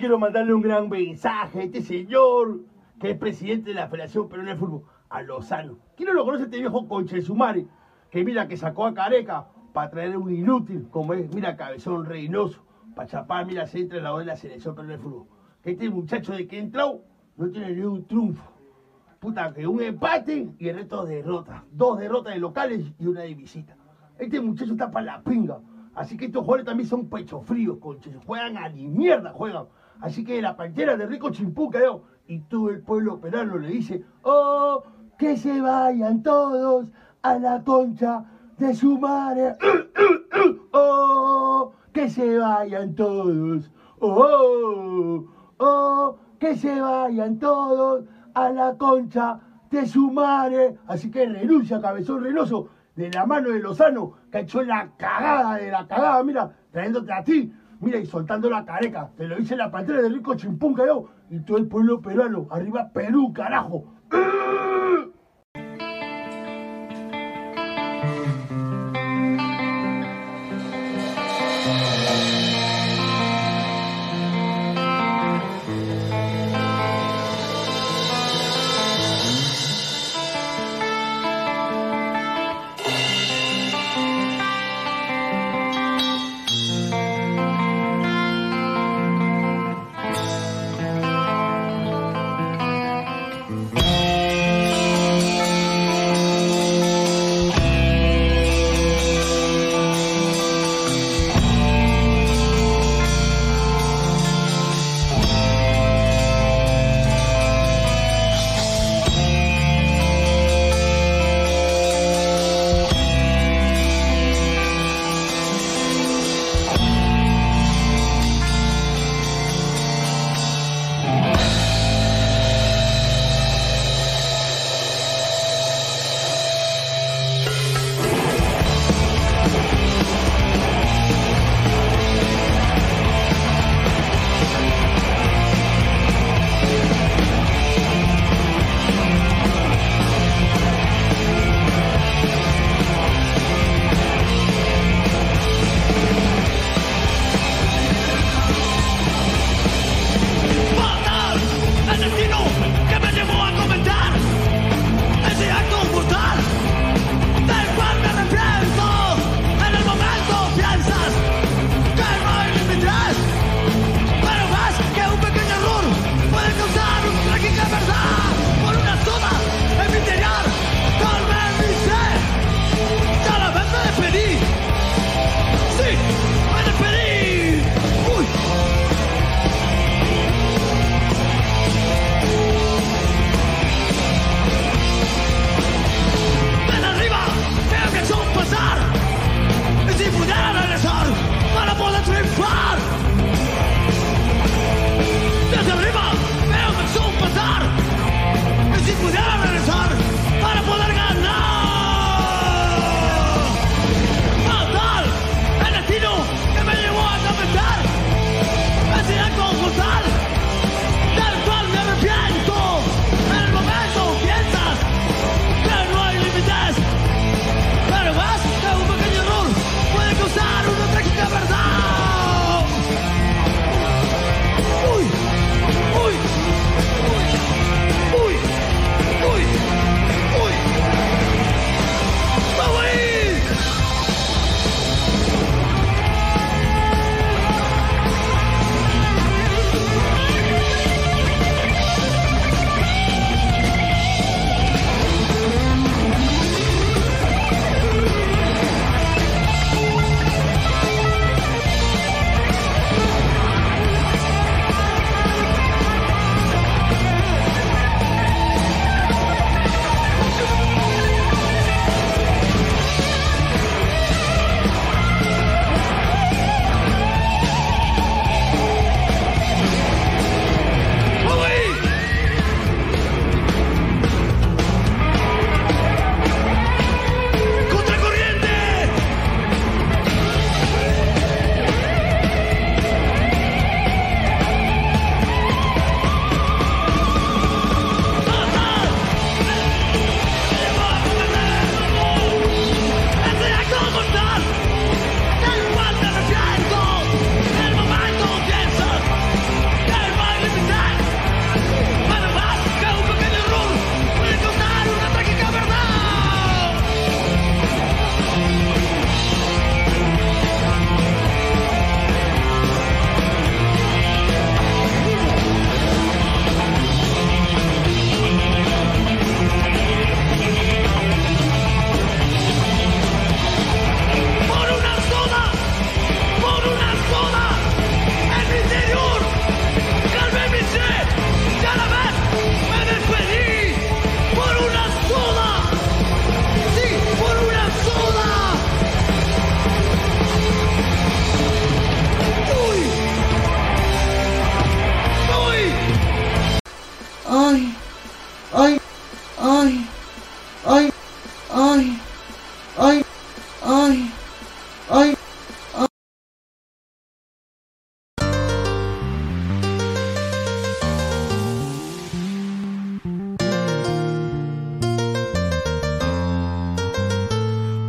quiero mandarle un gran mensaje a este señor, que es presidente de la Federación Peruana de Fútbol, a Lozano. ¿Quién no lo conoce este viejo conche sumare? Que mira que sacó a Careca para traer un inútil, como es, mira, Cabezón Reynoso, para chapar, mira, se entra en la de la Selección Peruana de Fútbol. Que este muchacho de que entró no tiene ni un triunfo. Puta, que un empate y el resto derrotas. Dos derrotas de locales y una de visita. Este muchacho está para la pinga. Así que estos jugadores también son pecho fríos, conches. Juegan a ni mierda, juegan. Así que la pantera de Rico Chimpú quedó. Y todo el pueblo peruano le dice, oh, que se vayan todos a la concha de su madre. oh, que se vayan todos. Oh, oh, que se vayan todos a la concha de su madre. Así que renuncia, cabezón renoso, de la mano de Lozano, que ha la cagada de la cagada, mira, trayéndote a ti, mira, y soltando la careca. Te lo dice la pantera de Rico Chimpún, yo, y todo el pueblo peruano. Arriba Perú, carajo.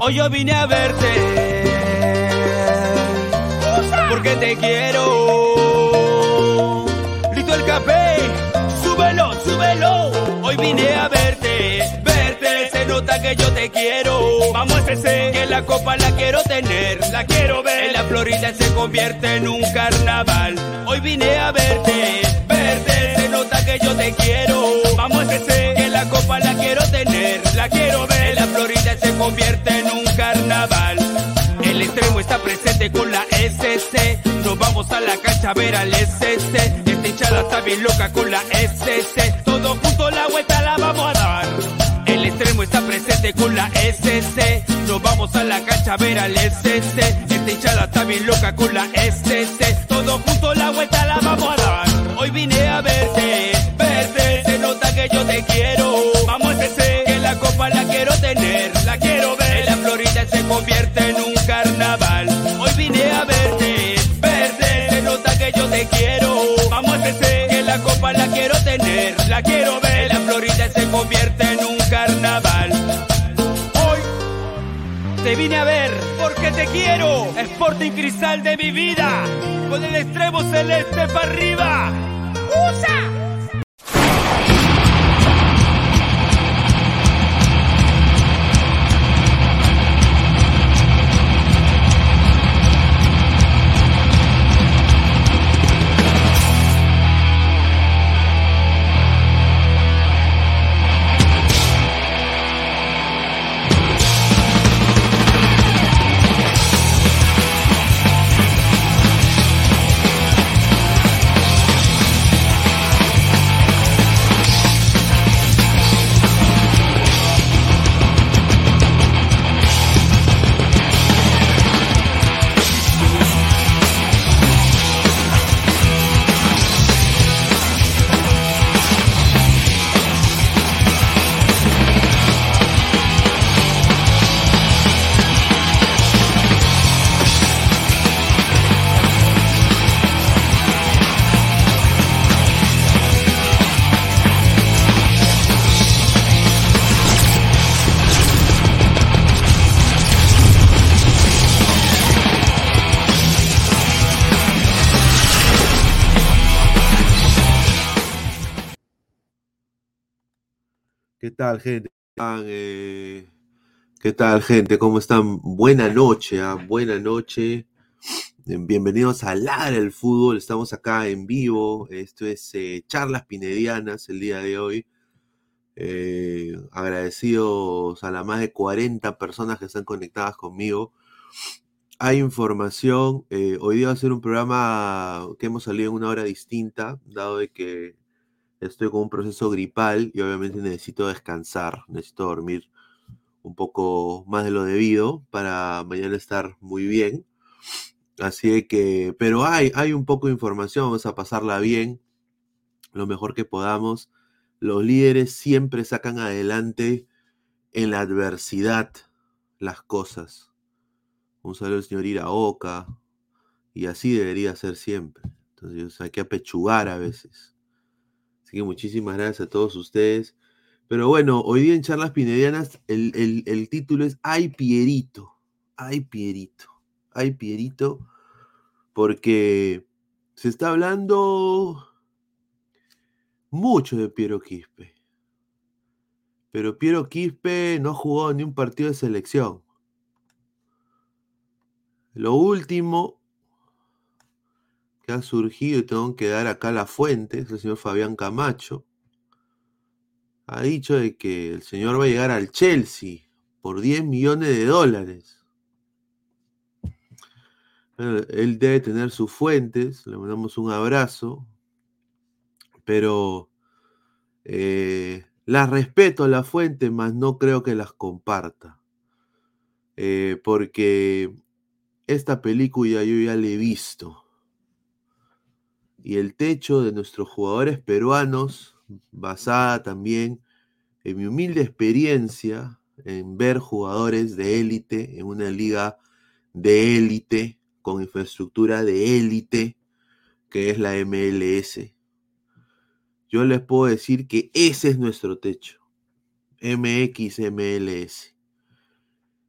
Hoy yo vine a verte. Porque te quiero. Listo el café. Súbelo, súbelo. Hoy vine a verte. Verte. Se nota que yo te quiero. Vamos a ese. Que la copa la quiero tener. La quiero ver. La Florida se convierte en un carnaval. Hoy vine a verte. Verte. Se nota que yo te quiero. Vamos a ese. Que la copa la quiero tener. La quiero ver. La Florida se convierte El extremo está presente con la SC. Nos vamos a la cancha a ver al SC. Esta hinchada está bien loca con la SC. Todos juntos la vuelta la vamos a dar. El extremo está presente con la SC. Nos vamos a la cancha a ver al SC. Esta hinchada está bien loca con la SC. Todos juntos la vuelta la vamos a dar. Hoy vine a verte, verte. Se nota que yo te quiero. Quiero ver. La Florida se convierte en un carnaval. Hoy te vine a ver porque te quiero. Sporting Cristal de mi vida. Con el extremo celeste para arriba. ¡Usa! Tal, gente? Eh, ¿Qué tal, gente? ¿Cómo están? Buena noche, ¿ah? buena noche. Eh, Bienvenidos a Ladra el Fútbol. Estamos acá en vivo. Esto es eh, Charlas Pinedianas el día de hoy. Eh, agradecidos a las más de 40 personas que están conectadas conmigo. Hay información. eh, hoy día va a ser un programa que hemos salido en una hora distinta, dado de que estoy con un proceso gripal y obviamente necesito descansar, necesito dormir un poco más de lo debido para mañana estar muy bien. Así que, pero hay, hay un poco de información, vamos a pasarla bien, lo mejor que podamos. Los líderes siempre sacan adelante en la adversidad las cosas. Un saludo al señor Iraoka, y así debería ser siempre. Entonces hay que apechugar a veces. Así que muchísimas gracias a todos ustedes. Pero bueno, hoy día en Charlas Pinedianas el, el- el título es Ay Pierito, ay Pierito, ay Pierito, porque se está hablando mucho de Piero Quispe. Pero Piero Quispe no jugó ni un partido de selección. Lo último ha surgido, y tengo que dar acá la fuente, el señor Fabián Camacho, ha dicho de que el señor va a llegar al Chelsea por 10 millones de dólares. Él debe tener sus fuentes, le mandamos un abrazo, pero eh, las respeto a la fuente, mas no creo que las comparta. Eh, porque esta película yo ya la he visto. Y el techo de nuestros jugadores peruanos, basada también en mi humilde experiencia en ver jugadores de élite en una liga de élite, con infraestructura de élite, que es la MLS. Yo les puedo decir que ese es nuestro techo. MX MLS.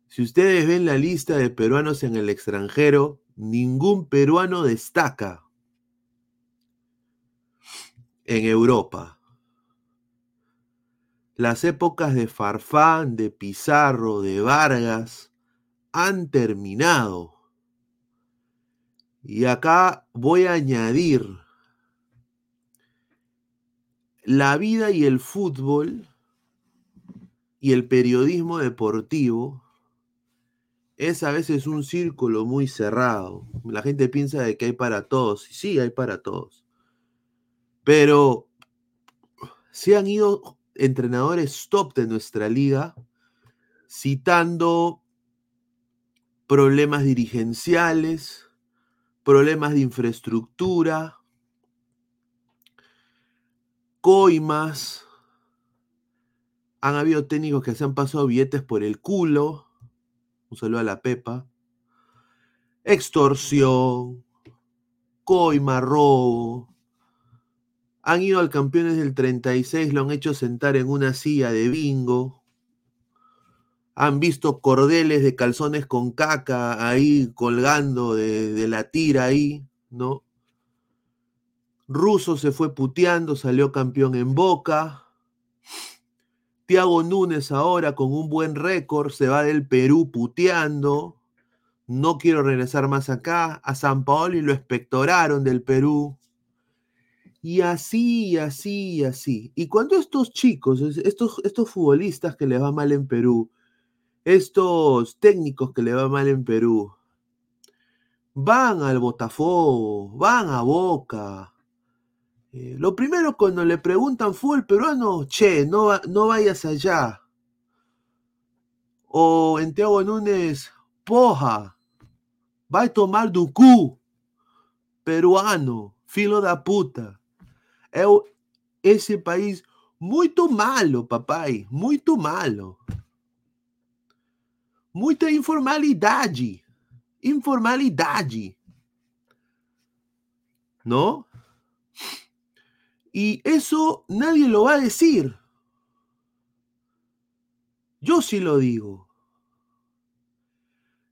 Si ustedes ven la lista de peruanos en el extranjero, ningún peruano destaca en Europa. Las épocas de Farfán, de Pizarro, de Vargas han terminado. Y acá voy a añadir la vida y el fútbol y el periodismo deportivo es a veces un círculo muy cerrado. La gente piensa de que hay para todos. Y sí, hay para todos. Pero se han ido entrenadores top de nuestra liga citando problemas dirigenciales, problemas de infraestructura, coimas. Han habido técnicos que se han pasado billetes por el culo. Un saludo a la Pepa. Extorsión, coima, robo. Han ido al campeones del 36, lo han hecho sentar en una silla de bingo. Han visto cordeles de calzones con caca ahí colgando de, la tira ahí, ¿no? Russo se fue puteando, salió campeón en Boca. Tiago Núñez ahora con un buen récord se va del Perú puteando. No quiero regresar más acá. A San Paolo y lo espectoraron del Perú. Y así, así, así. Y cuando estos chicos, estos, estos futbolistas que les va mal en Perú, estos técnicos que les va mal en Perú, van al Botafogo, van a Boca. Eh, lo primero cuando le preguntan fútbol peruano, che, no, no vayas allá. O en Núñez, poja, va a tomar ducú, peruano, filo da puta. É esse país muito malo, papai, muito malo. Muita informalidade. Informalidade. ¿No? Y eso nadie lo va a decir. Yo sí lo digo.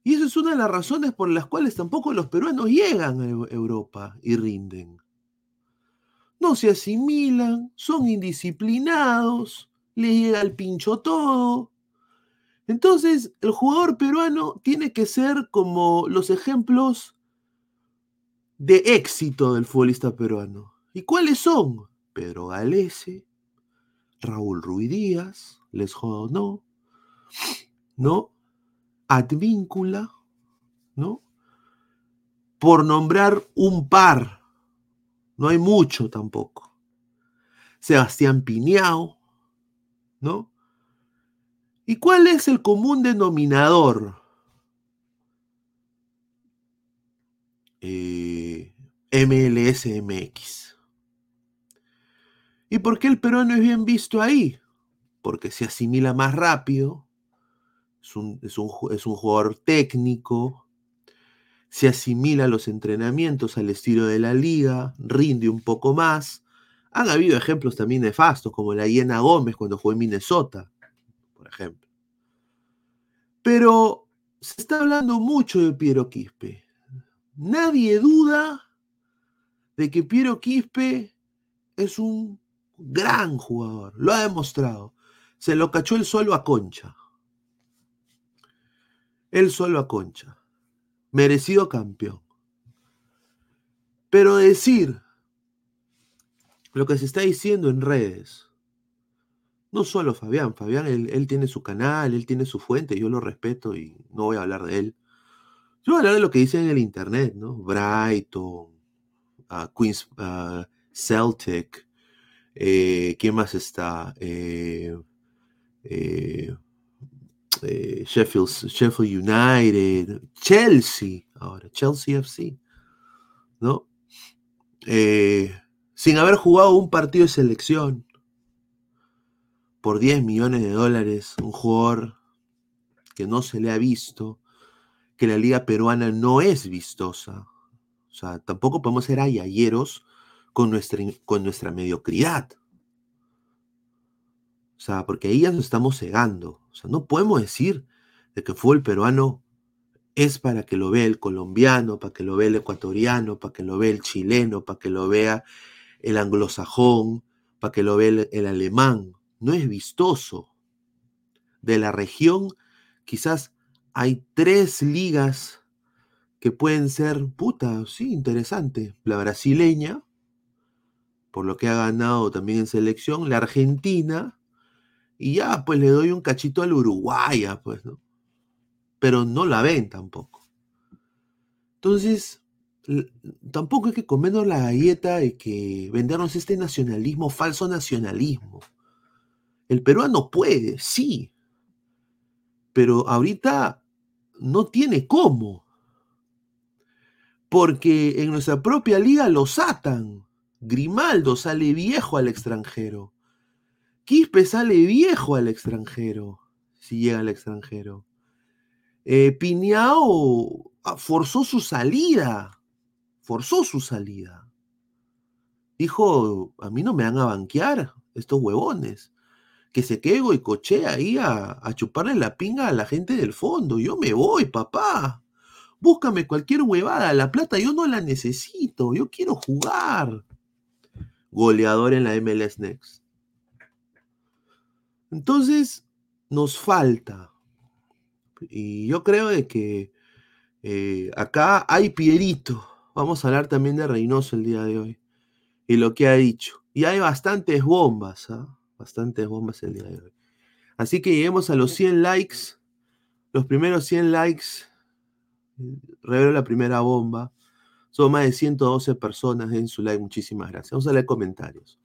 Y esa es una de las razones por las cuales tampoco los peruanos llegan a Europa y rinden no se asimilan, son indisciplinados, les llega el pincho todo. Entonces, el jugador peruano tiene que ser como los ejemplos de éxito del futbolista peruano. ¿Y cuáles son? Pedro Galese, Raúl Ruiz Díaz, Les no, ¿no? Advíncula, ¿no? Por nombrar un par no hay mucho tampoco. Sebastián Piñao, ¿no? ¿Y cuál es el común denominador? Eh, MLSMX. ¿Y por qué el peruano es bien visto ahí? Porque se asimila más rápido, es un, es un, es un jugador técnico, se asimila a los entrenamientos al estilo de la liga, rinde un poco más. Han habido ejemplos también nefastos, como la Hiena Gómez cuando fue en Minnesota, por ejemplo. Pero se está hablando mucho de Piero Quispe. Nadie duda de que Piero Quispe es un gran jugador, lo ha demostrado. Se lo cachó el suelo a Concha. El suelo a Concha merecido campeón. Pero decir lo que se está diciendo en redes, no solo Fabián, Fabián, él, tiene su canal, él tiene su fuente, yo lo respeto y no voy a hablar de él. Yo voy a hablar de lo que dice en el internet, ¿no? Brighton, uh, Queens, uh, Celtic, eh, ¿quién más está? Eh, eh, Sheffield, Sheffield United, Chelsea, ahora, Chelsea FC, ¿no? Eh, sin haber jugado un partido de selección por 10 millones de dólares, un jugador que no se le ha visto, que la liga peruana no es vistosa. O sea, tampoco podemos ser ayayeros con nuestra, con nuestra mediocridad. O sea, porque ahí ya nos estamos cegando. O sea, no podemos decir de que el fútbol peruano es para que lo vea el colombiano, para que lo vea el ecuatoriano, para que lo vea el chileno, para que lo vea el anglosajón, para que lo vea el, el alemán. No es vistoso. De la región, quizás hay tres ligas que pueden ser, puta, sí, interesante. La brasileña, por lo que ha ganado también en selección, la argentina, y ya, pues le doy un cachito al Uruguaya, pues, ¿no? Pero no la ven tampoco. Entonces, tampoco hay que comernos la galleta de que vendernos este nacionalismo, falso nacionalismo. El peruano puede, sí, pero ahorita no tiene cómo. Porque en nuestra propia liga los atan. Grimaldo sale viejo al extranjero. Quispe sale viejo al extranjero, si llega al extranjero. Eh, Piñao ah, forzó su salida, forzó su salida. Dijo, a mí no me van a banquear estos huevones. Que se quede Goicoche ahí a, a chuparle la pinga a la gente del fondo. Yo me voy, papá. Búscame cualquier huevada. La plata yo no la necesito. Yo quiero jugar. Goleador en la MLS Next. Entonces, nos falta. Y yo creo de que eh, acá hay Pierito. Vamos a hablar también de Reynoso el día de hoy. Y lo que ha dicho. Y hay bastantes bombas, ¿ah? Bastantes bombas el día de hoy. Así que lleguemos a los 100 likes. Los primeros 100 likes. Revelo la primera bomba. Son más de 112 personas en su like. Muchísimas gracias. Vamos a leer comentarios.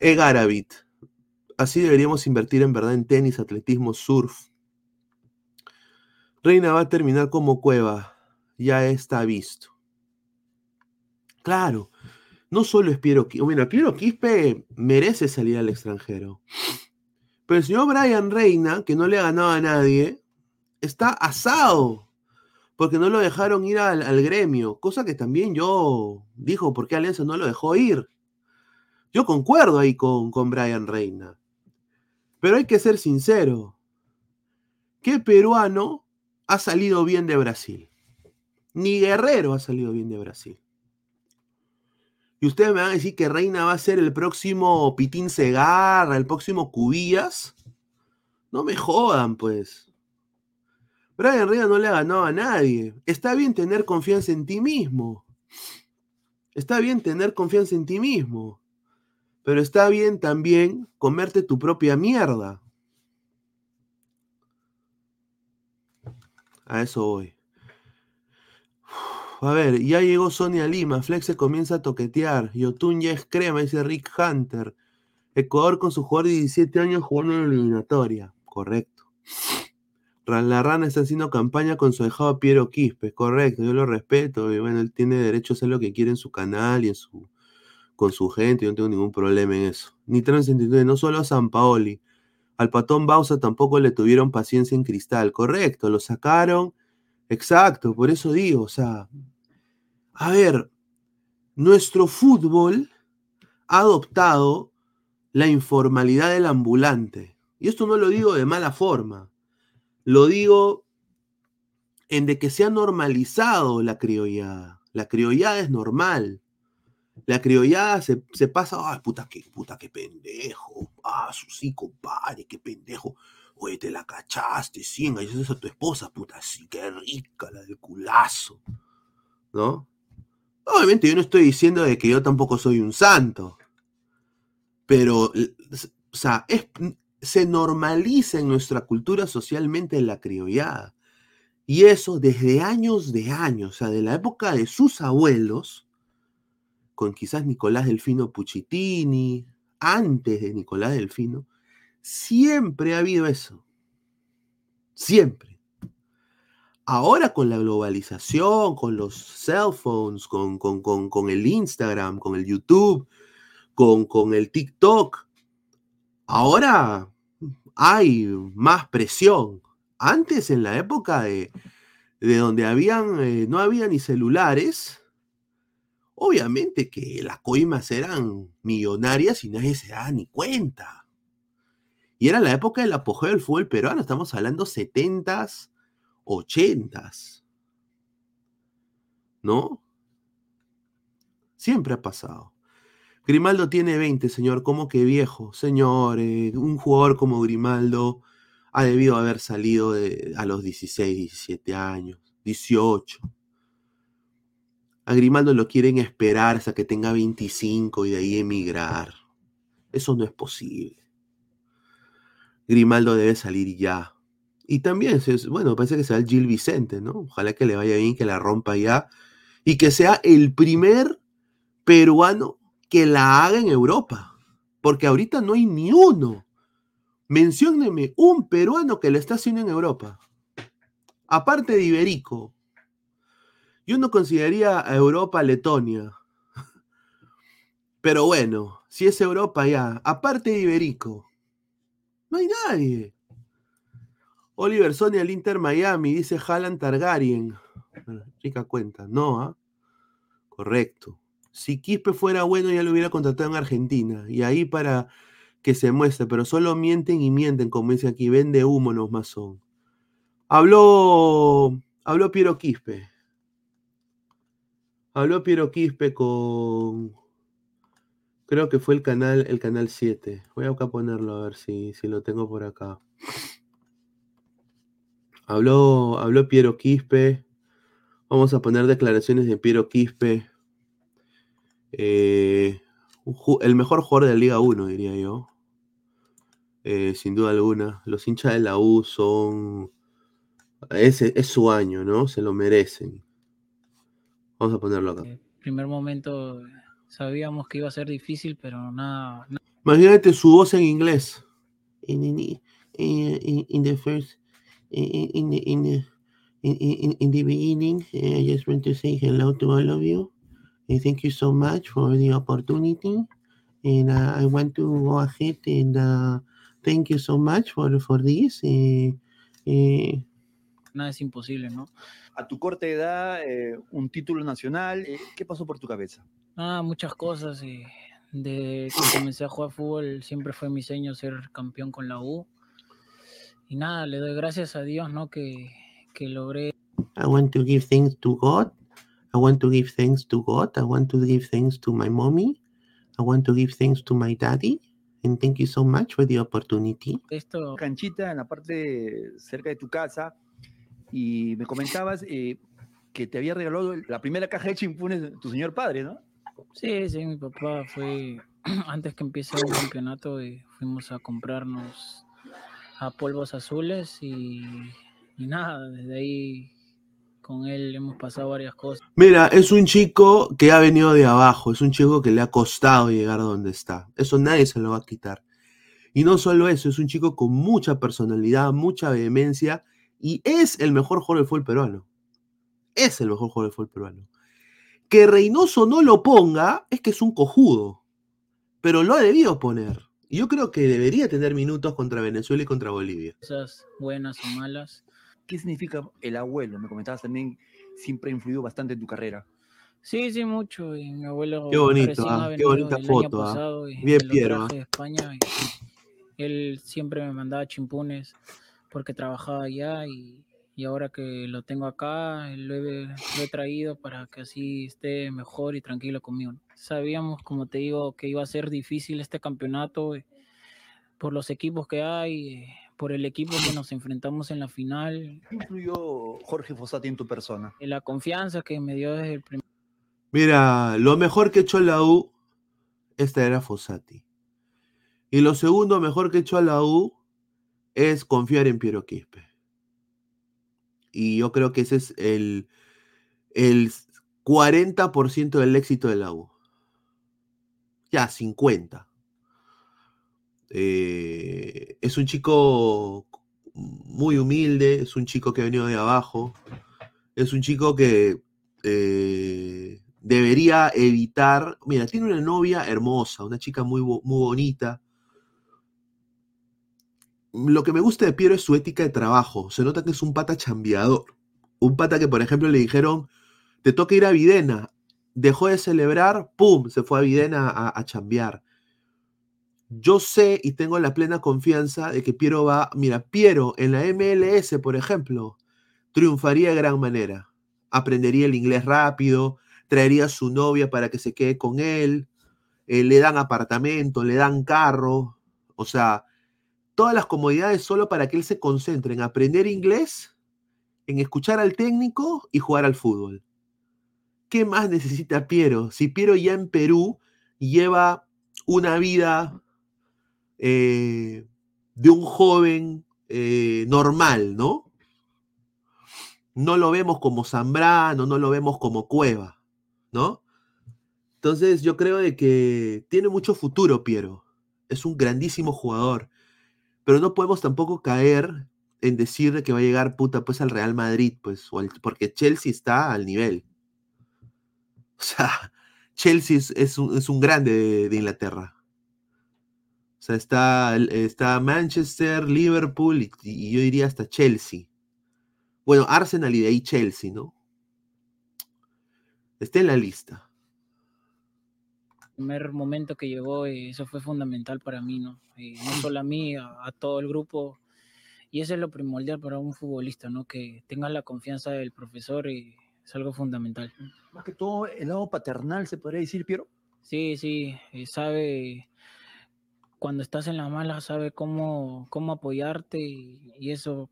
Egaravit. Así deberíamos invertir en verdad en tenis, atletismo, surf. Reina va a terminar como cueva. Ya está visto. Claro. No solo es Piero Quispe. Bueno, Piero Quispe merece salir al extranjero. Pero el señor Brian Reina, que no le ha ganado a nadie, está asado. Porque no lo dejaron ir al, gremio. Cosa que también yo dijo por qué Alianza no lo dejó ir. Yo concuerdo ahí con, con Brian Reina. Pero hay que ser sincero. ¿Qué peruano ha salido bien de Brasil? Ni Guerrero ha salido bien de Brasil. Y ustedes me van a decir que Reina va a ser el próximo Pitín Segarra, el próximo Cubillas. No me jodan, pues. Brian Reina no le ha ganado a nadie. Está bien tener confianza en ti mismo. Está bien tener confianza en ti mismo. Pero está bien también comerte tu propia mierda. A eso voy. A ver, ya llegó Sonia Lima. Flex se comienza a toquetear. Yotun ya es crema, dice Rick Hunter. Ecuador con su jugador de 17 años jugando en la eliminatoria. Correcto. La rana está haciendo campaña con su dejado Piero Quispe. Correcto, yo lo respeto. Y bueno, él tiene derecho a hacer lo que quiere en su canal y en su, con su gente. Yo no tengo ningún problema en eso. Ni 69, no solo a San Paoli. Al patón Bausa tampoco le tuvieron paciencia en cristal. Correcto, lo sacaron. Exacto, por eso digo, o sea, a ver, nuestro fútbol ha adoptado la informalidad del ambulante. Y esto no lo digo de mala forma. Lo digo en de que se ha normalizado la criollada. La criollada es normal. La criollada se, se pasa, ay, puta que, puta que pendejo. Ah, su sí, compadre, qué pendejo. Oye, te la cachaste, sí, engañaste a tu esposa, puta, sí, qué rica la del culazo. ¿No? Obviamente yo no estoy diciendo de que yo tampoco soy un santo. Pero, o sea, es, se normaliza en nuestra cultura socialmente la criollada. Y eso desde años de años, o sea, de la época de sus abuelos, con quizás Nicolás Delfino Puccitini, antes de Nicolás Delfino, siempre ha habido eso. Siempre. Ahora con la globalización, con los cell phones, con, con, con, con el Instagram, con el YouTube, con, el TikTok, ahora hay más presión. Antes, en la época de, de donde habían, eh, no había ni celulares, obviamente que las coimas eran millonarias y nadie se daba ni cuenta. Y era la época del apogeo del fútbol peruano, estamos hablando 70s, 80s. ¿No? Siempre ha pasado. Grimaldo tiene 20, señor. ¿Cómo que viejo? Señor, eh, un jugador como Grimaldo ha debido haber salido a los 16, 17 años, 18. A Grimaldo lo quieren esperar hasta que tenga 25 y de ahí emigrar. Eso no es posible. Grimaldo debe salir ya. Y también, bueno, parece que sea el Gil Vicente, ¿no? Ojalá que le vaya bien, que la rompa ya. Y que sea el primer peruano que la haga en Europa. Porque ahorita no hay ni uno. Mencióneme un peruano que la está haciendo en Europa. Aparte de Iberico. Yo no consideraría a Europa Letonia. Pero bueno, si es Europa ya. Aparte de Iberico. No hay nadie. Oliver Sony al Inter Miami, dice Haaland Targaryen. Rica cuenta. No, ¿ah? Correcto. Si Quispe fuera bueno, ya lo hubiera contratado en Argentina. Y ahí para que se muestre, pero solo mienten y mienten, como dice aquí, vende humo los masón. Habló, habló Piero Quispe. Habló Piero Quispe con. Creo que fue el canal, el canal 7. Voy a acá ponerlo a ver si, si lo tengo por acá. Habló, habló Piero Quispe. Vamos a poner declaraciones de Piero Quispe. Eh, el mejor jugador de la Liga 1, diría yo. Eh, sin duda alguna. Los hinchas de la U son. Es, es su año, ¿no? Se lo merecen. Vamos a ponerlo acá. En primer momento sabíamos que iba a ser difícil, pero nada. nada. Imagínate su voz en inglés. In, in, in, in the first. In, the, in, the, in, in the beginning, I just want to say hello to all of you. And thank you so much for the opportunity. And uh, I want to go ahead and uh, thank you so much for, for this. Uh, nada es imposible, ¿no? A tu corta edad, eh, un título nacional, eh, ¿qué pasó por tu cabeza? Ah, muchas cosas. Y de que comencé a jugar fútbol siempre fue mi sueño ser campeón con la U. Y nada, le doy gracias a Dios, ¿no? Que, que logré. I want to give thanks to God. I want to give thanks to God. I want to give thanks to my mommy. I want to give thanks to my daddy. And thank you so much for the opportunity. Esto, Canchita en la parte cerca de tu casa y me comentabas eh, que te había regalado la primera caja de chimpunes tu señor padre, ¿no? sí, sí, mi papá fue antes que empiece el campeonato y fuimos a comprarnos a polvos azules y, y nada, desde ahí con él hemos pasado varias cosas. Mira, es un chico que ha venido de abajo, es un chico que le ha costado llegar a donde está. Eso nadie se lo va a quitar. Y no solo eso, es un chico con mucha personalidad, mucha vehemencia y es el mejor jugador del fútbol peruano. Es el mejor jugador del fútbol peruano. Que Reynoso no lo ponga es que es un cojudo, pero lo ha debido poner. Y yo creo que debería tener minutos contra Venezuela y contra Bolivia. Cosas buenas o malas. ¿Qué significa el abuelo? Me comentabas también, siempre ha influido bastante en tu carrera. Sí, sí, mucho. Y mi abuelo Qué bonito, ah, qué bonita foto, ah. Bien Piero, de España. y él siempre me mandaba chimpunes porque trabajaba allá y, y ahora que lo tengo acá, lo he, lo he traído para que así esté mejor y tranquilo conmigo. Sabíamos, como te digo, que iba a ser difícil este campeonato eh, por los equipos que hay, eh, por el equipo que nos enfrentamos en la final, ¿Qué influyó Jorge Fossati en tu persona? y la confianza que me dio desde el primer Mira, lo mejor que echó la U, esta era Fossati. Y lo segundo mejor que echó a la U es confiar en Piero Quispe. Y yo creo que ese es el, el 40% del éxito de la U. Ya, 50. Eh, es un chico muy humilde, es un chico que ha venido de abajo, es un chico que eh, debería evitar, mira, tiene una novia hermosa, una chica muy, muy bonita. Lo que me gusta de Piero es su ética de trabajo, se nota que es un pata chambeador, un pata que por ejemplo le dijeron, te toca ir a Videna, dejó de celebrar, ¡pum!, se fue a Videna a, a chambear. Yo sé y tengo la plena confianza de que Piero va, mira, Piero en la MLS, por ejemplo, triunfaría de gran manera. Aprendería el inglés rápido, traería a su novia para que se quede con él, eh, le dan apartamento, le dan carro, o sea, todas las comodidades solo para que él se concentre en aprender inglés, en escuchar al técnico y jugar al fútbol. ¿Qué más necesita Piero? Si Piero ya en Perú lleva una vida eh, de un joven eh, normal, ¿no? No lo vemos como Zambrano, no lo vemos como Cueva, ¿no? Entonces yo creo de que tiene mucho futuro Piero. Es un grandísimo jugador. Pero no podemos tampoco caer en decir que va a llegar puta pues al Real Madrid, pues, porque Chelsea está al nivel. O sea, Chelsea es, un, grande de Inglaterra. O sea, está, está Manchester, Liverpool y, yo diría hasta Chelsea. Bueno, Arsenal y de ahí Chelsea, ¿no? Está en la lista. Primer momento que llegó, eh, eso fue fundamental para mí, ¿no? Eh, no solo a mí, a, todo el grupo. Y eso es lo primordial para un futbolista, ¿no? Que tenga la confianza del profesor y es algo fundamental. Más que todo, el lado paternal, se podría decir, Piero. Sí, sí, eh, sabe cuando estás en la mala sabe cómo, cómo apoyarte y, eso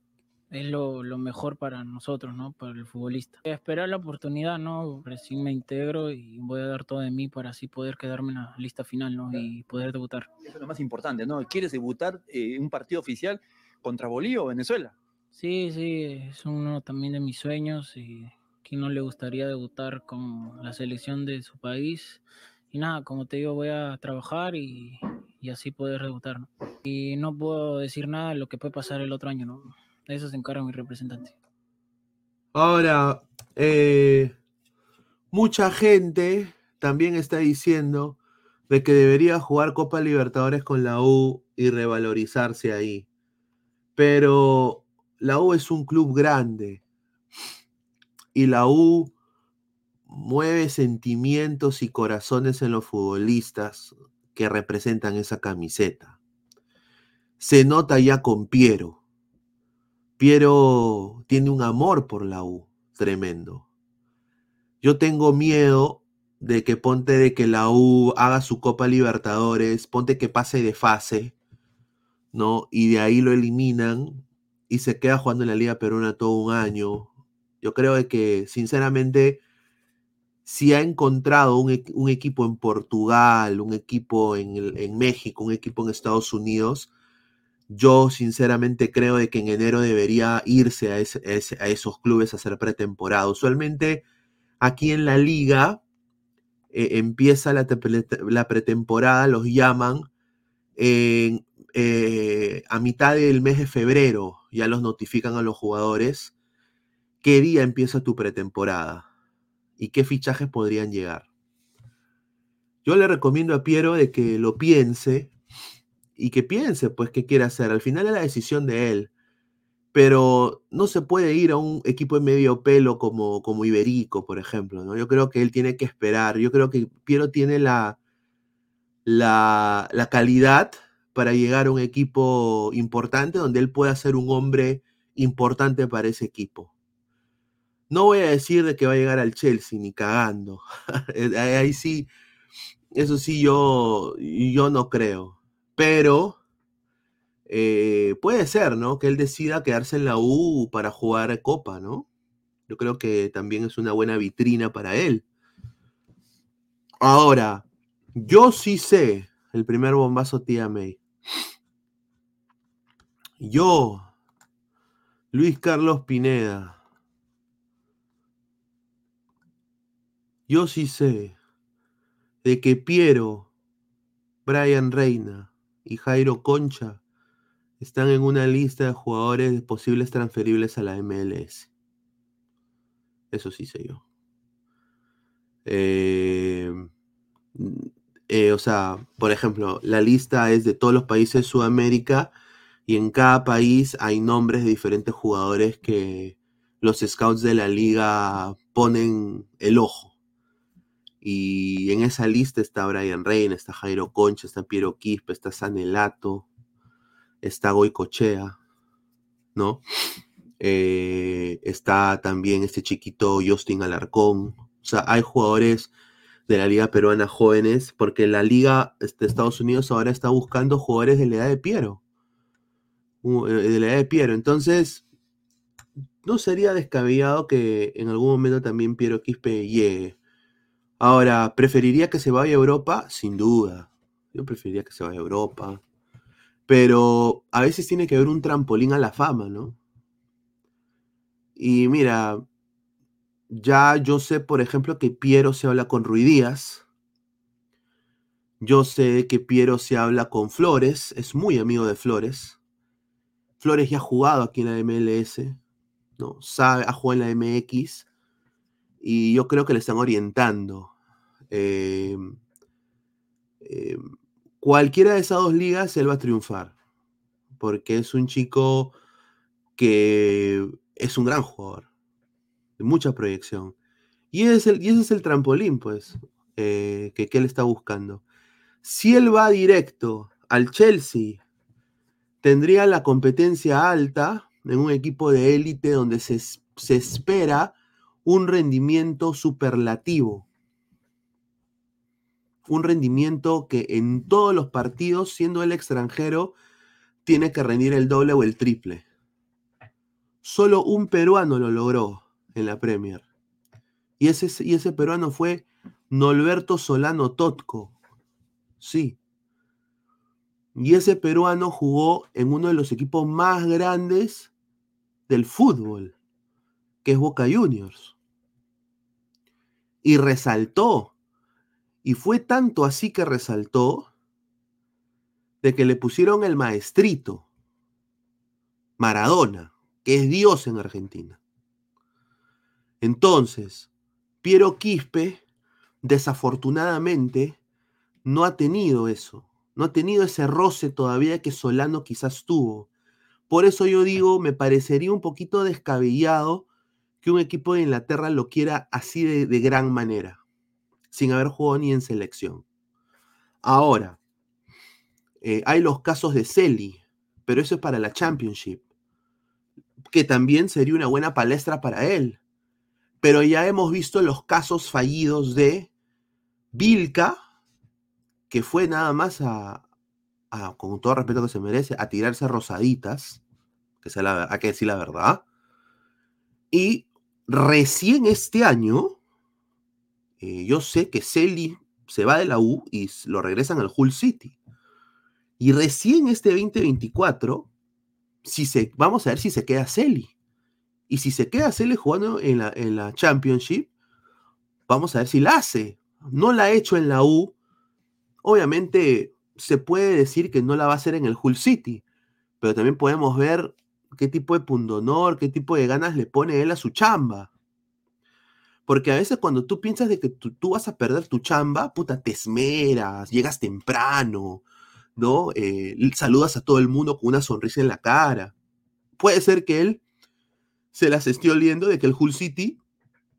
es lo, mejor para nosotros, ¿no? Para el futbolista. Esperar la oportunidad, ¿no? Recién me integro y voy a dar todo de mí para así poder quedarme en la lista final, ¿no? Y poder debutar. Eso es lo más importante, ¿no? ¿Quieres debutar en un partido oficial contra Bolivia o Venezuela? Sí, sí, es uno también de mis sueños y quién no le gustaría debutar con la selección de su país. Y nada, como te digo, voy a trabajar y, y así poder debutar. ¿no? Y no puedo decir nada de lo que puede pasar el otro año, ¿no? De eso se encarga mi representante. Ahora, eh, mucha gente también está diciendo de que debería jugar Copa Libertadores con la U y revalorizarse ahí. Pero la U es un club grande y la U mueve sentimientos y corazones en los futbolistas que representan esa camiseta. Se nota ya con Piero. Piero tiene un amor por la U tremendo. Yo tengo miedo de que ponte de que la U haga su Copa Libertadores, ponte que pase de fase, ¿no? Y de ahí lo eliminan y se queda jugando en la Liga Peruana todo un año. Yo creo que, sinceramente, si ha encontrado un, equipo en Portugal, un equipo en, México, un equipo en Estados Unidos, yo sinceramente creo de que en enero debería irse a, esos clubes a hacer pretemporada. Usualmente aquí en la liga eh, empieza la, pretemporada, los llaman eh, a mitad del mes de febrero, ya los notifican a los jugadores qué día empieza tu pretemporada y qué fichajes podrían llegar. Yo le recomiendo a Piero de que lo piense y que piense pues qué quiere hacer. Al final es la decisión de él. Pero no se puede ir a un equipo de medio pelo como, como Iberico, por ejemplo. ¿no? Yo creo que él tiene que esperar. Yo creo que Piero tiene la, la, la calidad para llegar a un equipo importante donde él pueda ser un hombre importante para ese equipo. No voy a decir de que va a llegar al Chelsea, ni cagando. Eh, ahí sí, eso sí yo, yo no creo. Pero eh, puede ser, ¿no? Que él decida quedarse en la U para jugar Copa, ¿no? Yo creo que también es una buena vitrina para él. Ahora, yo sí sé el primer bombazo tía May. Yo, Luis Carlos Pineda, Yo sí sé de que Piero, Brian Reina y Jairo Concha están en una lista de jugadores posibles transferibles a la MLS. Eso sí sé yo. Eh, eh, o sea, por ejemplo, la lista es de todos los países de Sudamérica y en cada país hay nombres de diferentes jugadores que los scouts de la liga ponen el ojo Y en esa lista está Brian Reina, está Jairo Concha, está Piero Quispe, está Sanelato, está Goicochea, ¿no? Eh, está también este chiquito Justin Alarcón. O sea, hay jugadores de la Liga Peruana jóvenes, porque la Liga de Estados Unidos ahora está buscando jugadores de la edad de Piero. Uh, eh, De la edad de Piero. Entonces, no sería descabellado que en algún momento también Piero Quispe llegue. Ahora, ¿preferiría que se vaya a Europa? Sin duda. Yo preferiría que se vaya a Europa. Pero a veces tiene que haber un trampolín a la fama, ¿no? Y mira, ya yo sé, por ejemplo, que Piero se habla con Rui Díaz. Yo sé que Piero se habla con Flores, es muy amigo de Flores. Flores ya ha jugado aquí en la MLS, ¿no? Sabe, ha jugado en la MX y yo creo que le están orientando. Eh, eh, cualquiera de esas dos ligas él va a triunfar, porque es un chico que es un gran jugador, de mucha proyección. Y, es el, y ese es el trampolín, pues, eh, que, que él está buscando. Si él va directo al Chelsea, tendría la competencia alta en un equipo de élite donde se, se espera un rendimiento superlativo. Un rendimiento que en todos los partidos, siendo el extranjero, tiene que rendir el doble o el triple. Solo un peruano lo logró en la Premier. Y ese, y ese peruano fue Norberto Solano Totco. Sí. Y ese peruano jugó en uno de los equipos más grandes del fútbol, que es Boca Juniors. Y resaltó. Y fue tanto así que resaltó de que le pusieron el maestrito, Maradona, que es Dios en Argentina. Entonces, Piero Quispe, desafortunadamente, no ha tenido eso. No ha tenido ese roce todavía que Solano quizás tuvo. Por eso yo digo, me parecería un poquito descabellado que un equipo de Inglaterra lo quiera así de, gran manera, sin haber jugado ni en selección. Ahora, eh, hay los casos de Celi, pero eso es para la Championship, que también sería una buena palestra para él. Pero ya hemos visto los casos fallidos de Vilca, que fue nada más a, a, con todo respeto que se merece, a tirarse rosaditas, que sea la, hay que decir la verdad. Y recién este año, eh, yo sé que Celi se va de la U y lo regresan al Hull City. Y recién este 2024, si se, vamos a ver si se queda Celi. Y si se queda Celi jugando en la, en la Championship, vamos a ver si la hace. No la ha hecho en la U. Obviamente se puede decir que no la va a hacer en el Hull City, pero también podemos ver qué tipo de pundonor, qué tipo de ganas le pone él a su chamba. Porque a veces cuando tú piensas de que tú, vas a perder tu chamba, puta, te esmeras, llegas temprano, ¿no? Eh, saludas a todo el mundo con una sonrisa en la cara. Puede ser que él se las esté oliendo de que el Hull City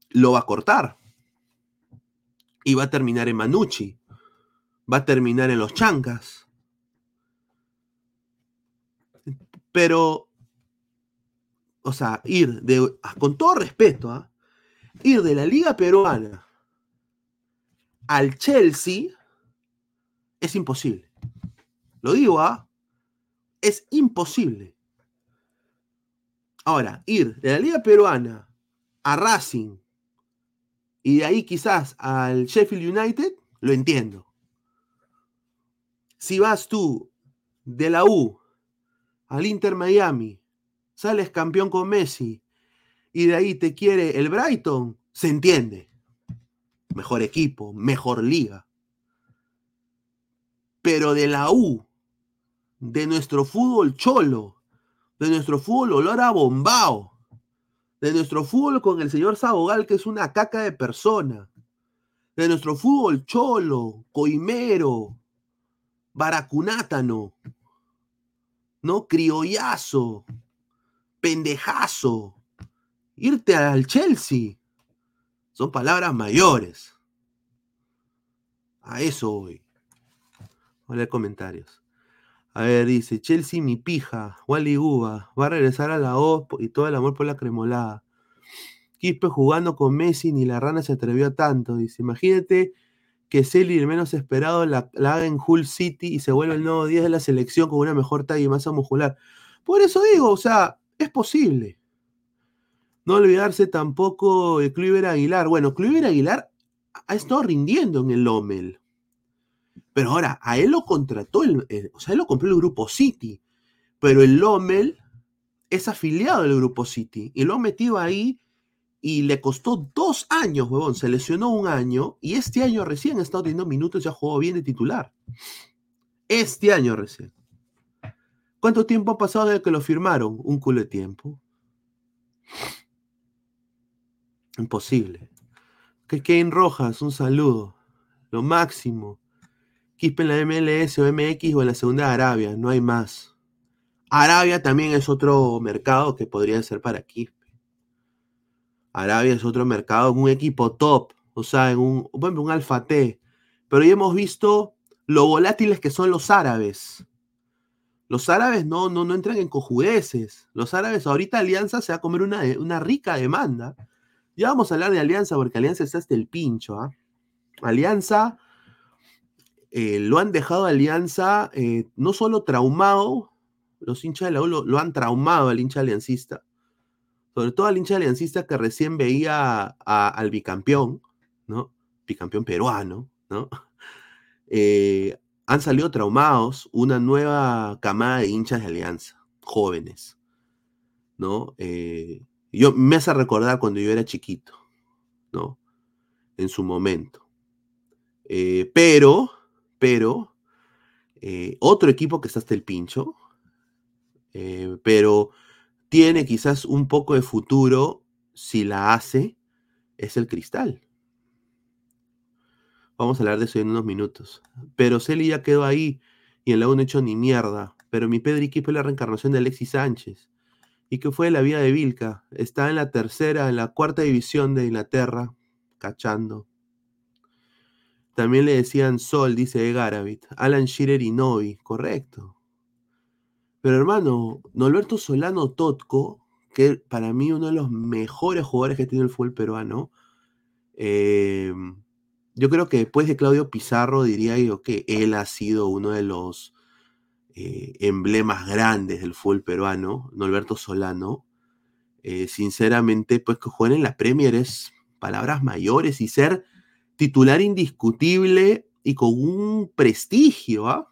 lo va a cortar. Y va a terminar en Manucci. Va a terminar en los Chancas. Pero, o sea, ir de, ah, con todo respeto, ¿ah? ir de la Liga Peruana al Chelsea es imposible. Lo digo, ¿ah? Es imposible. Ahora, ir de la Liga Peruana a Racing y de ahí quizás al Sheffield United, lo entiendo. Si vas tú de la U al Inter Miami, sales campeón con Messi y de ahí te quiere el Brighton, se entiende. Mejor equipo, mejor liga. Pero de la U, de nuestro fútbol cholo, de nuestro fútbol olor a bombao, de nuestro fútbol con el señor Sabogal, que es una caca de persona, de nuestro fútbol cholo, coimero, baracunátano, ¿no? Criollazo, pendejazo, irte al Chelsea. Son palabras mayores. A eso voy. Hola comentarios. A ver, dice, Chelsea mi pija, Wally Guba, va a regresar a la O y todo el amor por la cremolada. Quispe jugando con Messi, ni la rana se atrevió a tanto. Dice, imagínate que Celi, el menos esperado, la, la haga en Hull City y se vuelve el nuevo 10 de la selección con una mejor talla y masa muscular. Por eso digo, o sea, es posible. No olvidarse tampoco de Kluivert Aguilar. Bueno, Kluivert Aguilar ha estado rindiendo en el Lommel. Pero ahora, a él lo contrató, el- o sea, él lo compró el grupo City. Pero el Lommel es afiliado del grupo City y lo ha metido ahí y le costó dos años, huevón. Se lesionó un año y este año recién ha estado teniendo minutos y ha jugado bien de titular. Este año recién. ¿Cuánto tiempo ha pasado desde que lo firmaron? Un culo de tiempo. Imposible. Que Kane Rojas, un saludo. Lo máximo. Quispe en la MLS o MX o en la segunda Arabia, no hay más. Arabia también es otro mercado que podría ser para Quispe. Arabia es otro mercado, un equipo top, o sea, en un, ejemplo, un Alfa T. Pero ya hemos visto lo volátiles que son los árabes. Los árabes no, no, no entran en cojudeces. Los árabes ahorita Alianza se va a comer una, una rica demanda. Ya vamos a hablar de Alianza porque Alianza está hasta el pincho. ¿ah? Alianza eh, lo han dejado Alianza eh, no solo traumado, los hinchas de la U lo, han traumado al hincha aliancista, sobre todo al hincha aliancista que recién veía al bicampeón, ¿no? Bicampeón peruano, ¿no? Eh, han salido traumados una nueva camada de hinchas de Alianza, jóvenes, ¿no? Eh, yo, me hace recordar cuando yo era chiquito, ¿no? En su momento. Eh, pero, pero, eh, otro equipo que está hasta el pincho, pero tiene quizás un poco de futuro si la hace, es el cristal. Vamos a hablar de eso en unos minutos. Pero Celi ya quedó ahí y en la no hecho ni mierda. Pero mi Pedri es la reencarnación de Alexis Sánchez. ¿Y qué fue de la vida de Vilca? Está en la tercera, en la cuarta división de Inglaterra, cachando. También le decían Sol, dice Garavit. Alan Shearer y Novi, correcto. Pero hermano, Norberto Solano Totco, que para mí uno de los mejores jugadores que tiene el fútbol peruano, eh, yo creo que después de Claudio Pizarro diría yo que él ha sido uno de los eh, emblemas grandes del fútbol peruano, Norberto Solano. Eh, sinceramente, pues que jueguen en la Premier es palabras mayores y ser titular indiscutible y con un prestigio, ¿ah?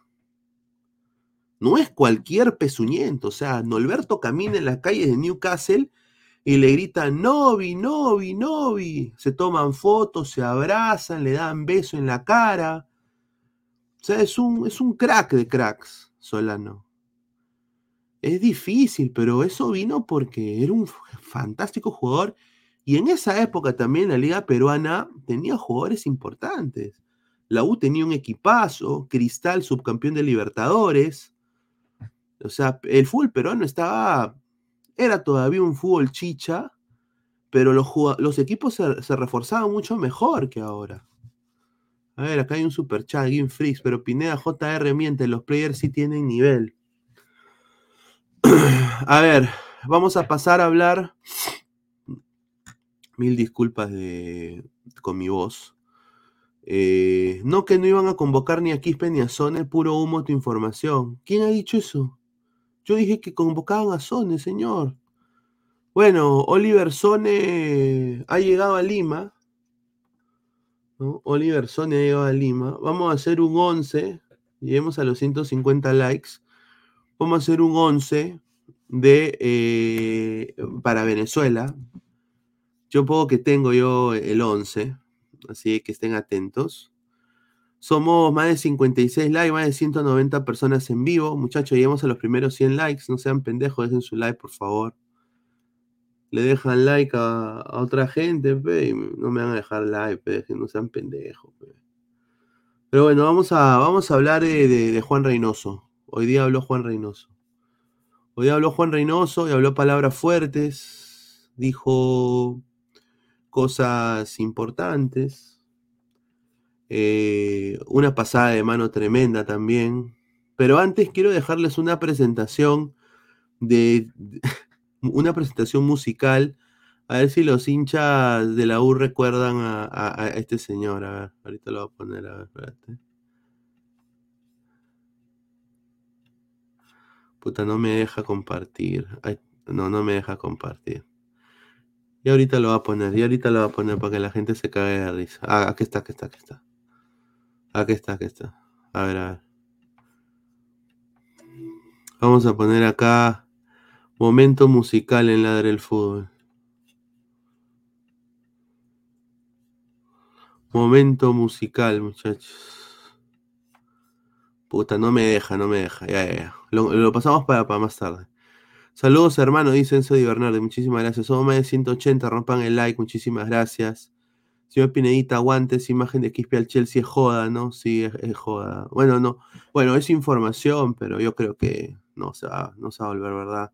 No es cualquier pezuñento, o sea, Norberto camina en las calles de Newcastle y le gritan Novi, Novi, Novi. Se toman fotos, se abrazan, le dan beso en la cara. O sea, es un, es un crack de cracks, Solano. Es difícil, pero eso vino porque era un fantástico jugador. Y en esa época también la liga peruana tenía jugadores importantes. La U tenía un equipazo, Cristal subcampeón de Libertadores. O sea, el fútbol peruano estaba era todavía un fútbol chicha, pero los, equipos se, se, reforzaban mucho mejor que ahora. A ver, acá hay un super chat, Game Freaks, pero Pineda JR miente, los players sí tienen nivel. a ver, vamos a pasar a hablar. Mil disculpas de, con mi voz. Eh, no que no iban a convocar ni a Quispe ni a Sone, puro humo tu información. ¿Quién ha dicho eso? Yo dije que convocaban a Sone, señor. Bueno, Oliver Sone ha llegado a Lima. Oliver Sone ha llegado a Lima. Vamos a hacer un 11. Lleguemos a los 150 likes. Vamos a hacer un 11 de, eh, para Venezuela. Yo puedo que tengo yo el 11. Así que estén atentos. Somos más de 56 likes, más de 190 personas en vivo. Muchachos, lleguemos a los primeros 100 likes. No sean pendejos, dejen su like, por favor. Le dejan like a, otra gente, no me van a dejar like, no sean pendejos. Pe. Pero bueno, vamos a, vamos a hablar de, de, de, Juan Reynoso. Hoy día habló Juan Reynoso. Hoy día habló Juan Reynoso y habló palabras fuertes. Dijo cosas importantes. Eh, una pasada de mano tremenda también. Pero antes quiero dejarles una presentación de, una presentación musical. A ver si los hinchas de la U recuerdan a, este señor. A ver, ahorita lo voy a poner. A ver, espérate. Puta, no me deja compartir. No, no me deja compartir. Y ahorita lo va a poner, y ahorita lo va a poner para que la gente se cague de risa. Ah, aquí está, aquí está, aquí está. Aquí está, aquí está. A ver, a ver. Vamos a poner acá momento musical en Ladre el Fútbol. Momento musical, muchachos. Puta, no me deja, no me deja. Ya, ya, ya. Lo, pasamos para, para más tarde. Saludos, hermano, dice Enzo Di Bernardo. Muchísimas gracias. Somos más de 180. Rompan el like. Muchísimas gracias. Señor Pinedita, aguantes. Imagen de Quispe Chelsea es joda, ¿no? Sí, es, es, joda. Bueno, no. Bueno, es información, pero yo creo que no se va, no se va a volver verdad.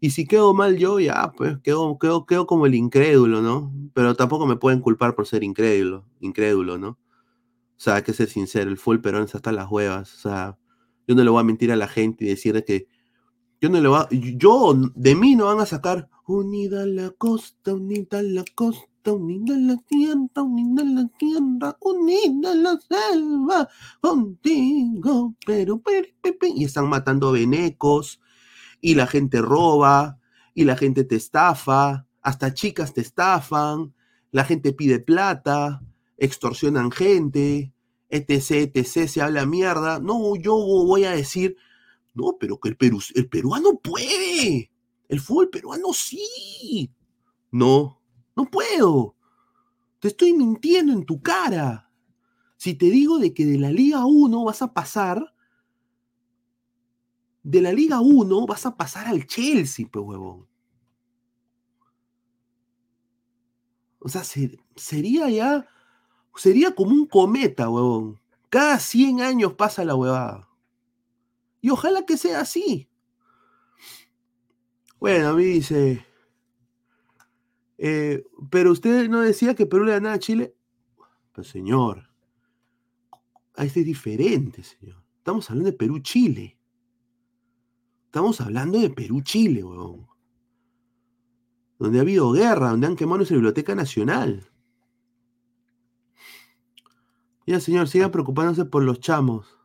Y si quedo mal yo, ya, pues quedo, quedo, quedo como el incrédulo, ¿no? Pero tampoco me pueden culpar por ser incrédulo, incrédulo, ¿no? O sea, hay que ser sincero, el full Perón está hasta las huevas. O sea, yo no le voy a mentir a la gente y decirle que yo no le voy a, yo, de mí no van a sacar unida la costa, unida la costa, unida la tierra, unida la tierra, unida la selva, contigo, pero, pero, pero, y están matando venecos, y la gente roba, y la gente te estafa, hasta chicas te estafan, la gente pide plata, extorsionan gente, etc, etc, se habla mierda. No, yo voy a decir, no, pero que el, Perú, el peruano puede. El fútbol peruano sí. No, no puedo. Te estoy mintiendo en tu cara. Si te digo de que de la Liga 1 vas a pasar, de la Liga 1 vas a pasar al Chelsea, pues huevón. O sea, sería ya sería como un cometa, huevón. Cada 100 años pasa la huevada. Y ojalá que sea así. Bueno, a mí dice. Eh, pero usted no decía que Perú le ganaba a Chile. Pues señor. Este es diferente, señor. Estamos hablando de Perú-Chile. Estamos hablando de Perú-Chile, huevón. Donde ha habido guerra, donde han quemado nuestra Biblioteca Nacional. Ya, señor, siga preocupándose por los chamos.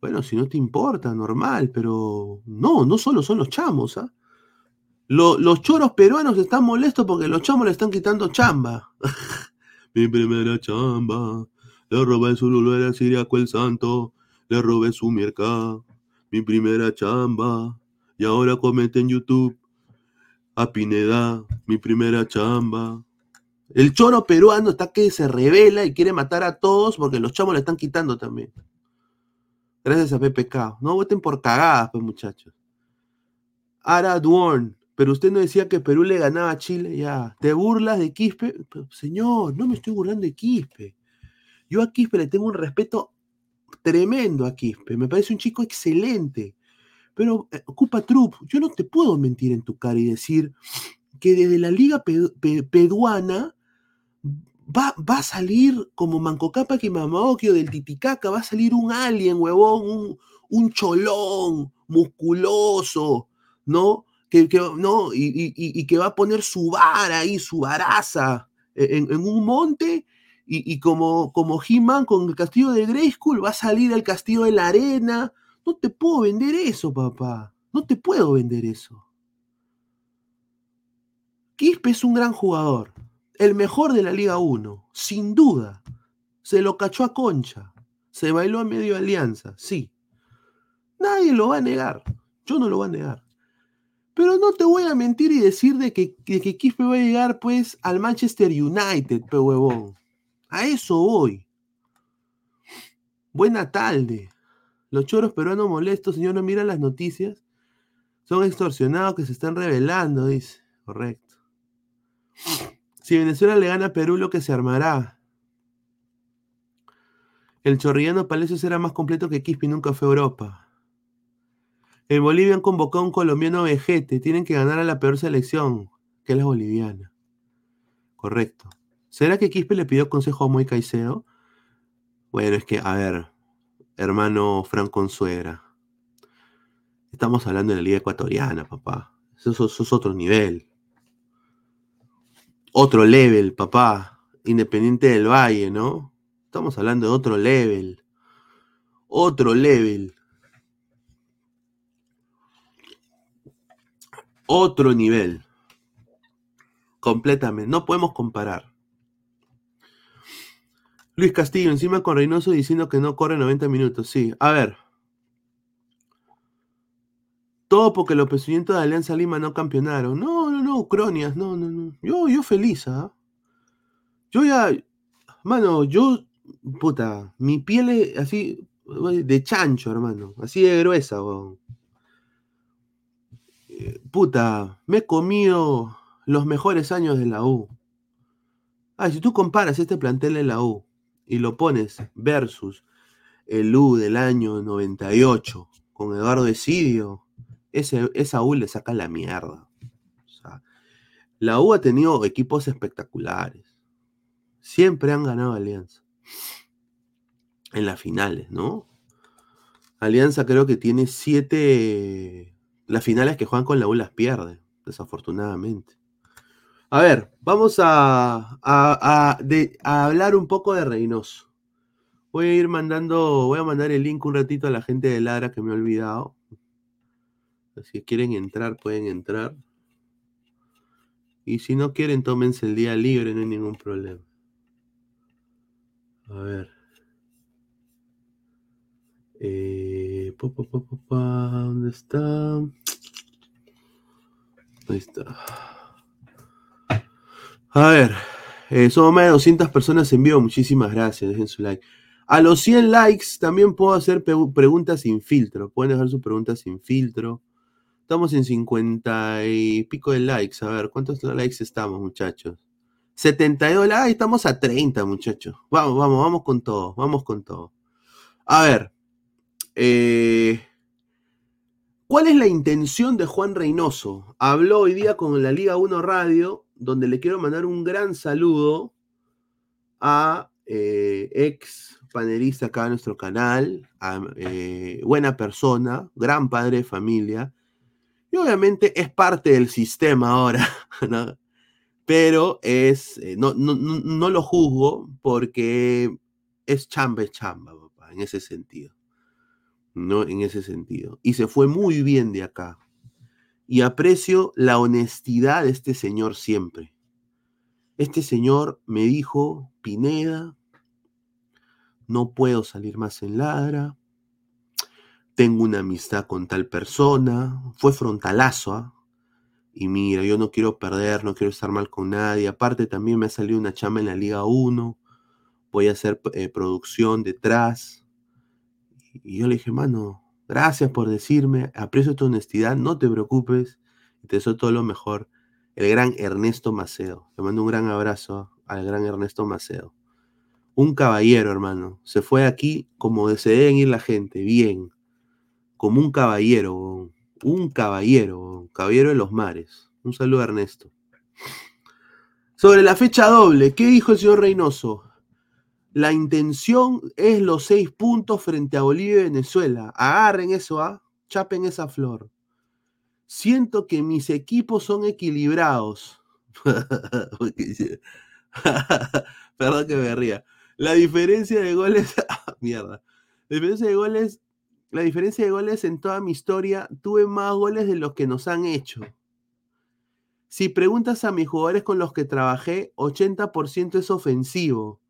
Bueno, si no te importa, normal, pero no, no solo son los chamos, ¿ah? Los choros peruanos están molestos porque los chamos le están quitando chamba. Mi primera chamba, le robé su lugar a Siriaco el Santo, le robé su mercad. Mi primera chamba, y ahora comete en YouTube a Pineda, mi primera chamba. El choro peruano está que se revela y quiere matar a todos porque los chamos le están quitando también. Gracias a PPK. No voten por cagadas, pues, muchachos. Ara Duorn. Pero usted no decía que Perú le ganaba a Chile. Ya. ¿Te burlas de Quispe? señor, no me estoy burlando de Quispe. Yo a Quispe le tengo un respeto tremendo a Quispe. Me parece un chico excelente. Pero, eh, ocupa Trup, yo no te puedo mentir en tu cara y decir que desde la liga peruana va, va a salir como Mancocapa que Mamaokio del Titicaca, va a salir un alien, huevón, un, un cholón, musculoso, ¿no? Que, ¿no? Y, y, y, que va a poner su vara ahí, su varaza e, en, en un monte, y, como, como He-Man con el castillo de Grayskull va a salir al castillo de la arena. No te puedo vender eso, papá. No te puedo vender eso. Quispe es un gran jugador el mejor de la Liga 1, sin duda. Se lo cachó a Concha, se bailó a medio alianza, sí. Nadie lo va a negar, yo no lo voy a negar. Pero no te voy a mentir y decir de que, de que Quispe va a llegar pues al Manchester United, pe huevón. A eso voy. Buena tarde. Los choros peruanos molestos, señor, no miran las noticias. Son extorsionados que se están revelando, dice. Correcto. Si Venezuela le gana a Perú, lo que se armará. El chorrillano Palacios era más completo que Quispe nunca fue a Europa. En Bolivia han convocado a un colombiano vejete. Tienen que ganar a la peor selección, que es la boliviana. Correcto. ¿Será que Quispe le pidió consejo a Moy Caicedo? Bueno, es que, a ver, hermano Fran Consuegra. Estamos hablando de la Liga Ecuatoriana, papá. Eso es otro nivel. Otro level, papá. Independiente del Valle, ¿no? Estamos hablando de otro level. Otro level. Otro nivel. Completamente. No podemos comparar. Luis Castillo, encima con Reynoso diciendo que no corre 90 minutos. Sí, a ver. Todo porque los presidentes de Alianza Lima no campeonaron. No, no, no, Cronias, no, no, no. Yo, yo feliz, ¿ah? Yo ya, mano, yo, puta, mi piel es así, de chancho, hermano. Así de gruesa, weón. Puta, me he comido los mejores años de la U. Ah, si tú comparas este plantel de la U y lo pones versus el U del año 98 con Eduardo Esidio, ese, esa U le saca la mierda. O sea, la U ha tenido equipos espectaculares. Siempre han ganado Alianza. En las finales, ¿no? Alianza creo que tiene siete. Las finales que juegan con la U las pierde, desafortunadamente. A ver, vamos a, a- hablar un poco de Reynoso. Voy a ir mandando, voy a mandar el link un ratito a la gente de Lara que me he olvidado. Si quieren entrar, pueden entrar. Y si no quieren, tómense el día libre, no hay ningún problema. A ver. Eh, ¿Dónde está? Ahí está. A ver. eh, somos más de 200 personas en vivo. Muchísimas gracias. Dejen su like. A los 100 likes también puedo hacer preguntas sin filtro. Pueden dejar sus preguntas sin filtro. Estamos en 50 y pico de likes. A ver, ¿cuántos likes estamos, muchachos? 72 likes. Estamos a 30, muchachos. Vamos, vamos, vamos con todo. Vamos con todo. A ver. Eh, ¿Cuál es la intención de Juan Reynoso? Habló hoy día con la Liga 1 Radio, donde le quiero mandar un gran saludo a eh, ex panelista acá en nuestro canal, eh, buena persona, gran padre de familia, y obviamente es parte del sistema ahora, pero es, no, no, no, lo juzgo porque es chamba, es chamba, en ese sentido. ¿No? En ese sentido. Y se fue muy bien de acá. Y aprecio la honestidad de este señor siempre. Este señor me dijo, Pineda, no puedo salir más en Ladra, tengo una amistad con tal persona, fue frontalazo, ¿ah? Y mira, yo no quiero perder, no quiero estar mal con nadie. Aparte también me ha salido una chamba en la Liga 1, voy a hacer eh, producción detrás. Y yo le dije, mano, gracias por decirme, aprecio tu honestidad, no te preocupes, te deseo todo lo mejor. El gran Ernesto Macedo. Le mando un gran abrazo al gran Ernesto Macedo. Un caballero, hermano. Se fue aquí como se ir la gente, bien. Como un caballero, un caballero, caballero de los mares. Un saludo a Ernesto. Sobre la fecha doble, ¿qué dijo el señor Reynoso? La intención es los seis puntos frente a Bolivia y Venezuela. Agarren eso, ¿ah? Chapen esa flor. Siento que mis equipos son equilibrados. Perdón que me ría. La diferencia de goles. mierda. La diferencia de goles. La diferencia de goles en toda mi historia, tuve más goles de los que nos han hecho. Si preguntas a mis jugadores con los que trabajé, 80% es ofensivo.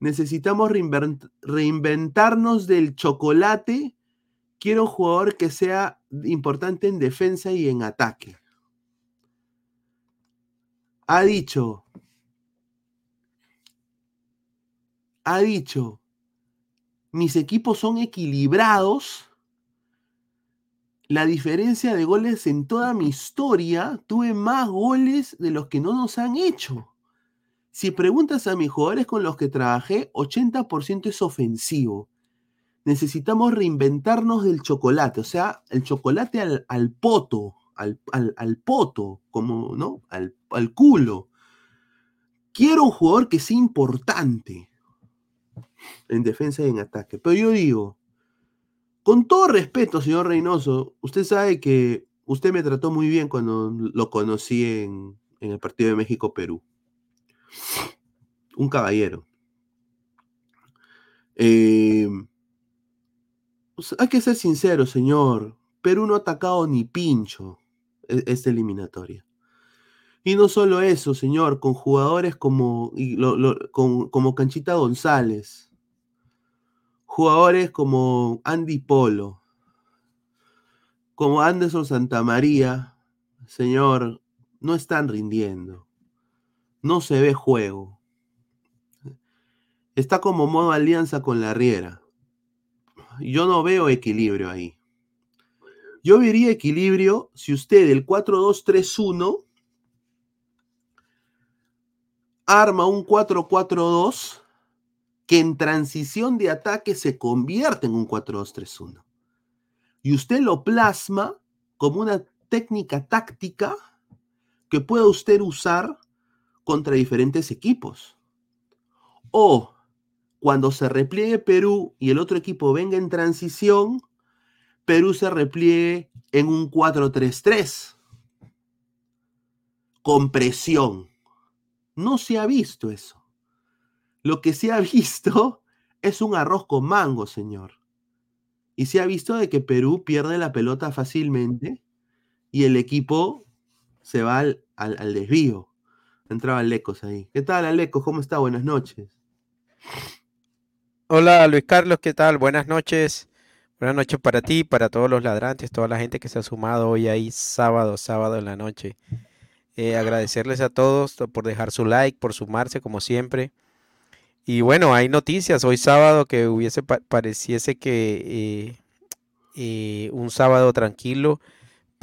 Necesitamos reinvent- reinventarnos del chocolate. Quiero un jugador que sea importante en defensa y en ataque. Ha dicho, ha dicho, mis equipos son equilibrados. La diferencia de goles en toda mi historia, tuve más goles de los que no nos han hecho. Si preguntas a mis jugadores con los que trabajé, 80% es ofensivo. Necesitamos reinventarnos del chocolate, o sea, el chocolate al, al poto, al, al- al poto, como, ¿no? Al, al culo. Quiero un jugador que sea importante. en defensa y en ataque. Pero yo digo, con todo respeto, señor Reynoso, usted sabe que usted me trató muy bien cuando lo conocí en, en el partido de México-Perú. Un caballero. Eh, hay que ser sincero, señor. Perú no ha atacado ni pincho e-, esta eliminatoria. Y no solo eso, señor, con jugadores como, como Canchita González, jugadores como Andy Polo, como Anderson Santamaría, señor, no están rindiendo. No se ve juego. Está como modo alianza con la Riera. Yo no veo equilibrio ahí. Yo vería equilibrio si usted el 4-2-3-1 arma un 4-4-2 que en transición de ataque se convierte en un 4-2-3-1. Y usted lo plasma como una técnica táctica que pueda usted usar contra diferentes equipos. O cuando se repliegue Perú y el otro equipo venga en transición, Perú se repliegue en un 4-3-3 con presión. No se ha visto eso. Lo que se ha visto es un arroz con mango, señor. Y se ha visto de que Perú pierde la pelota fácilmente y el equipo se va al, al, desvío. Entraba Alecos ahí. ¿Qué tal, Alecos? ¿Cómo está? Buenas noches. Hola, Luis Carlos, ¿qué tal? Buenas noches. Buenas noches para ti, para todos los ladrantes, toda la gente que se ha sumado hoy ahí sábado, sábado en la noche. Eh, agradecerles a todos por dejar su like, por sumarse como siempre. Y bueno, hay noticias. Hoy sábado que hubiese pareciese que eh, eh, un sábado tranquilo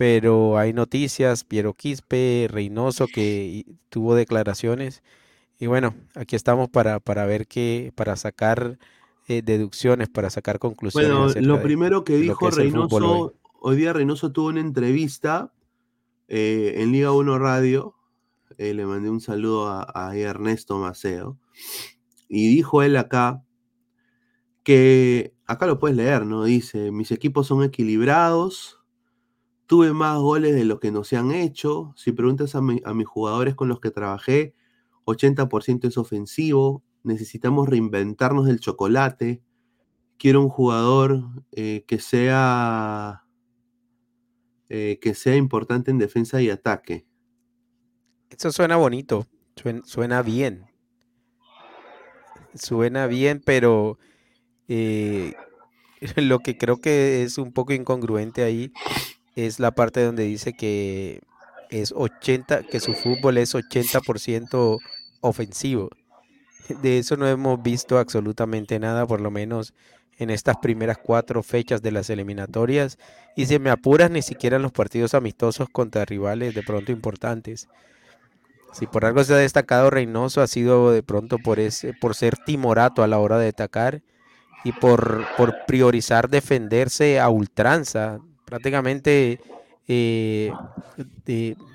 pero hay noticias, Piero Quispe, Reynoso, que tuvo declaraciones. Y bueno, aquí estamos para, para ver qué, para sacar eh, deducciones, para sacar conclusiones. Bueno, lo primero que dijo Reynoso, hoy. día Reynoso tuvo una entrevista eh, en Liga 1 Radio. Eh, le mandé un saludo a, a Ernesto Maceo. Y dijo él acá que, acá lo puedes leer, ¿no? Dice, mis equipos son equilibrados, Tuve más goles de los que no se han hecho. Si preguntas a, mis jugadores con los que trabajé, 80% es ofensivo. Necesitamos reinventarnos del chocolate. Quiero un jugador eh, que sea eh, que sea importante en defensa y ataque. Eso suena bonito, suena, bien. Suena bien, pero eh, lo que creo que es un poco incongruente ahí es la parte donde dice que es 80, que su fútbol es 80% ofensivo. De eso no hemos visto absolutamente nada, por lo menos en estas primeras cuatro fechas de las eliminatorias. Y si me apuras, ni siquiera en los partidos amistosos contra rivales de pronto importantes. Si por algo se ha destacado Reynoso, ha sido de pronto por, ese, por ser timorato a la hora de atacar y por, por priorizar defenderse a ultranza, prácticamente eh,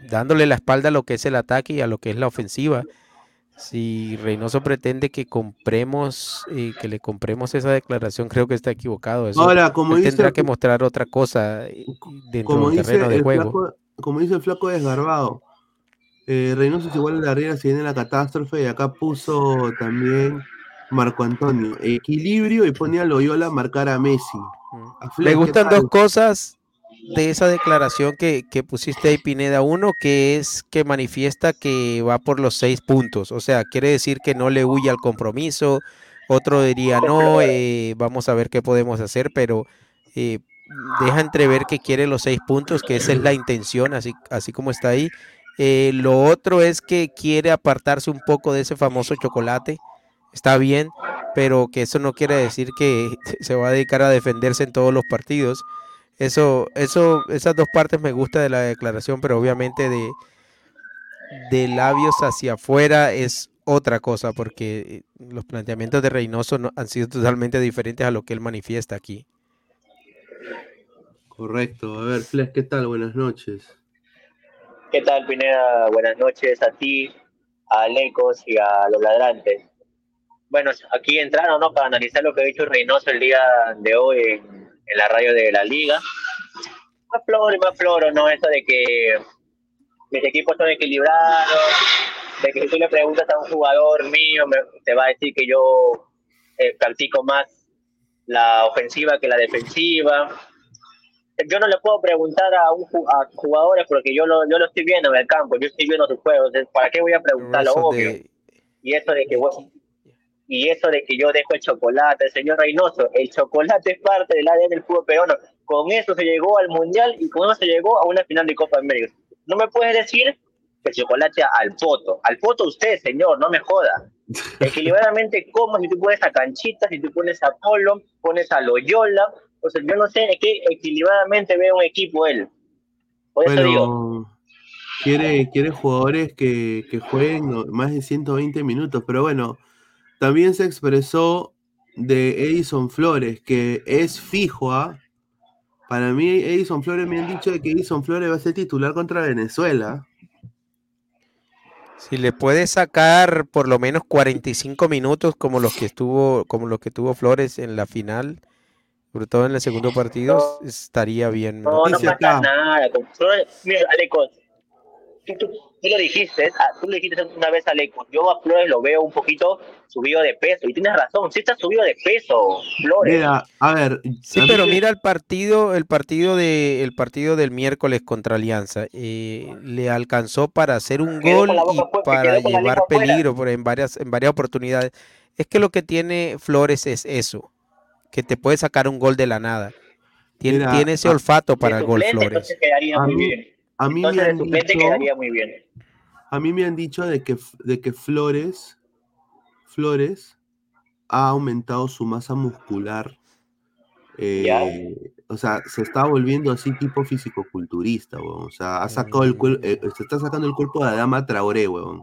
dándole la espalda a lo que es el ataque y a lo que es la ofensiva. Si Reynoso pretende que compremos, eh, que le compremos esa declaración, creo que está equivocado. Ahora, como dice, tendrá que mostrar otra cosa eh, dentro del terreno de juego. como dice el flaco desgarbado, Reynoso es igual a la Riera si viene la catástrofe y acá puso también Marco Antonio, equilibrio y ponía a Loyola marcar a Messi. Mm. Le gustan dos cosas de esa declaración que, pusiste ahí, Pineda. Uno, que es que manifiesta que va por los seis puntos. O sea, quiere decir que no le huye al compromiso. Otro diría, no, eh, vamos a ver qué podemos hacer, pero eh, deja entrever que quiere los seis puntos, que esa es la intención, así, así como está ahí. Eh, lo otro es que quiere apartarse un poco de ese famoso chocolate. Está bien, pero que eso no quiere decir que se va a dedicar a defenderse en todos los partidos eso, eso, esas dos partes me gusta de la declaración, pero obviamente de, de labios hacia afuera es otra cosa, porque los planteamientos de Reynoso no, han sido totalmente diferentes a lo que él manifiesta aquí. Correcto. A ver, Fles, ¿qué tal? Buenas noches. ¿Qué tal, Pineda? Buenas noches a ti, a Lecos y a los ladrantes. bueno, aquí entraron, ¿no? Para analizar lo que ha dicho Reynoso el día de hoy en, en la radio de la liga. Más floro y más floro, ¿no? Eso de que mis equipos son equilibrados, de que si tú le preguntas a un jugador mío, me- te va a decir que yo eh, practico más la ofensiva que la defensiva. Yo no le puedo preguntar a, un, a jugadores porque yo lo, yo lo estoy viendo en el campo, yo estoy viendo sus juegos. ¿Para qué voy a preguntar lo obvio? de- Y eso de que bueno, y eso de que yo dejo el chocolate, señor Reynoso, el chocolate es parte del ADN del fútbol peruano. Con eso se llegó al mundial y con eso se llegó a una final de Copa América. No me puedes decir que el chocolate al poto. Al poto usted, señor, no me joda. Equilibradamente, como si tú pones a Canchita, si tú pones a Polo, pones a Loyola. O sea, yo no sé de qué equilibradamente ve un equipo él. Por eso digo, Bueno, quiere, quiere jugadores que, que jueguen más de 120 minutos, pero bueno, también se expresó de Edison Flores, que es fijo, ¿ah? Para mí, Edison Flores me han dicho de que Edison Flores va a ser titular contra Venezuela. Si le puede sacar por lo menos 45 minutos como los que estuvo, como los que tuvo Flores en la final, sobre todo en el segundo partido, estaría bien. ¿no? No, pasa nada. Flores- Mira, Alecos, tú, tú- tú lo dijiste, ah, tú lo dijiste una vez. Yo a Flores lo veo un poquito subido de peso. Y tienes razón, sí está subido de peso, Flores. Mira, a ver. Sí, pero mira el partido, el partido de, el partido del miércoles contra Alianza, eh, le alcanzó para hacer un Quedó gol y para llevar peligro por en varias, en varias oportunidades. Es que lo que tiene Flores es eso, que te puede sacar un gol de la nada. Tiene, Mira, tiene ese olfato para el gol Flores. Entonces quedaría A muy mí- bien. A mí me Entonces de han suplente dicho- quedaría muy bien. A mí me han dicho de que, de que Flores, Flores ha aumentado su masa muscular. eh, o sea, se está volviendo así tipo fisicoculturista, weón. O sea, ha sacado el cuerpo, se está sacando el cuerpo de Adama Traoré, weón.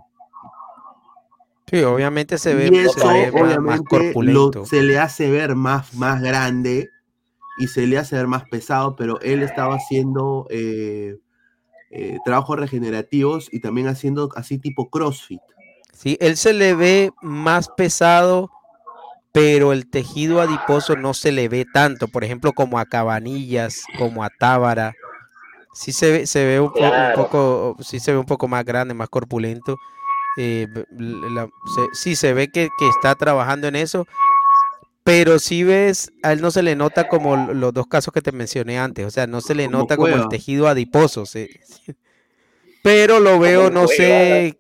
Sí, obviamente se ve, y se eso, ve más- más, obviamente, lo- corpulento. se le hace ver más, más grande y se le hace ver más pesado, pero él estaba haciendo eh, eh, trabajos regenerativos y también haciendo así tipo CrossFit. Sí, él se le ve más pesado, pero el tejido adiposo no se le ve tanto. Por ejemplo, como a Cabanillas, como a Tábara. Sí se ve, se ve un, po- un Claro. poco, sí se ve un poco más grande, más corpulento. Eh, la- se- sí se ve que, que está trabajando en eso, pero si ves, a él no se le nota como los dos casos que te mencioné antes. O sea, no se le Como nota como el tejido adiposo. se- pero lo veo, no sé,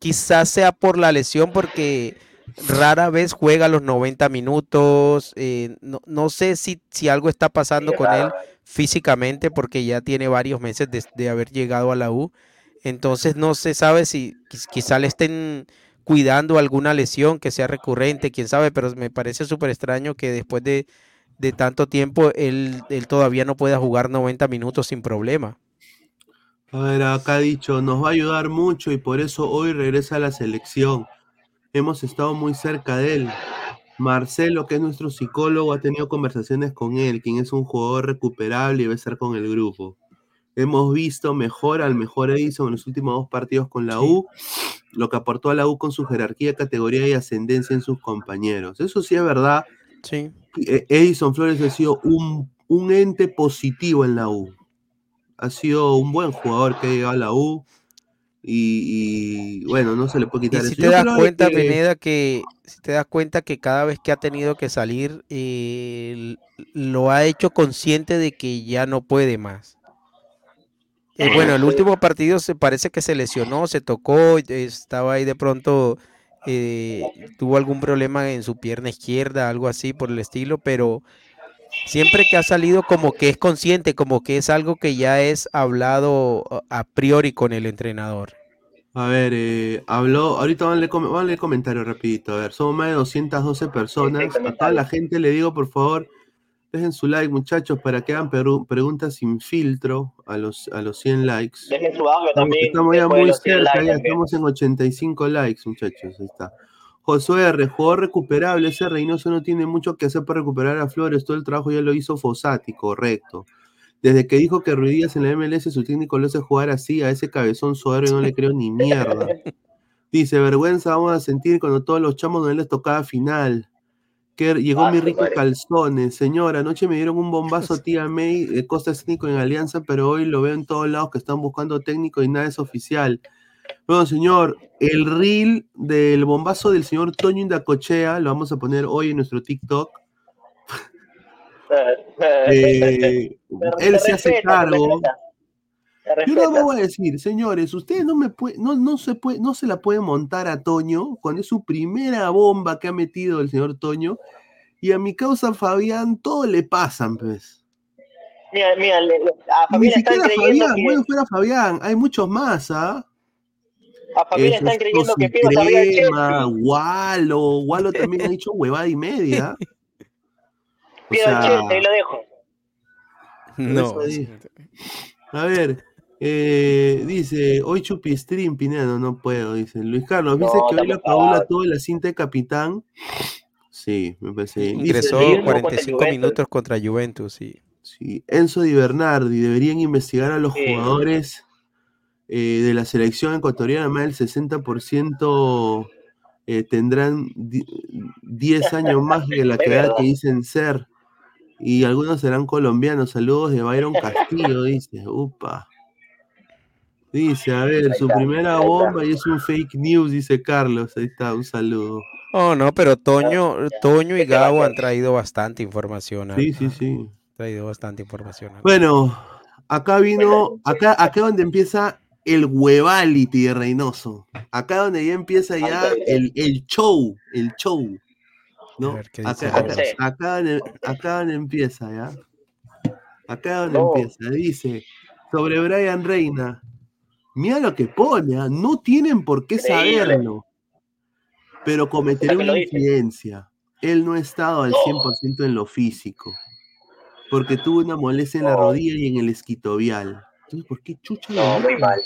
quizás sea por la lesión porque rara vez juega los 90 minutos. eh, no, no sé si, si algo está pasando Sí, con él físicamente porque ya tiene varios meses de, de haber llegado a la U. Entonces no se sabe si quiz- quizá le estén cuidando alguna lesión que sea recurrente, quién sabe, pero me parece súper extraño que después de, de tanto tiempo él, él todavía no pueda jugar 90 minutos sin problema. A ver, acá ha dicho, nos va a ayudar mucho y por eso hoy regresa a la selección. Hemos estado muy cerca de él. Marcelo, que es nuestro psicólogo, ha tenido conversaciones con él, quien es un jugador recuperable y va a estar con el grupo. Hemos visto mejor al mejor Edison en los últimos dos partidos con la U, lo que aportó a la U con su jerarquía, categoría y ascendencia en sus compañeros. Eso sí es verdad. Sí. Eh, Edison Flores ha sido un, un ente positivo en la U. Ha sido un buen jugador que ha llegado a la U. Y, y, bueno, no se le puede Y quitar si eso. te das cuenta, que- Pineda, que si te das cuenta que cada vez que ha tenido que salir, eh, lo ha hecho consciente de que ya no puede más. Eh, bueno, el último partido se parece que se lesionó, se tocó, eh, estaba ahí de pronto, eh, tuvo algún problema en su pierna izquierda, algo así por el estilo, pero siempre que ha salido como que es consciente, como que es algo que ya es hablado a priori con el entrenador. A ver, eh, habló, ahorita van a, leer, com- van a leer comentarios rapidito, a ver, somos más de 212 personas, a toda la gente le digo, por favor, dejen su like, muchachos, para que hagan preguntas sin filtro a los, a los 100 likes. Dejen su audio también. estamos ya muy los 100 cerca, ya estamos en 85 likes, muchachos, ahí está. Josué R, jugador recuperable, ese Reynoso no tiene mucho que hacer para recuperar a Flores, todo el trabajo ya lo hizo Fossati, correcto. Desde que dijo que Ruidías en la MLS su técnico lo hace jugar así, a ese cabezón soberbio no le creo ni mierda. Dice, vergüenza vamos a sentir cuando todos los chamos no les tocaba final. Llegó Ah, mi rico calzones. Señora, anoche me dieron un bombazo tía May de Costa Técnico en Alianza, pero hoy lo veo en todos lados que están buscando técnico y nada es oficial. Bueno, señor, el reel del bombazo del señor Toño Indacochea lo vamos a poner hoy en nuestro TikTok. Eh, él se hace cargo. Yo no me voy a decir, señores, ustedes no me puede, no, no se puede, no se la pueden montar a Toño cuando es su primera bomba que ha metido el señor Toño. Y a mi causa Fabián todo le pasan, pues. Mira, mira, a Ni Fabián están siquiera creyendo Fabián, que, bueno fuera Fabián, hay muchos más, ¿ah? a Fabián Eso están es creyendo que Piero sabía. Gualo, Gualo también ha dicho huevada y media. Piero el sea, ahí lo dejo. No. A ver, eh, dice, hoy chupistrín, Pineda, no puedo, dice. Luis Carlos, ¿viste No, que hoy la. Paula tuvo la cinta de capitán? Sí, me parece. Dice, Ingresó contra 45 Juventus. minutos contra Juventus, sí. sí, Enzo Di Bernardi, deberían investigar a los Sí. jugadores eh, de la selección ecuatoriana, más del 60% eh, tendrán di- 10 años más que la que edad que dicen ser. Y algunos serán colombianos. Saludos de Byron Castillo, dice. Upa. Dice, a ver, su primera bomba y es un fake news, dice Carlos. Ahí está, un saludo. Oh, no, pero Toño, Toño y ¿Qué te va a Gabo han traído bastante información. han- Sí, sí, han sí. traído bastante información. Bueno, acá vino, acá, acá donde empieza el huevality de Reynoso. Acá donde ya empieza ya el, el show, el show. ¿no? A ver, ¿qué dice Acá, acá, acá donde, acá donde empieza, ¿ya? Acá donde No. empieza. Dice, sobre Brian Reina. Mira lo que pone, ¿ah? no tienen por qué Increíble. saberlo. Pero cometeré una incidencia. Él no ha estado al No. 100% en lo físico. Porque tuvo una molestia en la rodilla y en el esquitovial. Entonces, ¿por qué chucha lo No, muy mal.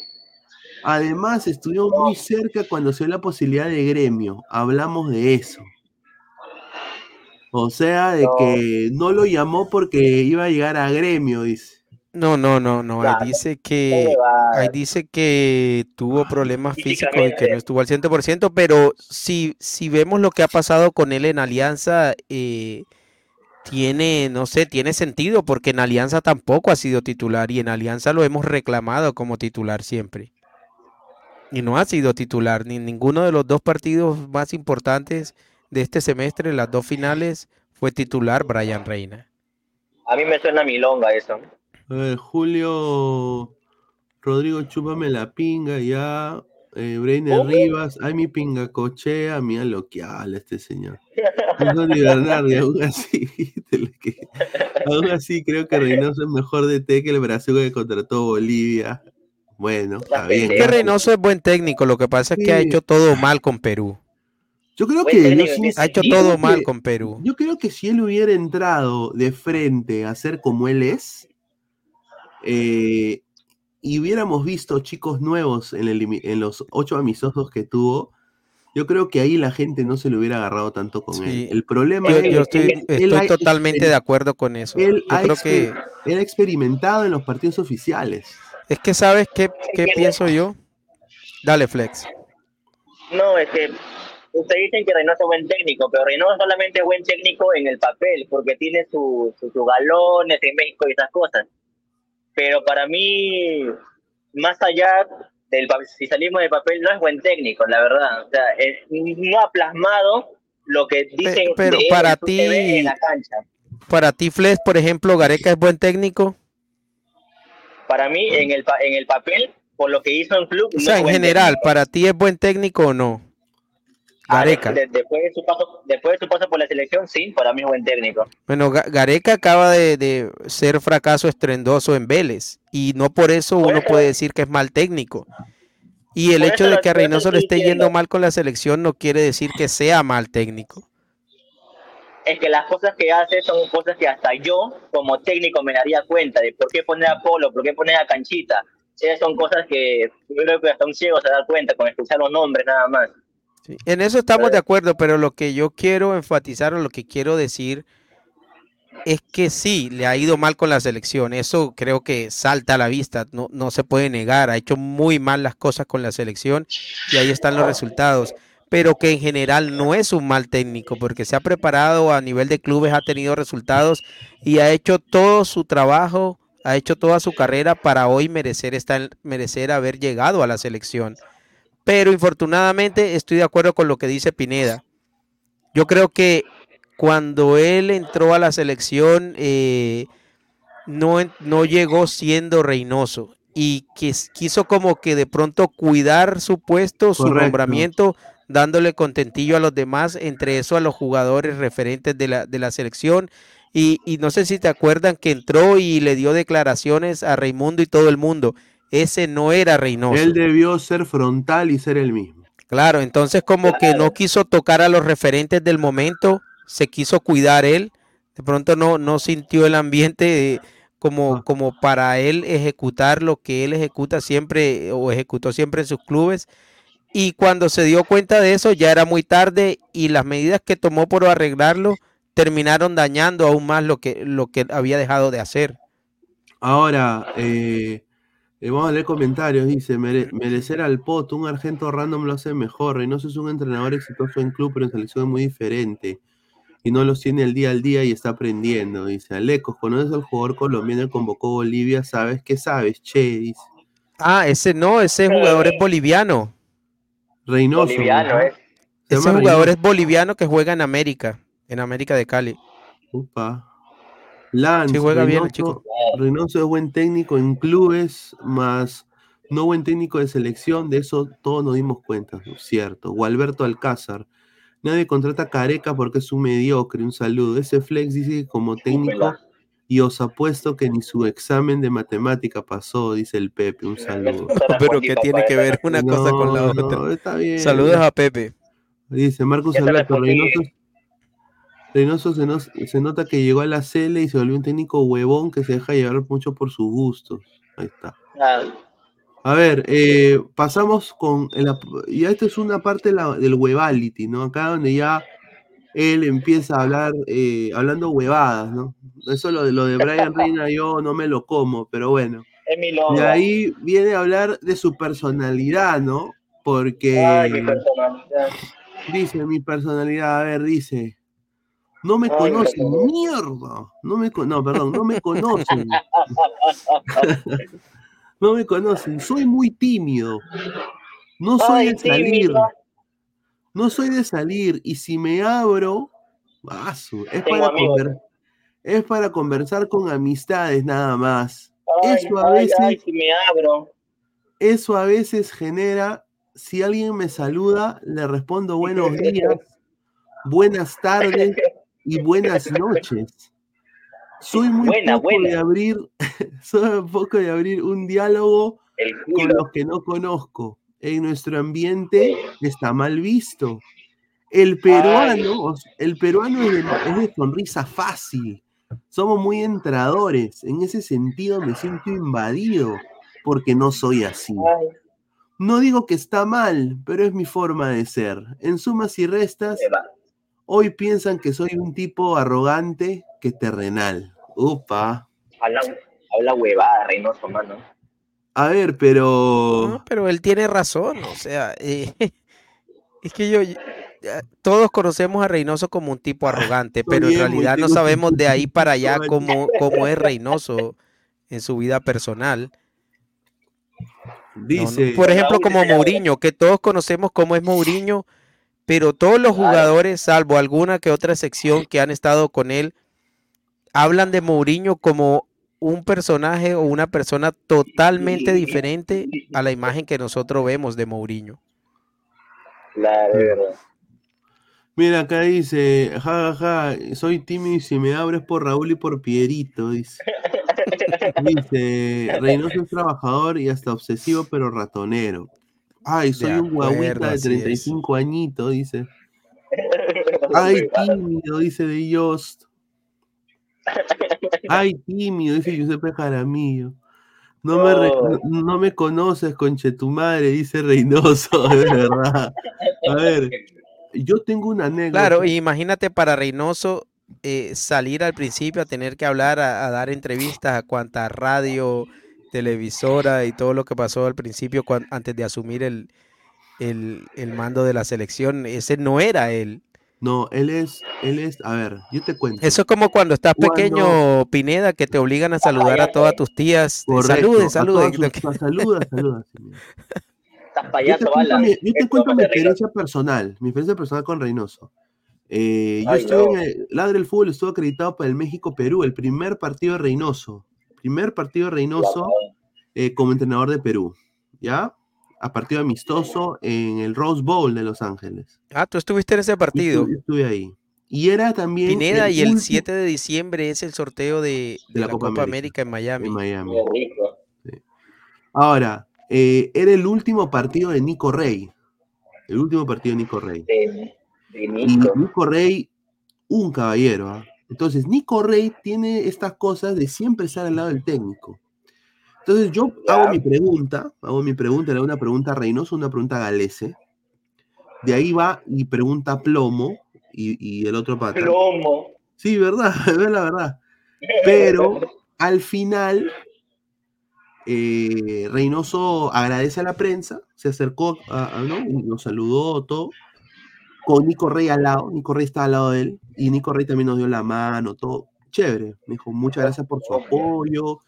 Además, estuvimos muy cerca cuando se dio la posibilidad de gremio. Hablamos de eso. O sea, de No. que no lo llamó porque iba a llegar a gremio, dice. No, no, no, no. Ahí dice que ahí dice que tuvo problemas físicos y que no estuvo al 100%, pero si, si vemos lo que ha pasado con él en Alianza, eh, tiene, no sé, tiene sentido, porque en Alianza tampoco ha sido titular y en Alianza lo hemos reclamado como titular siempre. Y no ha sido titular ni en ninguno de los dos partidos más importantes de este semestre, las dos finales, fue titular Brian Reina. A mí me suena milonga eso. A ver, Julio Rodrigo, chúpame la pinga ya. Eh, Breiner ¿Cómo? Rivas, ay mi pinga cochea, mira lo que habla este señor. Antonio Bernardi, aún así, aún así creo que Reynoso es mejor de T que el Brasil que contrató Bolivia. Bueno, está bien. Es que Reynoso es buen técnico, lo que pasa es que ha hecho todo mal con Perú. Yo creo Buen que yo sí- Ha hecho todo mal que- con Perú. Yo creo que si él hubiera entrado de frente a ser como él es, eh, y hubiéramos visto chicos nuevos en, el limi- en los ocho amistosos que tuvo, yo creo que ahí la gente no se le hubiera agarrado tanto con Sí. él. El problema Yo, es yo que estoy, él- estoy totalmente de acuerdo con eso. Él Yo ha, creo que exper- él ha experimentado en los partidos oficiales. es que sabes qué, qué pienso yo. Dale, Flex. No, es que ustedes dicen que Reynoso es buen técnico, pero Reynoso solamente es buen técnico en el papel, porque tiene su- su- sus galones en México y esas cosas. Pero para mí, más allá del si salimos del papel, no es buen técnico, la verdad. O sea, es- no ha plasmado lo que dicen pero de él para ti- en la cancha. Para ti, Flex, por ejemplo, Gareca es buen técnico. Para mí, en el, en el papel, por lo que hizo en club, O sea, en general, técnico. ¿para ti es buen técnico o no? Gareca. de- después, de su paso, después de su paso por la selección, sí, para mí es buen técnico. Bueno, Ga- Gareca acaba de, de ser fracaso estrendoso en Vélez y no por eso Por uno eso- puede decir que es mal técnico. Y el hecho de que a Reynoso le esté diciendo. yendo mal con la selección no quiere decir que sea mal técnico. Es que las cosas que hace son cosas que hasta yo, como técnico, me daría cuenta de por qué poner a Polo, por qué poner a Canchita. Esas son cosas que yo creo que hasta un ciego se da cuenta con escuchar los nombres nada más. Sí, En eso estamos de acuerdo, pero lo que yo quiero enfatizar o lo que quiero decir es que sí, le ha ido mal con la selección. Eso creo que salta a la vista, no, no se puede negar. Ha hecho muy mal las cosas con la selección y ahí están los resultados. Pero que en general no es un mal técnico, porque se ha preparado a nivel de clubes, ha tenido resultados y ha hecho todo su trabajo, ha hecho toda su carrera para hoy merecer, estar, merecer haber llegado a la selección. Pero infortunadamente estoy de acuerdo con lo que dice Pineda. Yo creo que cuando él entró a la selección, eh, no, no llegó siendo Reynoso y que quiso como que de pronto cuidar su puesto, su Correcto. nombramiento, dándole contentillo a los demás, entre eso a los jugadores referentes de la, de la selección. Y, y no sé si te acuerdan que entró y le dio declaraciones a Raimundo y todo el mundo. Ese no era Reynoso. Él debió ser frontal y ser el mismo. Claro, entonces como que no quiso tocar a los referentes del momento, se quiso cuidar él, de pronto no, no sintió el ambiente eh, como, Ah. como para él ejecutar lo que él ejecuta siempre o ejecutó siempre en sus clubes. Y cuando se dio cuenta de eso ya era muy tarde y las medidas que tomó por arreglarlo terminaron dañando aún más lo que, lo que había dejado de hacer. Ahora, eh, eh, vamos a leer comentarios. Dice, "Mere- merecer al Poto, un argento random lo hace mejor. Reynoso es un entrenador exitoso en club, pero en selección es muy diferente. Y no los tiene el día al día y está aprendiendo. Dice, Alecos, ¿conoces al jugador colombiano que convocó Bolivia? ¿Sabes qué sabes? Che, dice. Ah, ese no, ese jugador es boliviano. Reynoso. Boliviano, ¿no? ¿eh? Se Ese jugador Reynoso. es boliviano que juega en América, en América de Cali. Upa. Lance, Sí, juega bien el Reynoso, chico. Reynoso es buen técnico en clubes, más no buen técnico de selección, de eso todos nos dimos cuenta, ¿no? cierto. Gualberto Alcázar, nadie contrata a Careca porque es un mediocre, un saludo. Ese Flex dice que como técnico y os apuesto que ni su examen de matemática pasó, dice el Pepe, un saludo. Pero ¿qué tiene que ver una cosa con la otra? no, está bien. Saludos a Pepe. Dice Marcos Alberto. Reynoso, Reynoso se, nota que llegó a la Cele y se volvió un técnico huevón que se deja llevar mucho por sus gustos. Ahí está. A ver, eh, pasamos con. el ap- ya esto es una parte de la- del huevality, ¿no? Acá donde ya él empieza a hablar, eh, hablando huevadas, ¿no? Eso lo de, lo de Brian Reina yo no me lo como, pero bueno. Y ahí viene a hablar de su personalidad, ¿no? Porque. Ay, mi personalidad. Dice mi personalidad, a ver, dice. No me conocen, mierda. No me con- no, perdón, no me conocen. no me conocen, soy muy tímido. No soy Ay, de salir. tímido. No soy de salir. Y si me abro, es para, conver- es para conversar con amistades nada más. Ay, Eso a ay, veces- ay, si me abro. Eso a veces genera, si alguien me saluda, le respondo buenos días, buenas tardes y buenas noches. Soy muy Buena, poco de abrir, soy muy poco de abrir un diálogo con los que no conozco. En nuestro ambiente está mal visto. El peruano, el peruano es de, es de sonrisa fácil. Somos muy entradores. En ese sentido me siento invadido porque no soy así. Ay, No digo que está mal, pero es mi forma de ser. En sumas y restas. Hoy piensan que soy un tipo arrogante que terrenal. Upa. Habla, habla huevada, Reynoso, mano. A ver, pero... No, pero él tiene razón, o sea, eh, es que yo, todos conocemos a Reynoso como un tipo arrogante, pero en realidad no sabemos de ahí para allá cómo, cómo es Reynoso en su vida personal. ¿no? ¿no? Dice... Por ejemplo, como Mourinho, que todos conocemos cómo es Mourinho, pero todos los Claro. jugadores, salvo alguna que otra sección que han estado con él, hablan de Mourinho como un personaje o una persona totalmente diferente a la imagen que nosotros vemos de Mourinho. La de verdad. Mira, acá dice, ja, ja, ja, soy tímido y si me abres por Raúl y por Pierito, dice. Dice, Reynoso es trabajador y hasta obsesivo, pero ratonero. Ay, soy De un guaguita de así es. 35 añitos, dice. Ay, tímido, dice de Yost. Ay, tímido, dice Giuseppe Jaramillo. No me, re- no, me conoces, conchetumadre, dice Reynoso, de verdad. A ver, yo tengo una anécdota. Claro, imagínate para Reynoso eh, salir al principio a tener que hablar, a, a dar entrevistas a cuanta radio, televisora y todo lo que pasó al principio cuan- antes de asumir el, el, el mando de la selección, ese no era él. No, él es, él es, a ver, yo te cuento. Eso es como cuando estás Cuando- pequeño, Pineda, que te obligan a saludar a todas tus tías. de, Correcto, Saluden, saluden. sus- Saluda, saluda. Estás Yo te payaso, cuento mi, yo te cuento mi experiencia personal, mi experiencia personal con Reynoso. Eh, yo Ay, estuve no. en el, Ladre el Fútbol estuvo acreditado para el México-Perú, el primer partido de Reynoso. Primer partido de Reynoso eh, como entrenador de Perú, ¿ya? A partido amistoso en el Rose Bowl de Los Ángeles. Ah, tú estuviste en ese partido. estuve, ahí. Y era también Pineda, y el último- 7 de diciembre es el sorteo de, de la, Copa, América. en Miami. en Miami. Ahora, eh, era el último partido de Nico Rey. El último partido de Nico Rey. De, de Y Nico. Nico Rey, un caballero. ¿ah? Entonces, Nico Rey tiene estas cosas de siempre estar al lado del técnico. Entonces, yo hago mi pregunta, hago mi pregunta, le hago una pregunta a Reynoso, una pregunta a Galese. De ahí va y pregunta a Plomo y, y el otro pata. Plomo. Sí, verdad, es la verdad. Pero al final, eh, Reynoso agradece a la prensa, se acercó, a, a- ¿no? y nos saludó todo, con Nico Rey al lado, Nico Rey estaba al lado de él, y Nico Rey también nos dio la mano, todo chévere. Me dijo, muchas gracias por su apoyo,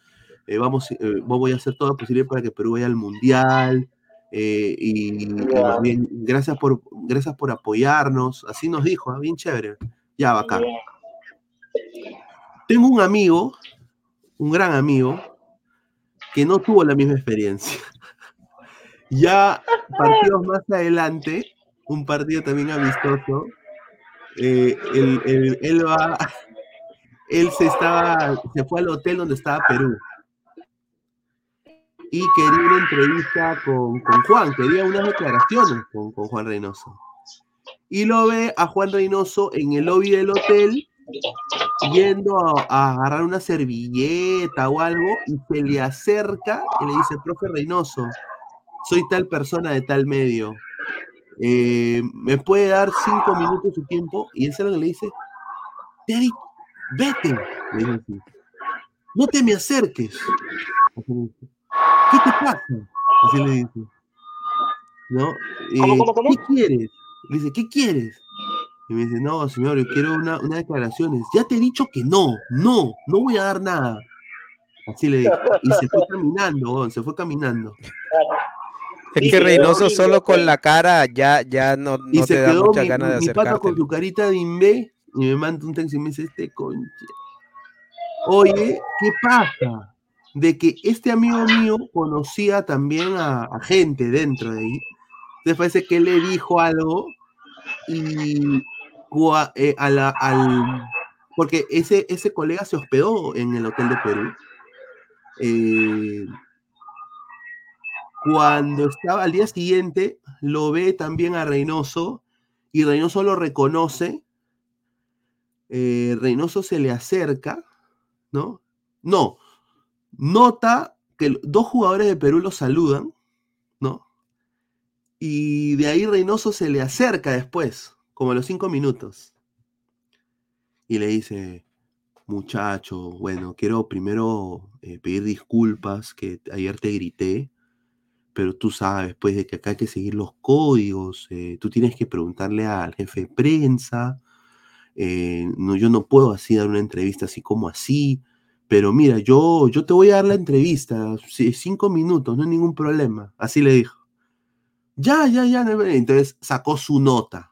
eh, vamos, eh, voy a hacer todo lo posible para que Perú vaya al Mundial, eh, y, bien, gracias por, gracias por apoyarnos, así nos dijo, bien chévere, ya bacán. Tengo un amigo, un gran amigo, que no tuvo la misma experiencia. Ya partidos más adelante, un partido también amistoso, eh, él, él- él va, él se estaba, se fue al hotel donde estaba Perú y quería una entrevista con, con Juan, quería unas declaraciones con, con Juan Reynoso. Y lo ve a Juan Reynoso en el lobby del hotel yendo a, a agarrar una servilleta o algo y se le acerca y le dice, profe Reynoso, soy tal persona de tal medio, eh, ¿me puede dar cinco minutos de su tiempo? Y él se lo que le dice, Terry, vete, le dice así. no te me acerques. ¿Qué te pasa? Así le dice. ¿No? ¿Cómo, Eh, cómo, cómo? ¿Qué quieres? Le dice, ¿qué quieres? Y me dice, no, señor, yo quiero una, unas declaraciones. Ya te he dicho que no, no, no voy a dar nada. Así le dijo. Y se fue caminando, se fue caminando. Es que Reynoso solo con la cara ya, ya no, no se te da muchas mi, ganas de mi pata con su carita de imbé y me manda un texto y me dice, este conche. Oye, ¿qué pasa? De que este amigo mío conocía también a, a gente dentro de ahí. Entonces parece que le dijo algo y cua- eh, a la- al, porque ese, ese colega se hospedó en el hotel de Perú. Eh, cuando estaba al día siguiente, lo ve también a Reynoso y Reynoso lo reconoce. eh, Reynoso se le acerca, ¿no? No, nota que dos jugadores de Perú lo saludan, ¿no? Y de ahí Reynoso se le acerca después, como a los cinco minutos. Y le dice, muchacho, bueno, quiero primero eh, pedir disculpas que ayer te grité, pero tú sabes, pues, de que acá hay que seguir los códigos, eh, tú tienes que preguntarle al jefe de prensa, eh, no, yo no puedo así dar una entrevista así como así, pero mira, yo, yo te voy a dar la entrevista, cinco minutos, no hay ningún problema, así le dijo. Ya, ya, ya, no hay problema". entonces sacó su nota.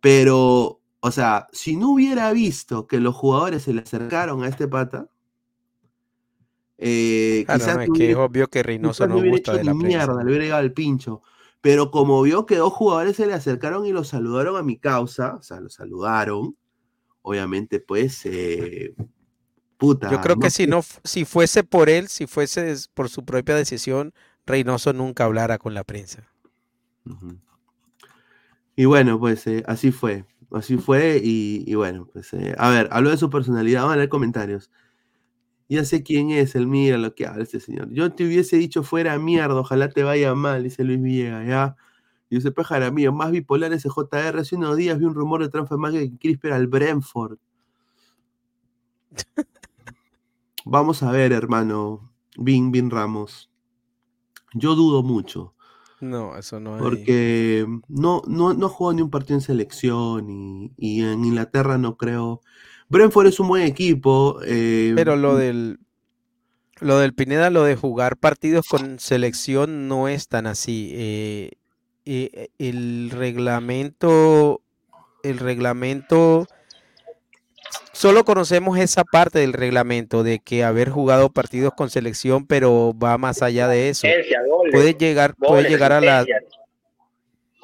Pero, o sea, si no hubiera visto que los jugadores se le acercaron a este pata, eh, Claro, quizás no, es que es obvio que Reynoso no gusta de la prensa. mierda, le hubiera llegado al pincho. Pero como vio que dos jugadores se le acercaron y lo saludaron a mi causa, o sea, lo saludaron, obviamente, pues, eh, puta. Yo creo no que si no, si fuese por él, si fuese por su propia decisión, Reynoso nunca hablara con la prensa. Y bueno, pues eh, así fue. Así fue. Y, y bueno, pues a ver, habló de su personalidad. Vamos a leer comentarios. Ya sé quién es el mira lo que habla este señor. Yo te hubiese dicho fuera mierda, ojalá te vaya mal, dice Luis Villegas. Ya, Giuseppe Jaramillo, más bipolar ese JR. Hace unos días vi un rumor de transfer market que Crisper al Brentford. Vamos a ver, hermano. Bin, Bin Ramos. Yo dudo mucho. No, eso no es. Porque no, no, no jugó ni un partido en selección y, y en Inglaterra no creo. Brentford es un buen equipo. eh, Pero lo del lo del Pineda, lo de jugar partidos con selección no es tan así. eh, eh, el reglamento, el reglamento, solo conocemos esa parte del reglamento de que haber jugado partidos con selección, pero va más allá de eso. Puedes llegar, puedes llegar a la,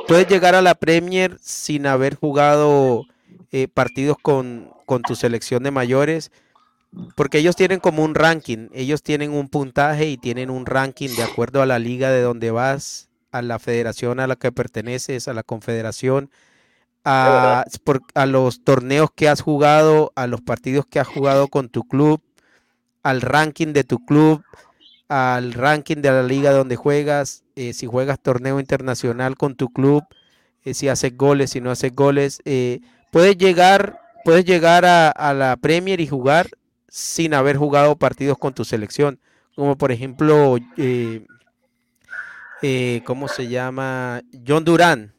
puedes llegar a la Premier sin haber jugado eh, partidos con, con tu selección de mayores, porque ellos tienen como un ranking, ellos tienen un puntaje y tienen un ranking de acuerdo a la liga de donde vas, a la federación a la que perteneces, a la confederación, a, por- a los torneos que has jugado, a los partidos que has jugado con tu club, al ranking de tu club, al ranking de la liga donde juegas, eh, si juegas torneo internacional con tu club, eh, si haces goles, si no haces goles, eh, puedes llegar, puedes llegar a, a la Premier y jugar sin haber jugado partidos con tu selección, como por ejemplo, eh, eh, ¿cómo se llama? John Durán.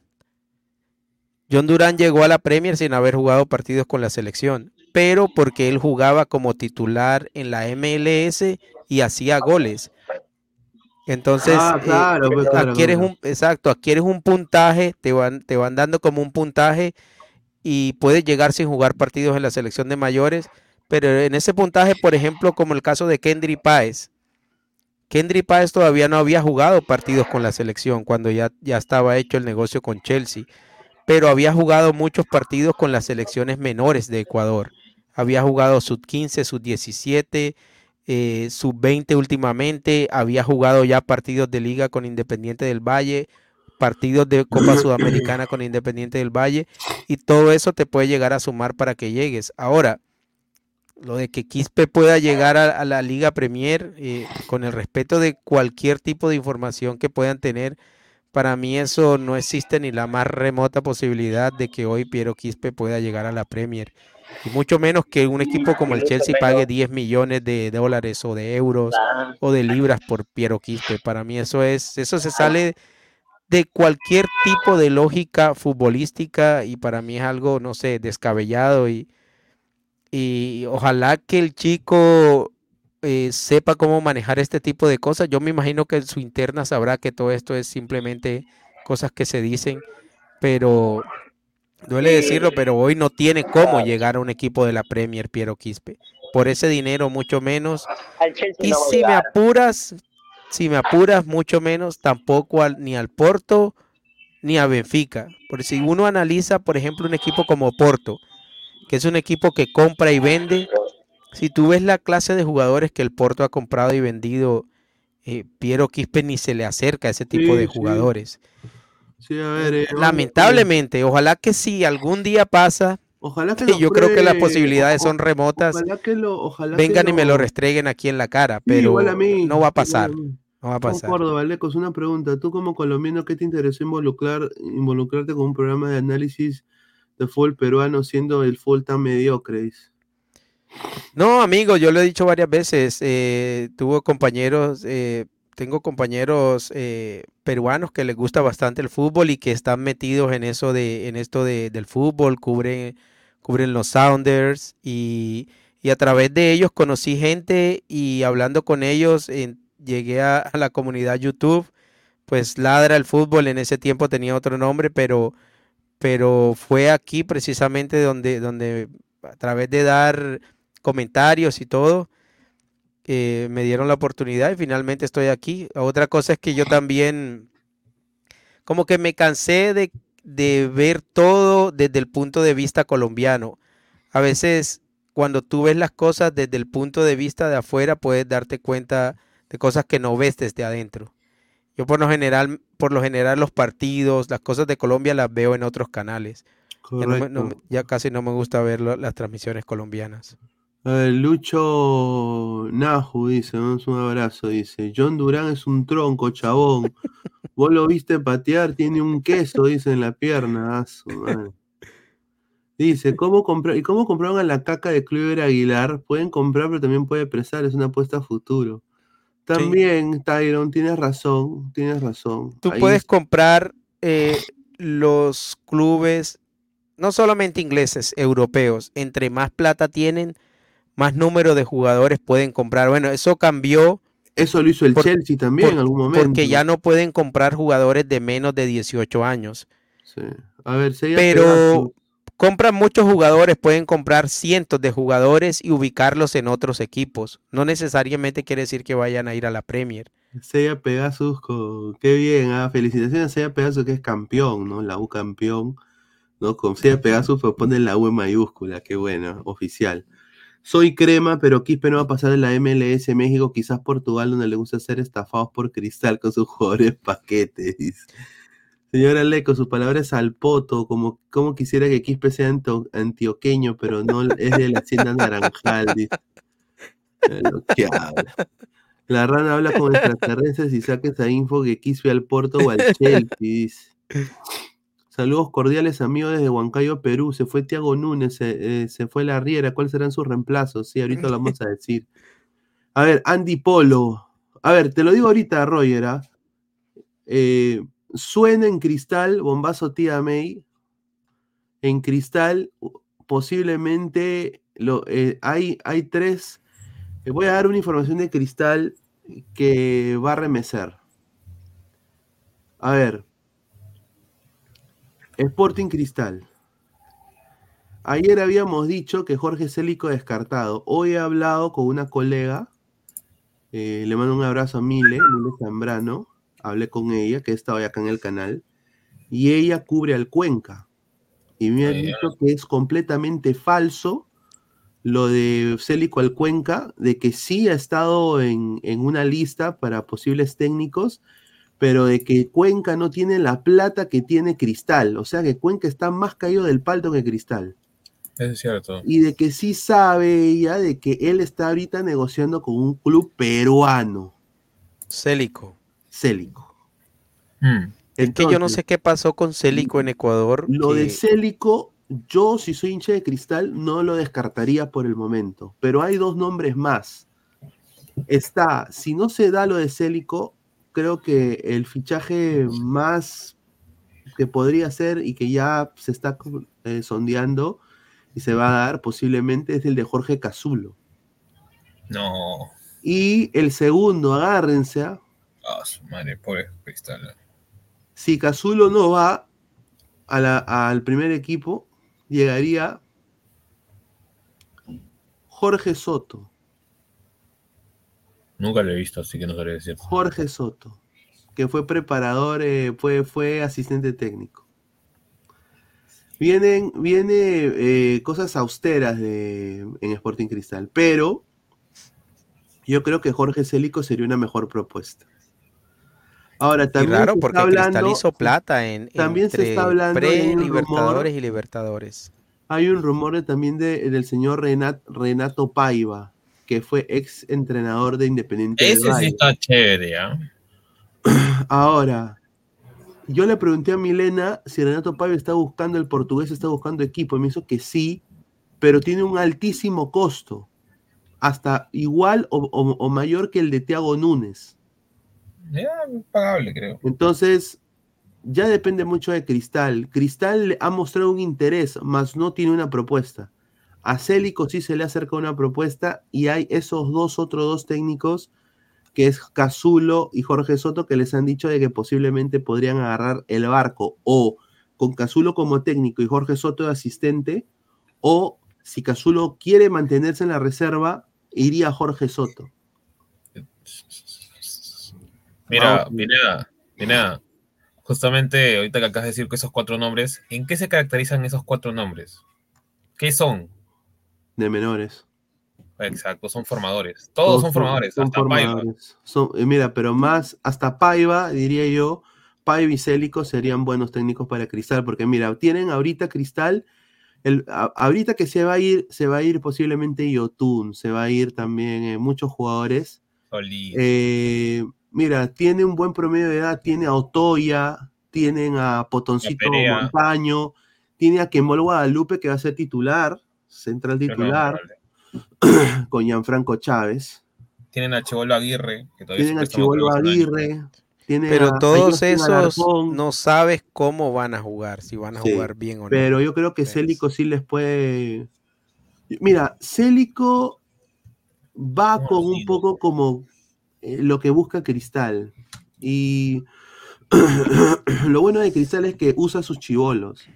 John Durán llegó a la Premier sin haber jugado partidos con la selección, pero porque él jugaba como titular en la MLS y hacía goles. Entonces, Ah, eh, pues, claro, adquieres claro. un, exacto, adquieres un puntaje, te van, te van dando como un puntaje y puedes llegar sin jugar partidos en la selección de mayores, pero en ese puntaje, por ejemplo, como el caso de Kendry Páez, Kendry Páez todavía no había jugado partidos con la selección cuando ya, ya estaba hecho el negocio con Chelsea, pero había jugado muchos partidos con las selecciones menores de Ecuador. Había jugado sub 15, sub 17, eh, sub 20 últimamente, había jugado ya partidos de liga con Independiente del Valle, partidos de Copa Sudamericana con Independiente del Valle, y todo eso te puede llegar a sumar para que llegues. Ahora, lo de que Quispe pueda llegar a, a la Liga Premier, eh, con el respeto de cualquier tipo de información que puedan tener, para mí eso no existe ni la más remota posibilidad de que hoy Piero Quispe pueda llegar a la Premier. Y mucho menos que un equipo como el Chelsea pague 10 millones de dólares o de euros o de libras por Piero Quispe. Para mí eso es, eso se sale de cualquier tipo de lógica futbolística y para mí es algo, no sé, descabellado y, y ojalá que el chico eh, sepa cómo manejar este tipo de cosas. Yo me imagino que en su interna sabrá que todo esto es simplemente cosas que se dicen, pero duele decirlo, pero hoy no tiene cómo llegar a un equipo de la Premier, Piero Quispe. Por ese dinero, mucho menos. Y si me apuras, si me apuras mucho menos, tampoco al- ni al Porto ni a Benfica. Porque si uno analiza, por ejemplo, un equipo como Porto, que es un equipo que compra y vende, si tú ves la clase de jugadores que el Porto ha comprado y vendido, eh, Piero Quispe ni se le acerca a ese tipo Sí, de jugadores. Sí, a ver. eh, Lamentablemente, ojalá que si algún día pasa, Ojalá que yo creo que las posibilidades o- son remotas, Ojalá que lo, ojalá que vengan y me lo restreguen aquí en la cara, pero igual a mí, no va a pasar, mí. No va a pasar. Concuerdo, Valecos, una pregunta. Tú como colombiano, ¿qué te interesó involucrar, involucrarte con un programa de análisis de fútbol peruano siendo el fútbol tan mediocre? No, amigo, yo lo he dicho varias veces. eh, tuve compañeros, eh, tengo compañeros eh, peruanos que les gusta bastante el fútbol y que están metidos en eso de, en esto de, del fútbol, cubren, cubren los Sounders y, y a través de ellos conocí gente y hablando con ellos en- llegué a, la comunidad YouTube. Pues Ladra el fútbol en ese tiempo tenía otro nombre, pero, pero fue aquí precisamente donde, donde a través de dar comentarios y todo, eh, me dieron la oportunidad y finalmente estoy aquí. Otra cosa es que yo también, como que me cansé de, de ver todo desde el punto de vista colombiano. A veces, cuando tú ves las cosas desde el punto de vista de afuera, puedes darte cuenta de cosas que no ves desde adentro. Yo por lo general, por lo general los partidos, las cosas de Colombia las veo en otros canales. Ya, casi no me gusta ver las transmisiones colombianas. Lucho Naju dice, un abrazo, dice, John Durán es un tronco, chabón. Vos lo viste patear, tiene un queso, dice en la pierna. ah. Dice, ¿cómo? ¿Y cómo compraron a la caca de Clever Aguilar? Pueden comprar, pero también puede prestar, es una apuesta a futuro. También, Tyron, tienes razón, tienes razón. Tú Ahí puedes comprar eh, los clubes, no solamente ingleses, europeos. Entre más plata tienen, más número de jugadores pueden comprar. Bueno, eso cambió. Eso lo hizo el por- Chelsea también por- en algún momento. Porque ya no pueden comprar jugadores de menos de 18 años. Sí. A ver, Pero. Compran muchos jugadores, pueden comprar cientos de jugadores y ubicarlos en otros equipos. No necesariamente quiere decir que vayan a ir a la Premier. Seiya Pegasus, qué bien, ah, felicitaciones a Seiya Pegasus que es campeón, ¿no? La U campeón, ¿no? Con Seiya Pegasus pues ponen la U en mayúscula, qué bueno, oficial. Soy crema, pero Quispe no va a pasar en la MLS México, quizás Portugal, donde le gusta ser estafados por cristal con sus jugadores paquetes. Señora Leco, su palabra es al poto, como, como quisiera que Quispe sea antioqueño, pero no es de la hacienda naranjal. dice. Eh, habla. La rana habla con extraterrestres y saca esa info que Quispe al Porto o al Chelsea. dice. Saludos cordiales, amigos desde Huancayo, Perú. Se fue Tiago Núñez, se, eh, se fue la Riera. ¿Cuáles serán sus reemplazos? Sí, ahorita lo vamos a decir. A ver, Andy Polo. A ver, te lo digo ahorita, Roger. ¿ah? Eh, suena en cristal, bombazo tía May. En cristal, posiblemente eh, hay, hay tres. voy a dar una información de cristal que va a remecer. A ver. Sporting Cristal. Ayer habíamos dicho que Jorge Célico descartado. Hoy he hablado con una colega. eh, le mando un abrazo a Mile, Mile Zambrano. Hablé con ella, que estaba acá en el canal. Y ella cubre al Cuenca. Y me ha dicho que es completamente falso lo de Célico al Cuenca, de que sí ha estado en, en una lista para posibles técnicos, pero de que Cuenca no tiene la plata que tiene Cristal. O sea que Cuenca está más caído del palto que Cristal. Es cierto. Y de que sí sabe ella de que él está ahorita negociando con un club peruano, Célico. Célico. Mm. Es que yo no sé qué pasó con Célico en Ecuador. Lo de Célico, yo si soy hincha de cristal, no lo descartaría por el momento. Pero hay dos nombres más. Está, si no se da lo de Célico, creo que el fichaje más que podría ser y que ya se está eh, sondeando y se va a dar posiblemente es el de Jorge Cazulo. No. Y el segundo, agárrense, ¿ah? Su madre, pobre Cristal. si Cazulo no va a la- al primer equipo, llegaría Jorge Soto. Nunca lo he visto, así que no sabría decir. Jorge Soto, que fue preparador, eh, fue, fue asistente técnico. Vienen, viene eh, cosas austeras de, en Sporting Cristal, pero yo creo que Jorge Célico sería una mejor propuesta. Ahora, Y también raro se porque Cristal hablando, hizo plata en también se entre está hablando rumor- pre-Libertadores y Libertadores. Hay un rumor de- también de- del señor Renat- Renato Paiva, que fue ex entrenador de Independiente del Ese sí está chévere, ¿ah? Ahora, yo le pregunté a Milena si Renato Paiva está buscando el portugués, está buscando equipo, y me hizo que sí, pero tiene un altísimo costo, hasta igual o, o- o mayor que el de Thiago Núñez. Ya, pagable, creo. Entonces, ya depende mucho de Cristal. Cristal ha mostrado un interés, mas no tiene una propuesta. A Célico sí se le acerca una propuesta y hay esos dos, otros dos técnicos, que es Cazulo y Jorge Soto, que les han dicho de que posiblemente podrían agarrar el barco o con Cazulo como técnico y Jorge Soto de asistente, o si Cazulo quiere mantenerse en la reserva, iría Jorge Soto. Mira, mira, mira. Justamente ahorita que acabas de decir que esos cuatro nombres, ¿en qué se caracterizan esos cuatro nombres? ¿Qué son? De menores. Exacto, son formadores. Todos son formadores, son hasta Paiva. formadores. Son- eh, mira, pero más, hasta Paiva, diría yo, Paiva y Célico serían buenos técnicos para Cristal, porque mira, tienen ahorita Cristal, el, a- ahorita que se va a ir, se va a ir posiblemente Yotun, se va a ir también eh, muchos jugadores. Solís. Eh, mira, tiene un buen promedio de edad, tiene a Otoya, tienen a Potoncito. Montaño, tiene a Kembol Guadalupe que va a ser titular, central no, titular, con Gianfranco Chávez. Tienen a Chivolo Aguirre, que todavía Tienen a Chivolo. Aguirre. Pero a todos esos Alarcón, no sabes cómo van a jugar, si van a Sí, jugar bien o no. Pero yo creo que Pues, Célico sí les puede. Mira, Célico va No, con sí, un poco como lo que busca Cristal. Y lo bueno de Cristal es que usa sus chivolos.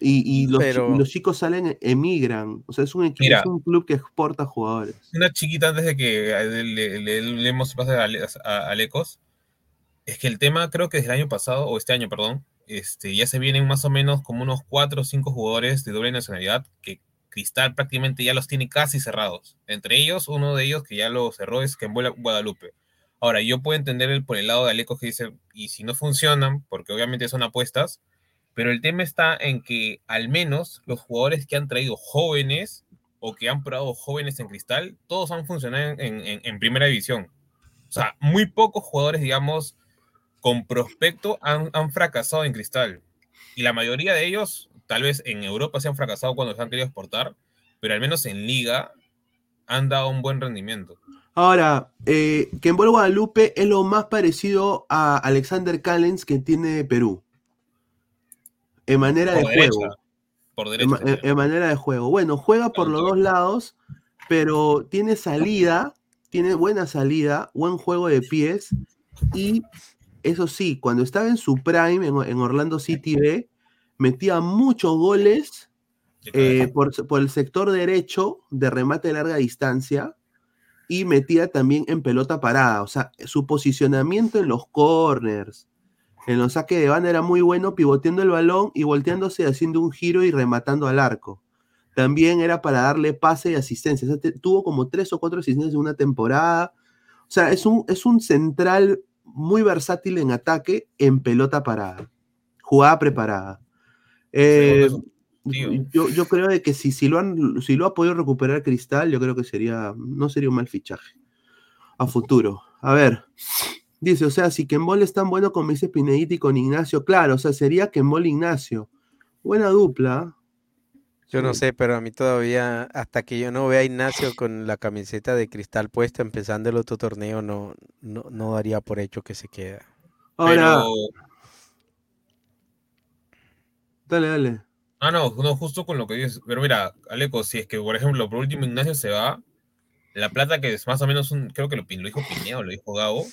Y, y los, Pero- chicos salen, emigran. O sea, es un, equipo, Mira. es un club que exporta jugadores. Una chiquita antes de que eh, le, le, le demos pase a, Ale- a- a Alecos. Es que el tema, creo que desde el año pasado, o este año, perdón, este, ya se vienen más o menos como unos cuatro o cinco jugadores de doble nacionalidad que Cristal prácticamente ya los tiene casi cerrados. Entre ellos, uno de ellos que ya lo cerró es Kembola Guadalupe. Ahora, yo puedo entender el, por el lado de Alecos que dice, y si no funcionan, porque obviamente son apuestas, pero el tema está en que al menos los jugadores que han traído jóvenes o que han probado jóvenes en Cristal, todos han funcionado en, en- en primera división. O sea, muy pocos jugadores, digamos, con prospecto han fracasado en Cristal. Y la mayoría de ellos, tal vez en Europa se han fracasado cuando se han querido exportar, pero al menos en Liga han dado un buen rendimiento. Ahora, eh, Kembol Guadalupe es lo más parecido a Alexander Callens que tiene Perú. En manera de derecha. juego. Por derecha. en- en manera de juego. Bueno, juega por los dos lados, pero tiene salida, tiene buena salida, buen juego de pies y eso sí, cuando estaba en su prime en, en Orlando City B, metía muchos goles eh, por, por el sector derecho de remate de larga distancia y metía también en pelota parada. O sea, su posicionamiento en los corners, en los saques de banda era muy bueno, pivoteando el balón y volteándose, haciendo un giro y rematando al arco. También era para darle pase y asistencia. O sea, te- tuvo como tres o cuatro asistencias en una temporada. O sea, es un, es un central muy versátil en ataque, en pelota parada. Jugada preparada. Eh, yo, yo creo de que si, si, lo han, si lo ha podido recuperar Cristal, yo creo que sería, no sería un mal fichaje a futuro. A ver, dice, o sea, si Kembol es tan bueno como dice Pineiti con Ignacio, claro, o sea, sería Kembol Ignacio. Buena dupla. Yo no sé, pero a mí todavía, hasta que yo no vea a Ignacio con la camiseta de cristal puesta empezando el otro torneo, no, no, no daría por hecho que se queda. Ahora, Pero, dale, dale. ah, no, no, justo con lo que dices. Pero mira, Aleco, si es que, por ejemplo, por último Ignacio se va, la plata que es más o menos un, creo que lo, pin- lo dijo Pineo, lo dijo Gabo,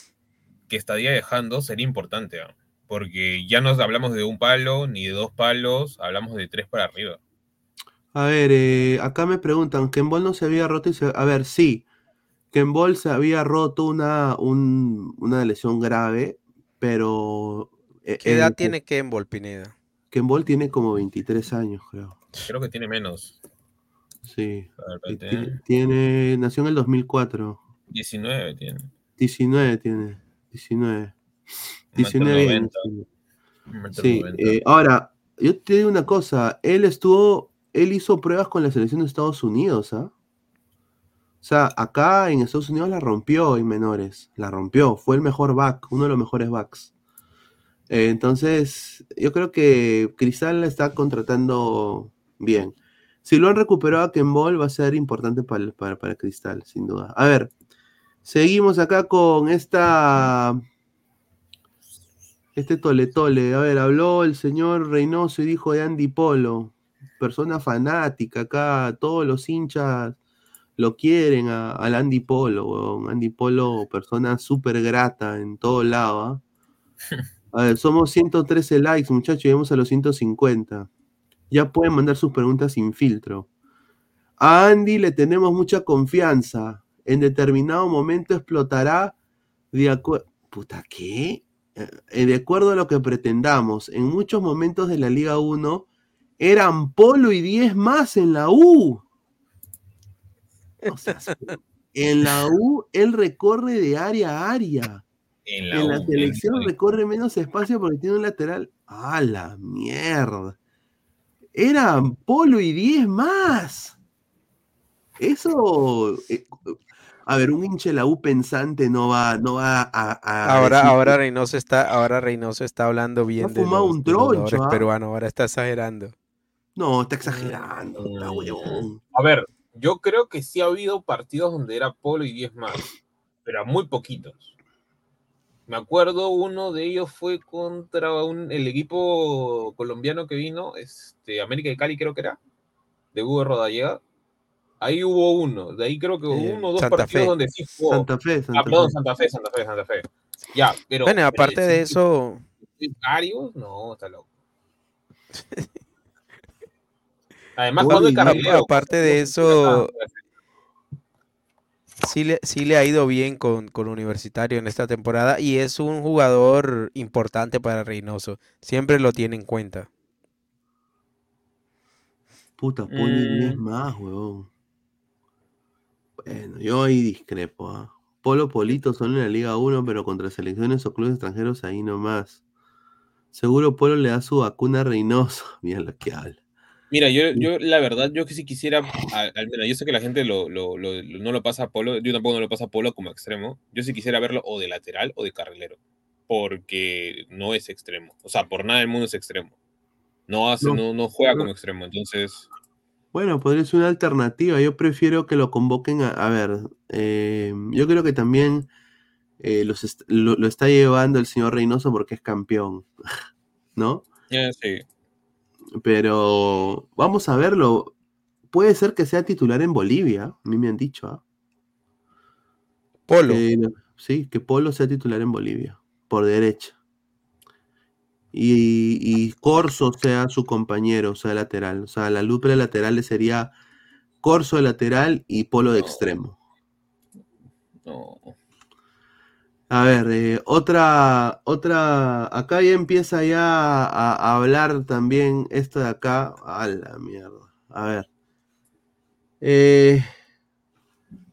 que estaría dejando sería importante, ¿ah? porque ya no hablamos de un palo ni de dos palos, hablamos de tres para arriba. A ver, eh, acá me preguntan, ¿Kembol no se había roto? Y se... A ver, sí, Kembol se había roto una, un- una lesión grave, pero... eh, ¿Qué edad el- tiene Kembol Pineda? Kembol tiene como 23 años, creo. Creo que tiene menos. Sí. A ver, Y espérate, ti- ¿eh? Tiene, nació en el 2004. 19 tiene. 19 tiene. 19. Un 19 metro años 90, tiene. un metro Sí, 90. eh, ahora, yo te digo una cosa, él estuvo, él hizo pruebas con la selección de Estados Unidos, ¿ah? O sea, acá en Estados Unidos la rompió en menores, la rompió, fue el mejor back, uno de los mejores backs. Entonces, yo creo que Cristal la está contratando bien. Si lo han recuperado a Kembol va a ser importante para, para, para Cristal, sin duda. A ver, seguimos acá con esta este tole tole, a ver, habló el señor Reynoso y dijo de Andy Polo, persona fanática acá, todos los hinchas lo quieren a- al Andy Polo. Andy Polo, persona súper grata en todo lado, ¿ah? A ver, somos 113 likes, muchachos, llegamos a los 150. Ya pueden mandar sus preguntas sin filtro. A Andy le tenemos mucha confianza. En determinado momento explotará de acuerdo. Puta, ¿qué? Eh, de acuerdo a lo que pretendamos, en muchos momentos de la Liga 1 eran Polo y 10 más en la U. En la U él recorre de área a área. En la, En la U, selección recorre menos espacio porque tiene un lateral. ¡A la mierda! Eran Polo y 10 más. Eso. eh, A ver, un hincha de la U pensante no va, no va a. a Ahora, decir, ahora Reynoso está, ahora Reynoso está hablando bien Ha de fumado los, un troncho, ¿ah? peruanos, ahora está exagerando. No, está exagerando, Mm. está huevón. A ver, yo creo que sí ha habido partidos donde era Polo y 10 más, pero a muy poquitos. Me acuerdo uno de ellos fue contra un- el equipo colombiano que vino, este, América de Cali creo que era, de Hugo Rodallega. Ahí hubo uno, de ahí creo que Eh, uno o dos Santa partidos Fe. donde sí jugó. Santa Fe, Santa ah, perdón, Fe. Santa Fe, Santa Fe, Santa Fe. Ya, pero. Bueno, pero aparte de eso, varios, no, está loco. Además, Uy, cuando el carrilero. aparte de eso, sí le, sí le ha ido bien con, con Universitario en esta temporada y es un jugador importante para Reynoso. Siempre lo tiene en cuenta. Puta, 10 Mm. más, huevón. Bueno, yo ahí discrepo. ¿ah? Polo Polito son en la Liga 1, pero contra selecciones o clubes extranjeros ahí nomás. Seguro Polo le da su vacuna a Reynoso. Mira lo que habla. Mira, yo, yo la verdad, yo que si quisiera, al, menos, yo sé que la gente lo, lo- lo- lo- no lo pasa a Polo, yo tampoco no lo pasa a Polo como extremo, yo sí quisiera verlo o de lateral o de carrilero, porque no es extremo, o sea, por nada del mundo es extremo, no, hace, No, no, no juega como extremo, entonces, Bueno, podría ser una alternativa. Yo prefiero que lo convoquen a. A ver, eh, yo creo que también eh, los est- lo, lo está llevando el señor Reynoso porque es campeón, ¿no? ya sí, Pero vamos a verlo. Puede ser que sea titular en Bolivia, a mí me han dicho. ¿ah? Polo. Que- sí, que Polo sea titular en Bolivia, por derecha. Y, y Corso sea su compañero, o sea, lateral. O sea, la dupla de laterales sería Corso de lateral y Polo de No. extremo. no, A ver, eh, otra, otra, acá ya empieza ya a, a hablar también esto de acá. A la mierda. A ver. Eh,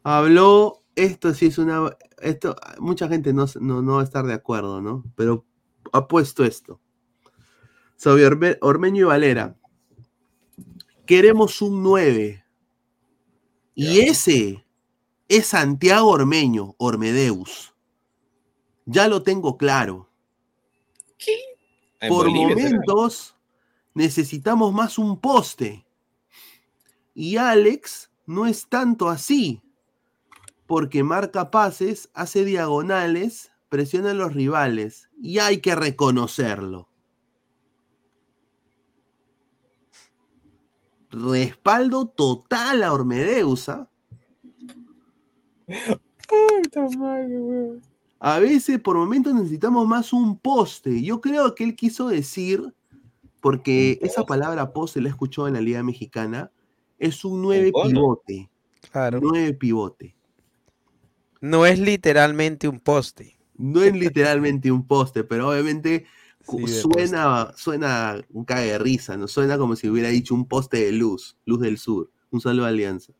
habló, esto sí es una, esto, mucha gente no, no, no va a estar de acuerdo, ¿no? Pero ha puesto esto. Sobre Orme- Ormeño y Valera. Queremos un 9. Y ese es Santiago Ormeño, Ormedeus. Ya lo tengo claro. en Por Bolivia será. momentos necesitamos más un poste. Y Alex no es tanto así. Porque marca pases, hace diagonales, presiona a los rivales. Y hay que reconocerlo. Respaldo total a Ormedeusa. A veces, por momentos, necesitamos más un poste. Yo creo que él quiso decir, porque esa palabra poste la he escuchado en la Liga Mexicana, es un nueve pivote. Claro. Nueve pivote. No es literalmente un poste. No es literalmente un poste, pero obviamente Sí, suena, suena un cague de risa, ¿no? Suena como si hubiera dicho un poste de luz, luz del sur. Un saludo a Alianza.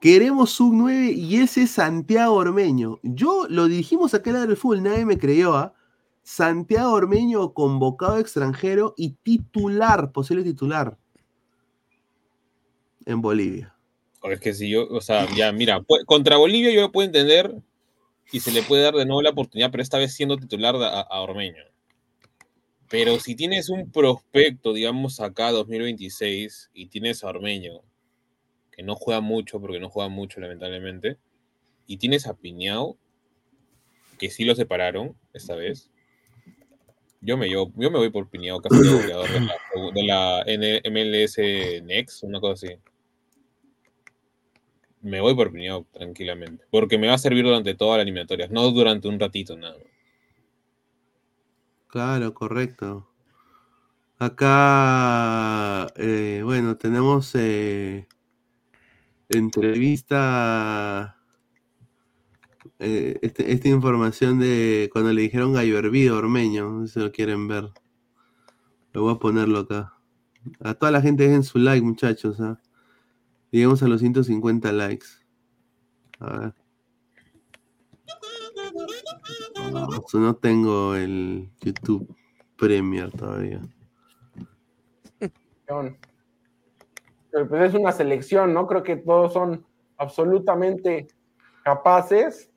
Queremos un 9 y ese es Santiago Ormeño. Yo lo dijimos acá en el fútbol, nadie me creyó, ¿ah? Santiago Ormeño convocado extranjero y titular, posible titular en Bolivia. Es que si yo, o sea, ya, mira, contra Bolivia yo lo puedo entender y se le puede dar de nuevo la oportunidad, pero esta vez siendo titular a Ormeño. Pero si tienes un prospecto, digamos, acá 2026 y tienes a Ormeño, que no juega mucho, porque no juega mucho, lamentablemente, y tienes a Piñao, que sí lo separaron esta vez, yo me, yo, yo me voy por Piñao, casi de goleador de la, de la N- MLS Next, una cosa así. Me voy por Piñao tranquilamente, porque me va a servir durante toda la eliminatoria, no durante un ratito nada. más. Claro, correcto. Acá, eh, bueno, tenemos eh, entrevista, eh, este- esta información de cuando le dijeron Gallo Hervido Ormeño, no sé si lo quieren ver. Lo voy a ponerlo acá. A toda la gente dejen su like, muchachos. ¿ah? Llegamos a los 150 likes. A ver. No, no tengo el YouTube Premier todavía. Pero pues es una selección, ¿no? Creo que todos son absolutamente capaces.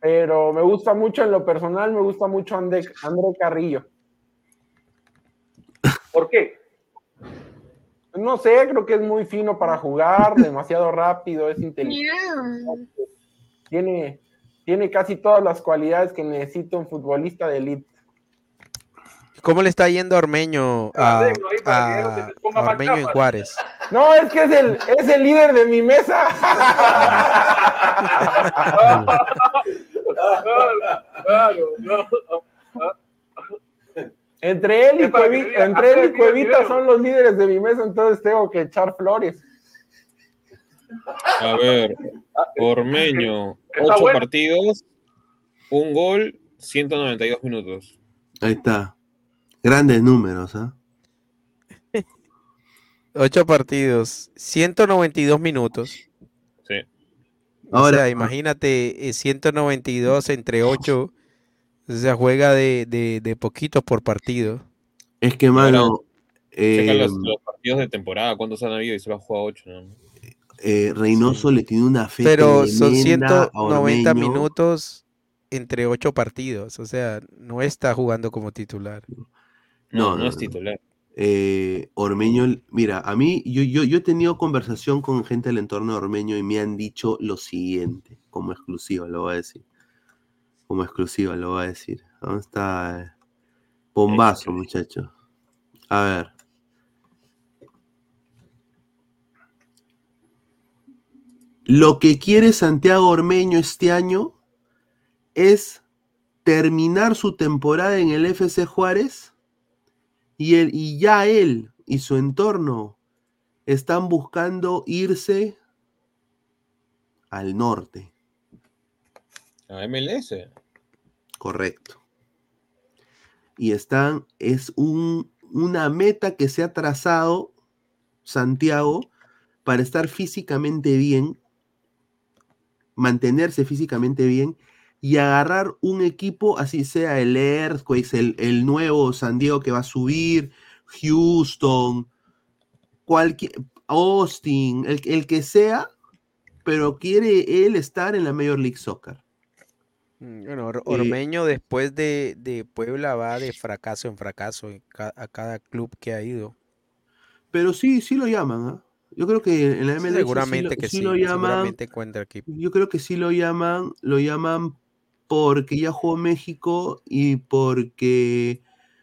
Pero me gusta mucho en lo personal, me gusta mucho André, André Carrillo. ¿Por qué? No sé, creo que es muy fino para jugar, demasiado rápido, es inteligente. Tiene, tiene casi todas las cualidades que necesita un futbolista de élite. ¿Cómo le está yendo a Ormeño, a, a- a Ormeño en Juárez? No, es que es el, es el líder de mi mesa. Claro, no. Entre él y, Es para que Cuevi- diga, entre él y Cuevita son los líderes de mi mesa, entonces tengo que echar flores. A ver, Ormeño, Está 8 bueno. partidos, un gol, 192 minutos. Ahí está. Grandes números, ¿ah? Ocho partidos, 192 minutos. Sí. O Ahora- sea, imagínate, eh, 192 entre 8. O sea, juega de, de, de poquitos por partido. Es que, mano, eh, los, los partidos de temporada, cuántos han habido y solo ha jugado 8. ¿no? eh, Reynoso le tiene una fe Pero son tremenda a 190 Ormeño. minutos entre 8 partidos. O sea, no está jugando como titular. No, no es titular. Eh, Ormeño, mira, a mí, yo, yo, yo he tenido conversación con gente del entorno de Ormeño y me han dicho lo siguiente, como exclusiva, lo voy a decir. Como exclusiva, lo voy a decir. ¿Dónde está? Bombazo, muchachos. A ver. Lo que quiere Santiago Ormeño este año es terminar su temporada en el FC Juárez y, él, y ya él y su entorno están buscando irse al norte. A MLS. Correcto. Y están, es un, una meta que se ha trazado Santiago para estar físicamente bien, mantenerse físicamente bien y agarrar un equipo, así sea el Earthquakes, el, el nuevo San Diego que va a subir, Houston, cualquier, Austin, el, el que sea, pero quiere él estar en la Major League Soccer. Mm, Bueno, Or- Eh, Ormeño después de, de Puebla va de fracaso en fracaso a cada club que ha ido. Pero sí, sí lo llaman, ¿ah? Yo creo que en la MLS sí Seguramente que sí sí, lo llaman. seguramente. Yo creo que sí lo llaman, lo llaman porque ya jugó México y porque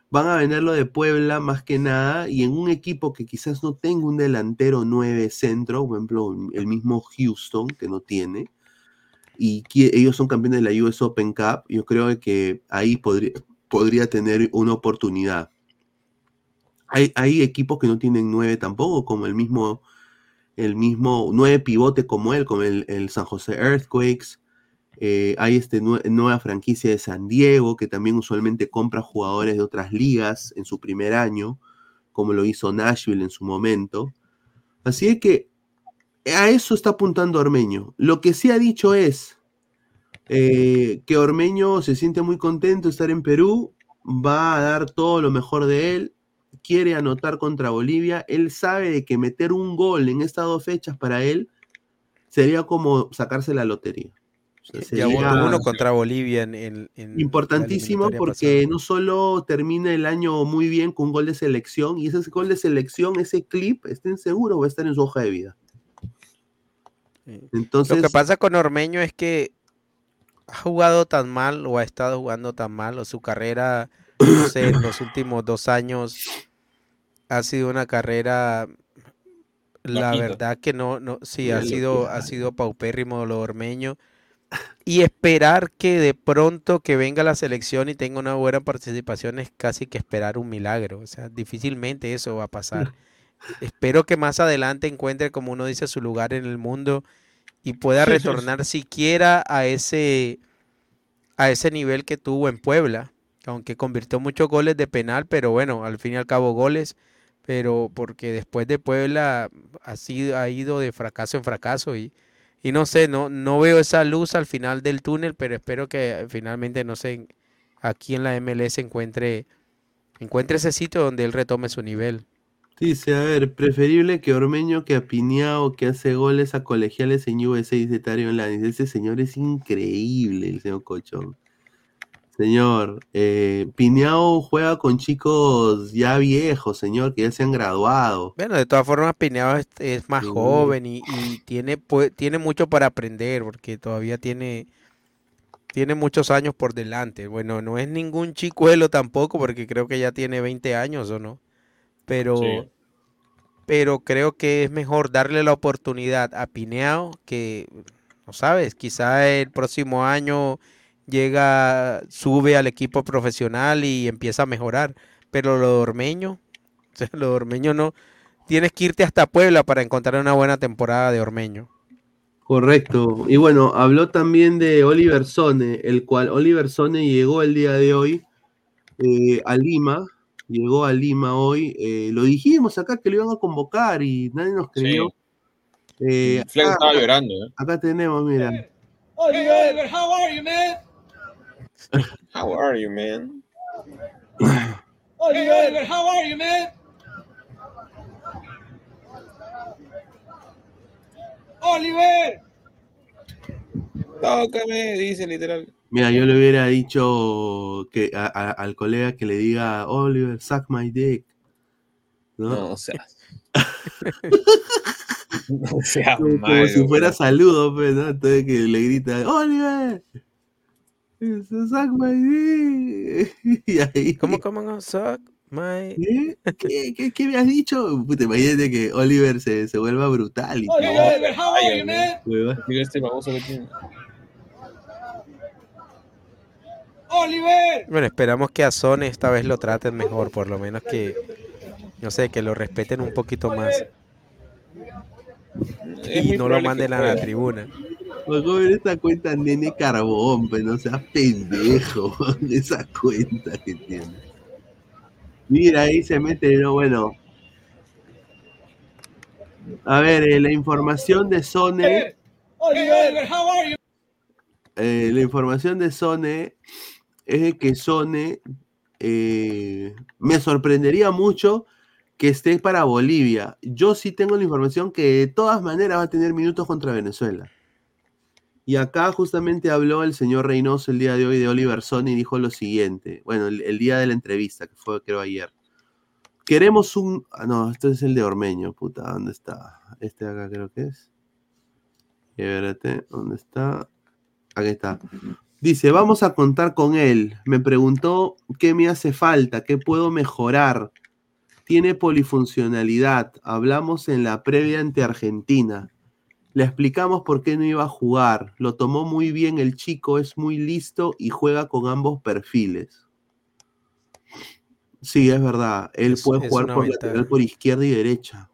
van a venderlo de Puebla más que nada y en un equipo que quizás no tenga un delantero 9 centro, por ejemplo, el mismo Houston que no tiene y ellos son campeones de la US Open Cup, yo creo que ahí podría, tener una oportunidad. Hay, equipos que no tienen nueve tampoco, como el mismo, el mismo nueve pivote como él, como el, el San José Earthquakes. Eh, hay este nue- nueva franquicia de San Diego que también usualmente compra jugadores de otras ligas en su primer año, como lo hizo Nashville en su momento. Así es que a eso está apuntando Ormeño. Lo que sí ha dicho es eh, que Ormeño se siente muy contento de estar en Perú, va a dar todo lo mejor de él, quiere anotar contra Bolivia, él sabe de que meter un gol en estas dos fechas para él sería como sacarse la lotería. Ya uno contra Bolivia en, en- en la importantísimo porque pasada. no solo termina el año muy bien con un gol de selección, y ese gol de selección, ese clip, estén seguros, va a estar en su hoja de vida. Entonces, Lo que pasa con Ormeño es que ha jugado tan mal o ha estado jugando tan mal o su carrera, no sé, en los últimos dos años ha sido una carrera, la verdad que no, no, sí, ha sido, ha sido paupérrimo lo de Ormeño. Y esperar que de pronto que venga la selección y tenga una buena participación es casi que esperar un milagro. O sea, difícilmente eso va a pasar. Espero que más adelante encuentre, como uno dice, su lugar en el mundo y pueda retornar siquiera a ese, a ese nivel que tuvo en Puebla, aunque convirtió muchos goles de penal, pero bueno, al fin y al cabo goles, pero porque después de Puebla ha, sido, ha ido de fracaso en fracaso y, y no sé, no, no veo esa luz al final del túnel, pero espero que finalmente, no sé, aquí en la MLS encuentre, encuentre ese sitio donde él retome su nivel. Dice, a ver, preferible que Ormeño que a Piñao que hace goles a colegiales en USA, dice Tario Lanis. Ese señor es increíble, el señor Cochón. Señor, eh, Piñao juega con chicos ya viejos, señor, que ya se han graduado. Bueno, de todas formas, Pineado es, es más Sí. joven y, y tiene, pue- tiene mucho para aprender porque todavía tiene, tiene muchos años por delante. Bueno, no es ningún chicuelo tampoco porque creo que ya tiene 20 años o no. Pero, Sí. pero creo que es mejor darle la oportunidad a Pineao que, no sabes, quizá el próximo año llega, sube al equipo profesional y empieza a mejorar. Pero lo de Ormeño, o sea, lo de Ormeño no, tienes que irte hasta Puebla para encontrar una buena temporada de Ormeño. Correcto. Y bueno, habló también de Oliver Sone, el cual Oliver Sone llegó el día de hoy eh, a Lima, llegó a Lima hoy. eh, lo dijimos acá que lo iban a convocar y nadie nos creyó. Eh, Fleck acá, estaba llorando, ¿eh? acá tenemos, mira. Oliver, how are you, man? How are you, man? Oliver, how are you, man? Oliver. Tócame, dice literal. Mira, yo le hubiera dicho que a- a- al colega que le diga, Oliver, suck my dick. ¿No? No, o sea. no sea como, como malo, si fuera saludo, pues, ¿no? Entonces que le grita, Oliver, suck my dick. Y ahí, ¿Cómo, cómo, no? Suck my... ¿Qué? ¿Qué, qué, qué me has dicho? Puta, imagínate que Oliver se, se vuelva brutal y. Oliver, how are you, man? Hueva. Mira este baboso que tiene. Oliver. Bueno, esperamos que a Sone esta vez lo traten mejor, por lo menos que, no sé, que lo respeten un poquito más Es y no lo manden a la tribuna. ¿Cómo era esta cuenta Nene Carbón? Pues no seas pendejo, esa cuenta que tiene. Mira, ahí se mete, no, bueno. A ver, eh, la información de Sone, eh, la información de Sone es que Sone eh, me sorprendería mucho que esté para Bolivia. Yo sí tengo la información que de todas maneras va a tener minutos contra Venezuela. Y acá justamente habló el señor Reynoso el día de hoy de Oliver Sone y dijo lo siguiente. Bueno, el, el día de la entrevista, que fue creo ayer. Queremos un... ah, no, esto es el de Ormeño, puta, ¿dónde está? Este de acá creo que es. Espérate, ¿dónde está? Aquí está. Dice, vamos a contar con él. Me preguntó qué me hace falta, qué puedo mejorar. Tiene polifuncionalidad. Hablamos en la previa ante Argentina. Le explicamos por qué no iba a jugar. Lo tomó muy bien el chico, es muy listo y juega con ambos perfiles. Sí, es verdad. Él Es- puede es jugar por ventaja. lateral por izquierda y derecha.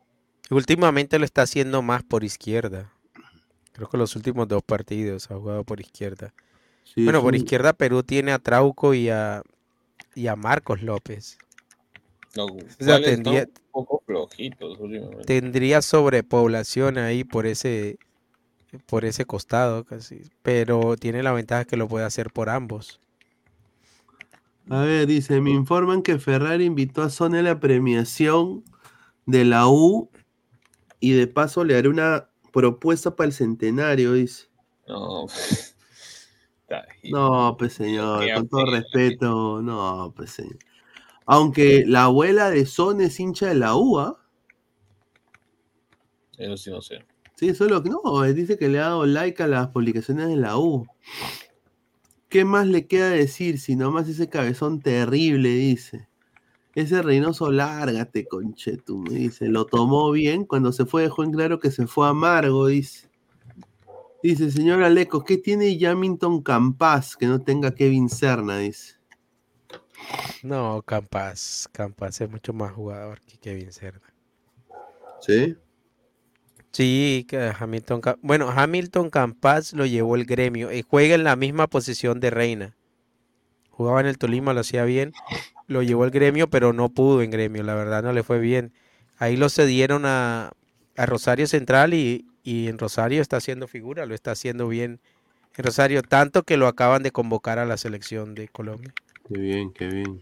Últimamente lo está haciendo más por izquierda. Creo que los últimos dos partidos ha jugado por izquierda. Sí, Bueno, por un- izquierda Perú tiene a Trauco y a, y a Marcos López. Los sea, cuales tendría- están un poco flojitos últimamente. Tendría sobrepoblación ahí por ese, por ese costado casi. Pero tiene la ventaja que lo puede hacer por ambos. A ver, dice, me informan que Ferrari invitó a Sony a la premiación de la U y de paso le haré una propuesta para el centenario, dice. No. No, pues señor, con todo respeto, no, pues señor. Aunque la abuela de Son es hincha de la U, ¿ah? Eso sí no sé. Sí, solo que no, eh, dice que le ha dado like a las publicaciones de la U. ¿Qué más le queda decir si nomás ese cabezón terrible, dice? Ese Reynoso, lárgate, conchetum, dice. Lo tomó bien, cuando se fue dejó en claro que se fue amargo, dice. Dice, señor Aleco, ¿qué tiene Yamington Campas que no tenga Kevin Serna? Dice. No, Campas. Campas es mucho más jugador que Kevin Cerda. ¿Sí? Sí, que Hamilton. Bueno, Hamilton Campas lo llevó el gremio. y juega en la misma posición de Reina. Jugaba en el Tolima, lo hacía bien. Lo llevó el gremio, pero no pudo en gremio. La verdad, no le fue bien. Ahí lo cedieron a, a Rosario Central y, y en Rosario está haciendo figura, lo está haciendo bien en Rosario. Tanto que lo acaban de convocar a la selección de Colombia. Qué bien, qué bien.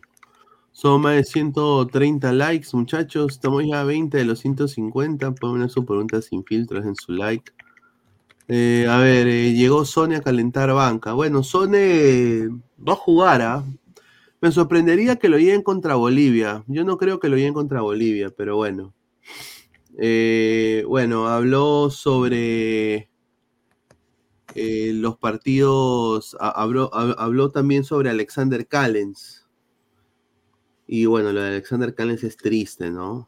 Son más de 130 likes, muchachos. Estamos ya a 20 de los 150. Pueden poner sus preguntas sin filtros en su like. Eh, a ver, eh, llegó Sony a calentar banca. Bueno, Sony va a jugar, ¿ah? Me sorprendería que lo lleven contra Bolivia. Yo no creo que lo lleven contra Bolivia, pero bueno. Eh, bueno, habló sobre eh, los partidos, ha- habló, ha- habló también sobre Alexander Callens. Y bueno, lo de Alexander Callens es triste, ¿no?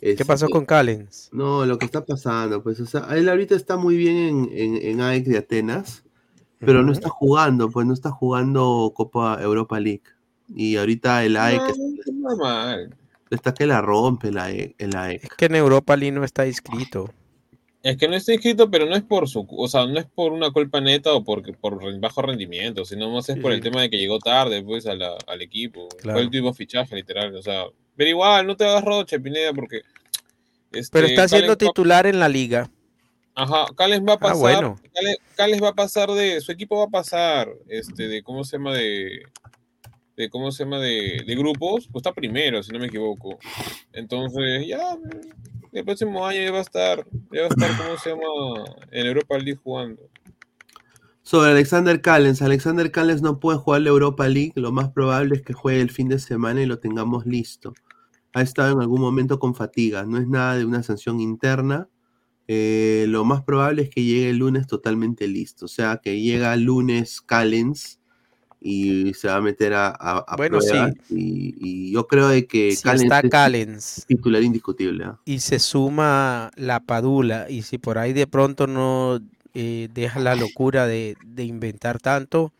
¿Qué pasó Este, con Callens? No, lo que está pasando, pues, o sea, él ahorita está muy bien en, en, en AEK de Atenas, pero no está jugando, pues no está jugando Copa Europa League. Y ahorita el AEK No, es normal. está que la rompe el AEK. El AEK. Es que en Europa League no está inscrito. Es que no está inscrito, pero no es por su, o sea, no es por una culpa neta o por, por bajo rendimiento, sino más es por el tema de que llegó tarde, pues, a la- al equipo. Claro. Fue el último fichaje, literal. O sea, pero igual, no te hagas roche, Pineda, porque. Este, Pero está siendo titular en la liga. Ajá, Callens va a Ah, pasar. bueno. Callens, Callens va a pasar de. Su equipo va a pasar. Este, de cómo se llama de. De cómo se llama de, de grupos. Pues está primero, si no me equivoco. Entonces, ya. El próximo año ya va a estar. Ya va a estar, ¿cómo se llama? En Europa League jugando. Sobre Alexander Callens, Alexander Callens no puede jugar la Europa League, lo más probable es que juegue el fin de semana y lo tengamos listo. Ha estado en algún momento con fatiga, no es nada de una sanción interna. Eh, lo más probable es que llegue el lunes totalmente listo, o sea que llega el lunes Callens y se va a meter a, a, a Bueno, sí. y, y yo creo de que Si está es Callens titular indiscutible. ¿ah? y se suma la Padula, y si por ahí de pronto no eh, deja la locura de, de inventar tanto,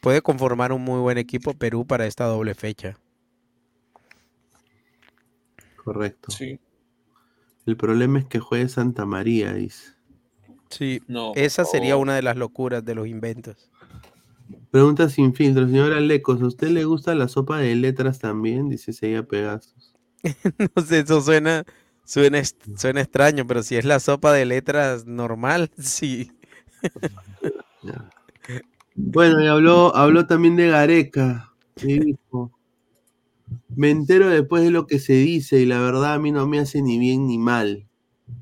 puede conformar un muy buen equipo Perú para esta doble fecha. Correcto. Sí. El problema es que juegue Santa María, dice. Sí, No. esa sería oh, una de las locuras de los inventos. Pregunta sin filtro, señora Lecos, ¿a usted le gusta la sopa de letras también? Dice Seiya Pegasus. No sé, eso suena, suena, est- suena extraño, pero si es la sopa de letras normal, sí. Bueno, y habló, habló también de Gareca. Y dijo, me entero después de lo que se dice y la verdad a mí no me hace ni bien ni mal.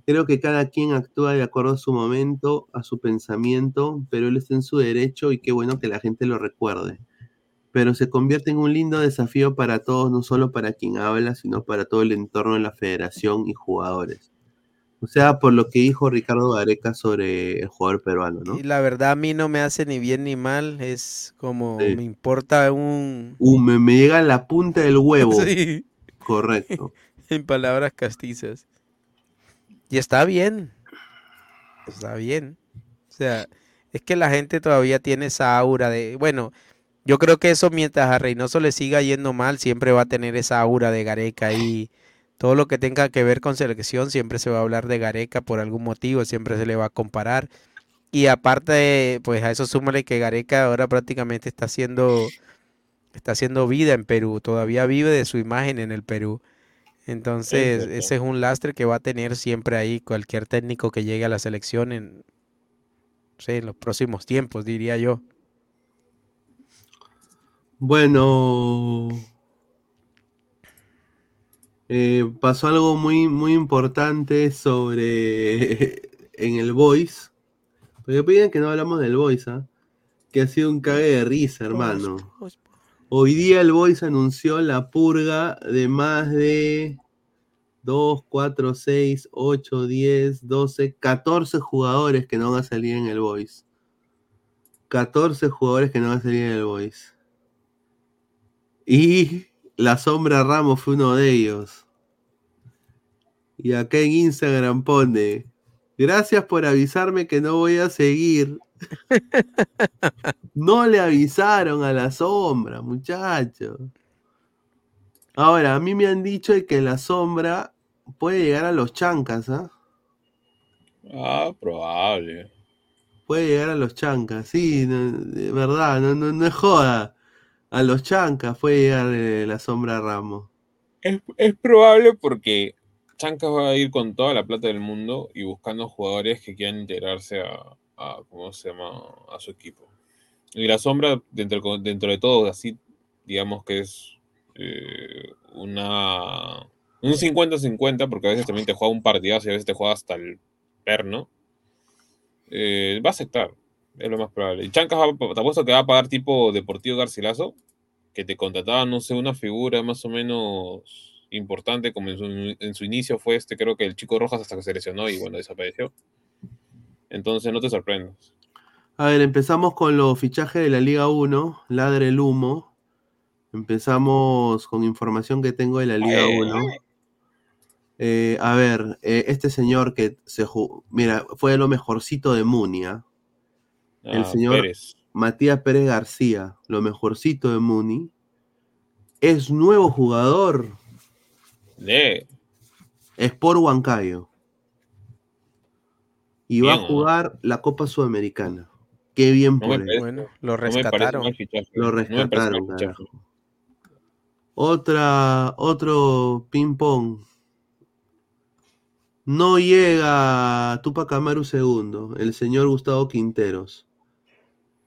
Creo que cada quien actúa de acuerdo a su momento, a su pensamiento, pero él está en su derecho y qué bueno que la gente lo recuerde. Pero se convierte en un lindo desafío para todos, no solo para quien habla, sino para todo el entorno de la federación y jugadores. O sea, por lo que dijo Ricardo Gareca sobre el jugador peruano, ¿no? Y la verdad a mí no me hace ni bien ni mal, es como Sí. me importa un... Uh, me, me llega a la punta del huevo. Sí, Correcto. en palabras castizas. Y está bien, está bien. O sea, es que la gente todavía tiene esa aura de, bueno, yo creo que eso mientras a Reynoso le siga yendo mal, siempre va a tener esa aura de Gareca y todo lo que tenga que ver con selección, siempre se va a hablar de Gareca por algún motivo, siempre se le va a comparar. Y aparte, pues a eso súmale que Gareca ahora prácticamente está haciendo, está haciendo vida en Perú, todavía vive de su imagen en el Perú. Entonces, ese es un lastre que va a tener siempre ahí cualquier técnico que llegue a la selección en, no sé, en los próximos tiempos, diría yo. Bueno, eh, pasó algo muy, muy importante sobre en el Voice. Porque piden que no hablamos del Voice, ¿ah? Que ha sido un cague de risa, hermano. Hoy día el Voice anunció la purga de más de 2, 4, 6, 8, 10, 12, 14 jugadores que no van a salir en el Voice. 14 jugadores que no van a salir en el Voice. Y la sombra Ramos fue uno de ellos. Y acá en Instagram pone, gracias por avisarme que no voy a seguir. No le avisaron a la sombra, muchachos. Ahora, a mí me han dicho de que la sombra puede llegar a los chancas, ¿ah? Ah, probable. Puede llegar a los chancas, sí, no- de verdad, no, no, no es joda. A los chancas puede llegar eh, la sombra Ramos. Es, es probable porque Chancas va a ir con toda la plata del mundo y buscando jugadores que quieran integrarse a, a- ¿cómo se llama? a su equipo. Y la sombra, dentro, dentro de todo, así digamos que es eh, una un 50-50, porque a veces también te juega un partidazo y a veces te juega hasta el perno, eh, va a aceptar, es lo más probable. Chancas va- te apuesto que va a pagar tipo Deportivo Garcilaso, que te contrataba, no sé, una figura más o menos importante, como en su, en su inicio fue este, creo que el chico Rojas hasta que se lesionó y bueno, desapareció. Entonces no te sorprendas. A ver, empezamos con los fichajes de la Liga 1, ladre el humo. Empezamos con información que tengo de la Liga Eh. 1. Eh, a ver, eh, este señor que se jugó, mira, fue lo mejorcito de Munia. El Ah, señor Pérez. Matías Pérez García, lo mejorcito de Muni. Es nuevo jugador, De, Sport Huancayo. Y va a ¿no? jugar la Copa Sudamericana. Qué bien no por él. parece, Bueno, lo rescataron. Lo rescataron. Otra, otro ping pong. No llega Tupac Amaru segundo, el señor Gustavo Quinteros.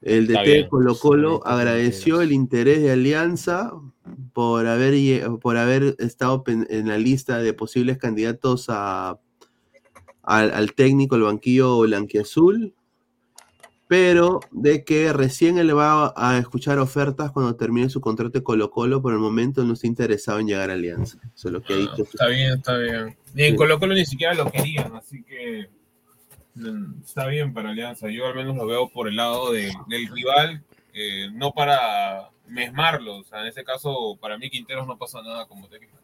El DT de. Colo Colo agradeció el interés de Alianza por haber, por haber estado en la lista de posibles candidatos a, al, al técnico, el banquillo blanquiazul, pero de que recién él va a escuchar ofertas cuando termine su contrato de Colo Colo, por el momento no está interesado en llegar a Alianza. Eso es lo que ha dicho. Está bien, está bien. Y en Sí. Colo Colo ni siquiera lo querían, así que mm, está bien para Alianza. Yo al menos lo veo por el lado de- del rival, eh, no para mesmarlo. O sea, en ese caso, para mí Quinteros no pasa nada como técnico.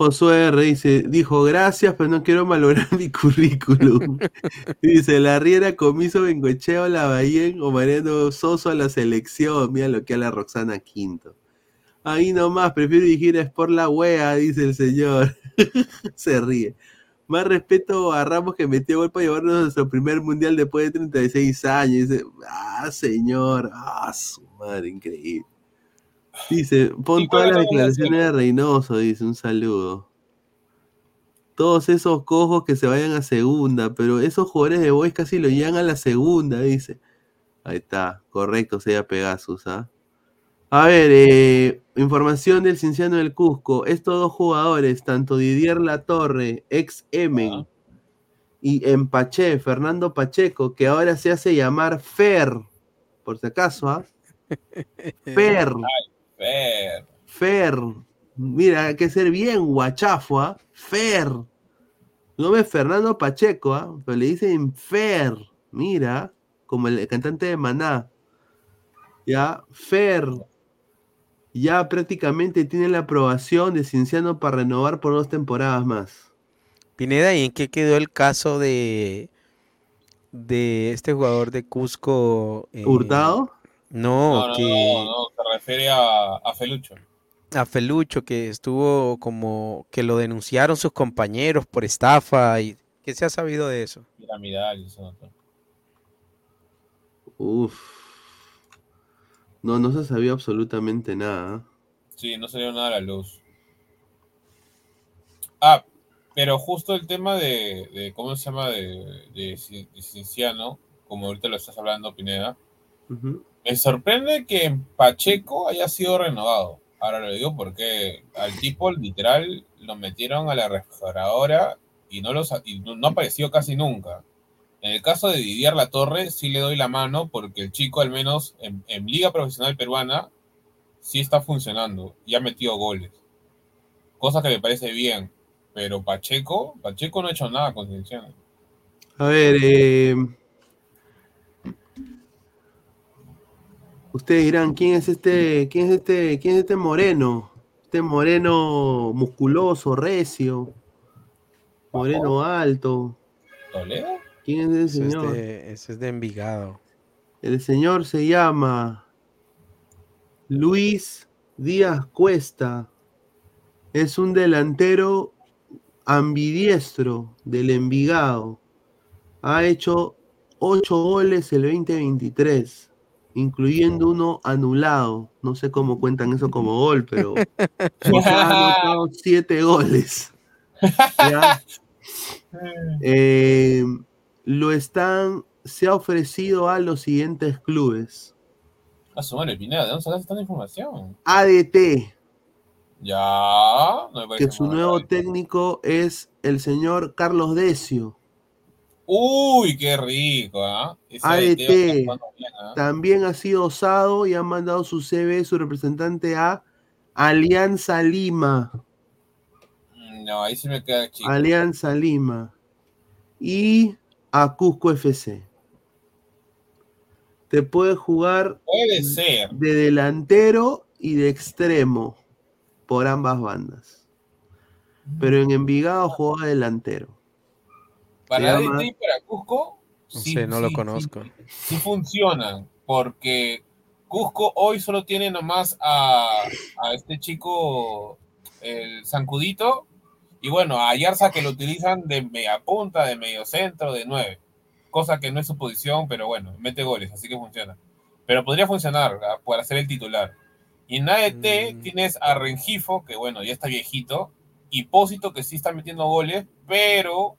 Josué R. dice, dijo gracias, pero no quiero malograr mi currículum. dice, la Riera, Comiso, Bengocheo, Lavallén o Mariano Soso a la selección. Mira lo que a la Roxana Quinto. Ahí nomás, prefiero dirigir a Sport la wea, dice el señor. Se ríe. Más respeto a Ramos que metió gol para llevarnos a nuestro primer mundial después de 36 años. Dice, ah, señor, ah, su madre, increíble. Dice, pon ¿Y cuál todas las es la declaraciones de Reynoso, dice, un saludo. Todos esos cojos que se vayan a segunda, pero esos jugadores de Boys casi lo llevan a la segunda, dice. Ahí está, correcto, sea Pegasus, ¿ah? A ver, eh, información del Cinciano del Cusco. Estos dos jugadores, tanto Didier Latorre, ex Emen, y Empaché, Fernando Pacheco, que ahora se hace llamar Fer, por si acaso, ¿ah? Fer. Fer. Fer. Mira, hay que ser bien guachafo, ¿ah? Fer. No es Fernando Pacheco, ¿ah? Pero le dicen Fer. Mira, como el cantante de Maná. Ya, Fer. Ya prácticamente tiene la aprobación de Cinciano para renovar por dos temporadas más. Pineda, ¿y en qué quedó el caso de, de este jugador de Cusco? eh, ¿Hurtado? No, No, no, que no, no, se refiere a, a Felucho. a Felucho, que estuvo como que lo denunciaron sus compañeros por estafa y ¿qué se ha sabido de eso? Piramidal y eso. ¿no? Uf. No, no se sabía absolutamente nada. ¿ah? Sí, no salió nada a la luz. Ah, pero justo el tema de, de ¿cómo se llama? De, de, de Cinciano, como ahorita lo estás hablando, Pineda, Ujú. Me sorprende que Pacheco haya sido renovado. Ahora lo digo porque al tipo literal lo metieron a la refrigeradora y no, los, y no, apareció casi nunca. En el caso de Didier La Torre, sí le doy la mano porque el chico, al menos en, en Liga Profesional Peruana, sí está funcionando y ha metido goles. Cosa que me parece bien. Pero Pacheco, Pacheco no ha hecho nada con Cienciano. A ver, eh, ustedes dirán, ¿quién es este, quién es este, quién es este moreno? Este moreno musculoso, recio, moreno alto. ¿Toledo? ¿Quién es ese Ese es señor? de, ese es de Envigado. El señor se llama Luis Díaz Cuesta. Es un delantero ambidiestro del Envigado. Ha hecho 8 goles el 2023, incluyendo uno anulado. No sé cómo cuentan eso como gol, pero o sea, ha anotado 7 goles. ¿Ya? Eh, lo están, se ha ofrecido a los siguientes clubes. A su madre, Pineda, ¿de dónde tanta información? ADT, Ya. No que su nuevo técnico es el señor Carlos Decio. Uy, qué rico, ¿ah? ADT va a estar ADT jugando bien, ¿ah? también ha sido osado y ha mandado su CV, su representante a Alianza Lima. Mm, No, ahí sí me queda chico. Alianza Lima y a Cusco FC. Te puede jugar Puede ser. de delantero y de extremo por ambas bandas. Pero en Envigado juega delantero. Para ADT y para Cusco, No sí, no lo sí, conozco. Sí, sí funcionan, porque Cusco hoy solo tiene nomás a, a este chico, el Zancudito, y bueno, a Yarza que lo utilizan de media punta, de medio centro, de nueve. Cosa que no es su posición, pero bueno, mete goles, así que funciona. Pero podría funcionar ¿ah? para ser el titular. Y en ADT Mm. tienes a Rengifo, que bueno, ya está viejito, y Pósito, que sí está metiendo goles, pero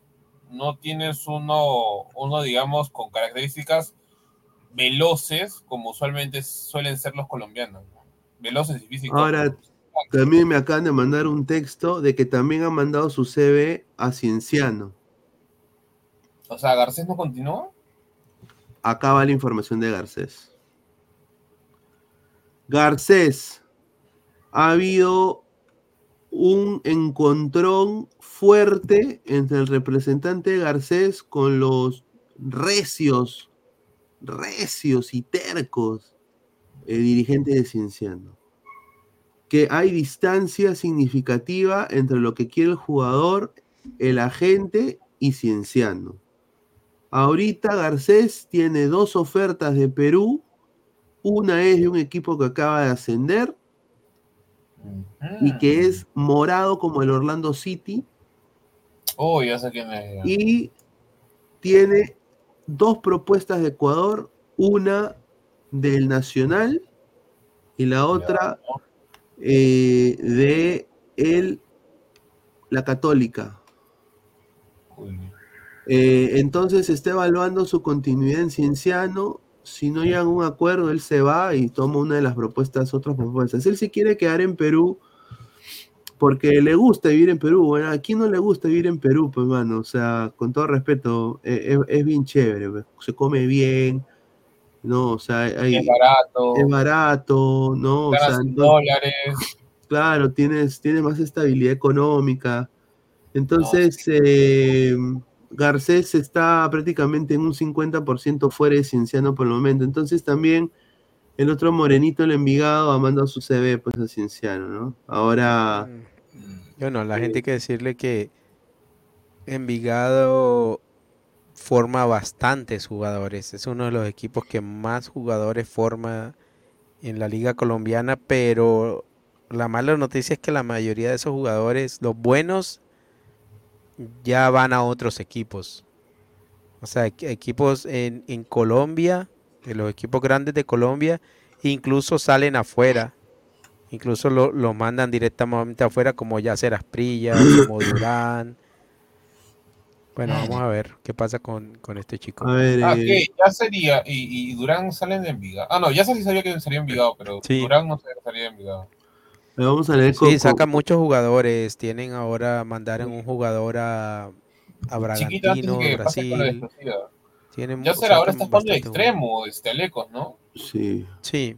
no tienes uno, uno, digamos, con características veloces, como usualmente suelen ser los colombianos. ¿no? Veloces y físicos. Ahora, también me acaban de mandar un texto de que también han mandado su CV a Cienciano. O sea, Garcés no continúa. Acá va la información de Garcés. Garcés, ha habido un encontrón fuerte entre el representante Garcés con los recios, recios y tercos eh, dirigentes de Cienciano. Que hay distancia significativa entre lo que quiere el jugador, el agente y Cienciano. Ahorita Garcés tiene dos ofertas de Perú. Una es de un equipo que acaba de ascender y que es morado como el Orlando City. Oh, ya sé quién es. ya. Y tiene dos propuestas de Ecuador. Una del Nacional y la otra eh, de el, la Católica. Eh, entonces está evaluando su continuidad en Cienciano. Si no llegan a un acuerdo, él se va y toma una de las propuestas, otras propuestas. Él se quiere quedar en Perú porque le gusta vivir en Perú. Bueno, ¿a quién no le gusta vivir en Perú, pues, mano? O sea, con todo respeto, eh, es, es bien chévere. pues. Se come bien, ¿no? O sea, hay, Es barato. es barato, ¿no? O sea, no- dólares. Claro, tienes, tienes más estabilidad económica. Entonces, eh, Garcés está prácticamente en un 50% fuera de Cienciano por el momento. Entonces también el otro morenito, el Envigado, ha mandado su CV pues a Cienciano, ¿no? Ahora, Bueno, la gente hay que decirle que Envigado forma bastantes jugadores. Es uno de los equipos que más jugadores forma en la liga colombiana, pero la mala noticia es que la mayoría de esos jugadores, los buenos, ya van a otros equipos. O sea, equ- equipos en, en Colombia, de los equipos grandes de Colombia, incluso salen afuera. Incluso lo, lo mandan directamente afuera, como Yacer Asprilla, como Durán. Bueno, vamos a ver qué pasa con, con este chico. a ver, Ah, eh, que ya sería. Y, y Durán salen de Envigado. Ah, no, ya sí sabía que salía Envigado, pero Sí. Durán no sabía que salía de Envigado. vamos a leer con- Sí, con- sacan muchos jugadores. Tienen ahora, mandaron un jugador a, a Bragantino, con Brasil. Tienen, Ya será, ahora está jugando de extremo, este Alecos, ¿no? Sí. Sí.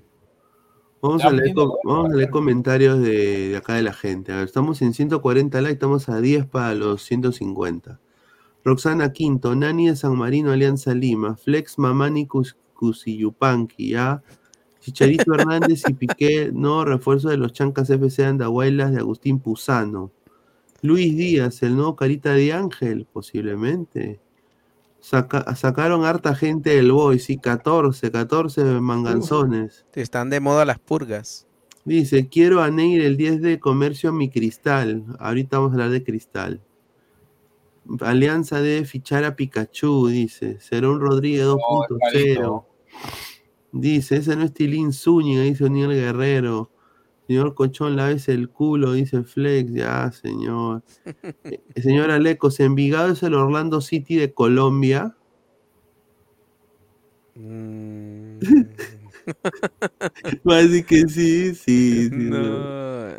Vamos a, leer, vamos a leer comentarios de, de acá de la gente. A ver, estamos en 140 likes, estamos a 10 para los 150. Roxana Quinto, Nani de San Marino, Alianza Lima, Flex Mamani Cus- Cusiyupanqui, ¿ya? Chicharito Hernández y Piqué, no, refuerzo de los Chancas FC Andahuaylas de Agustín Pusano. Luis Díaz, el nuevo Carita de Ángel, posiblemente. Saca- sacaron harta gente del Boy, sí, 14, 14 manganzones. Están de moda las purgas. Dice, quiero a Neir el 10 de comercio a mi cristal. Ahorita vamos a hablar de cristal. Alianza debe fichar a Pikachu, dice. Serón Rodríguez 2.0. carito. dice, ese no es Tilín Zúñiga, dice O'Neill Guerrero. Señor Cochón, lávese el culo, dice Flex. Ya, señor. Eh, señor Alecos, Envigado es el Orlando City de Colombia. Mm, Va a decir que sí, sí, sí. No,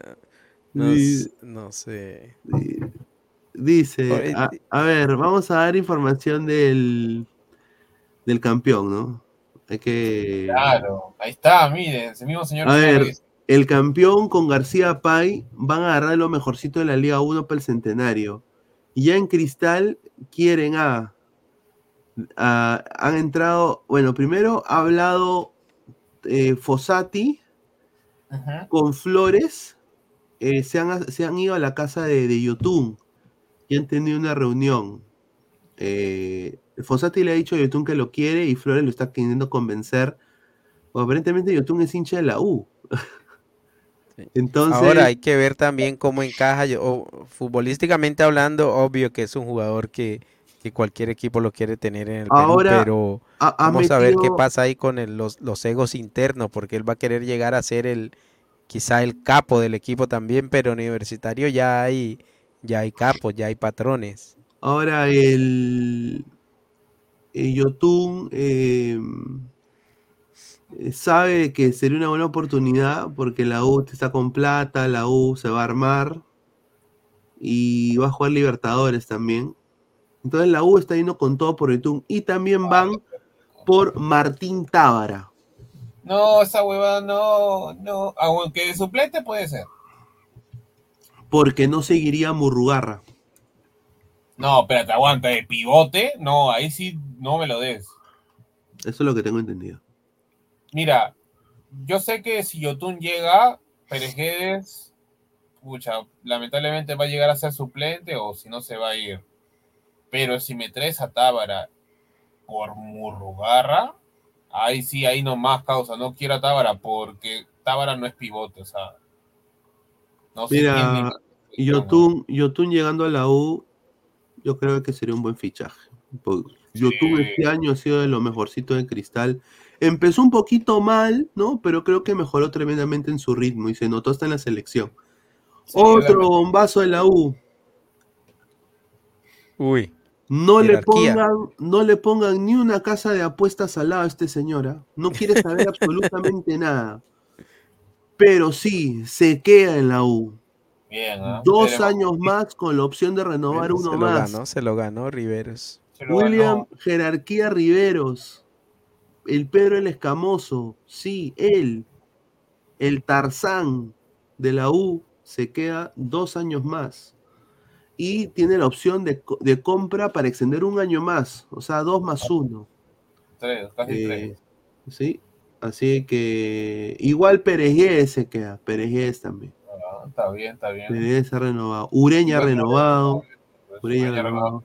no, Sí. s- no sé. Dice, Oye, a, a ver, vamos a dar información del, del campeón, ¿no? Hay que... Claro, ahí está, miren, ese mismo señor. A que ver, dice. El campeón con García Pay van a agarrar lo mejorcito de la Liga 1 para el centenario. Y ya en Cristal quieren a, a- Han entrado. Bueno, primero ha hablado eh, Fossati con Flores. eh, se, han, se han ido a la casa de, de Yotun y han tenido una reunión. Eh, Fossati le ha dicho a Yotun que lo quiere y Flores lo está queriendo convencer. O aparentemente Yotun es hincha de la U. Entonces, Ahora hay que ver también cómo encaja. yo- futbolísticamente hablando, obvio que es un jugador que, que cualquier equipo lo quiere tener en el Perú, Ahora pero ha- ha vamos a ver qué pasa ahí con el- los, los egos internos, porque él va a querer llegar a ser el quizá el capo del equipo también, pero universitario ya hay ya hay capos, ya hay patrones. ahora el, el Yotun eh, sabe que sería una buena oportunidad porque la U está con plata, la U se va a armar y va a jugar Libertadores también. Entonces la U está yendo con todo por Yotun y también van por Martín Tábara. No, esa huevada no, no. Aunque de suplente puede ser. Porque no seguiría Murrugarra. No, espérate, aguanta, de pivote, no, ahí sí no me lo des. Eso es lo que tengo entendido. Mira, yo sé que si Yotun llega, Perejedes, pucha, lamentablemente va a llegar a ser suplente o si no se va a ir. Pero si me traes a Tábara por Murrugarra, ahí sí, ahí nomás causa. No quiero a Tábara porque Tábara no es pivote, o sea. No se Mira, Yotun, Yotun llegando a la U, yo creo que sería un buen fichaje. Po- Yotun este año ha sido de lo mejorcito de Cristal. Empezó un poquito mal, ¿no? Pero creo que mejoró tremendamente en su ritmo y se notó hasta en la selección. Otro bombazo de la U. Uy. No le, pongan, no le pongan ni una casa de apuestas al lado a este señora. No quiere saber absolutamente nada. Pero sí, se queda en la U. Bien, ¿ah? Dos años más con la opción de renovar Bueno, uno se lo ganó, se lo ganó Riveros. Se lo William ganó. Jerarquía Riveros. El Pedro el Escamoso. Sí, él. El Tarzán de la U se queda dos años más. Y tiene la opción de, de compra para extender un año más. O sea, dos más uno. Tres, casi Eh, tres. sí. Así que igual Perejés se queda. Perejés también. Ah, está bien, está bien. Se ha renovado. Ureña Igual, renovado. Ureña renovado.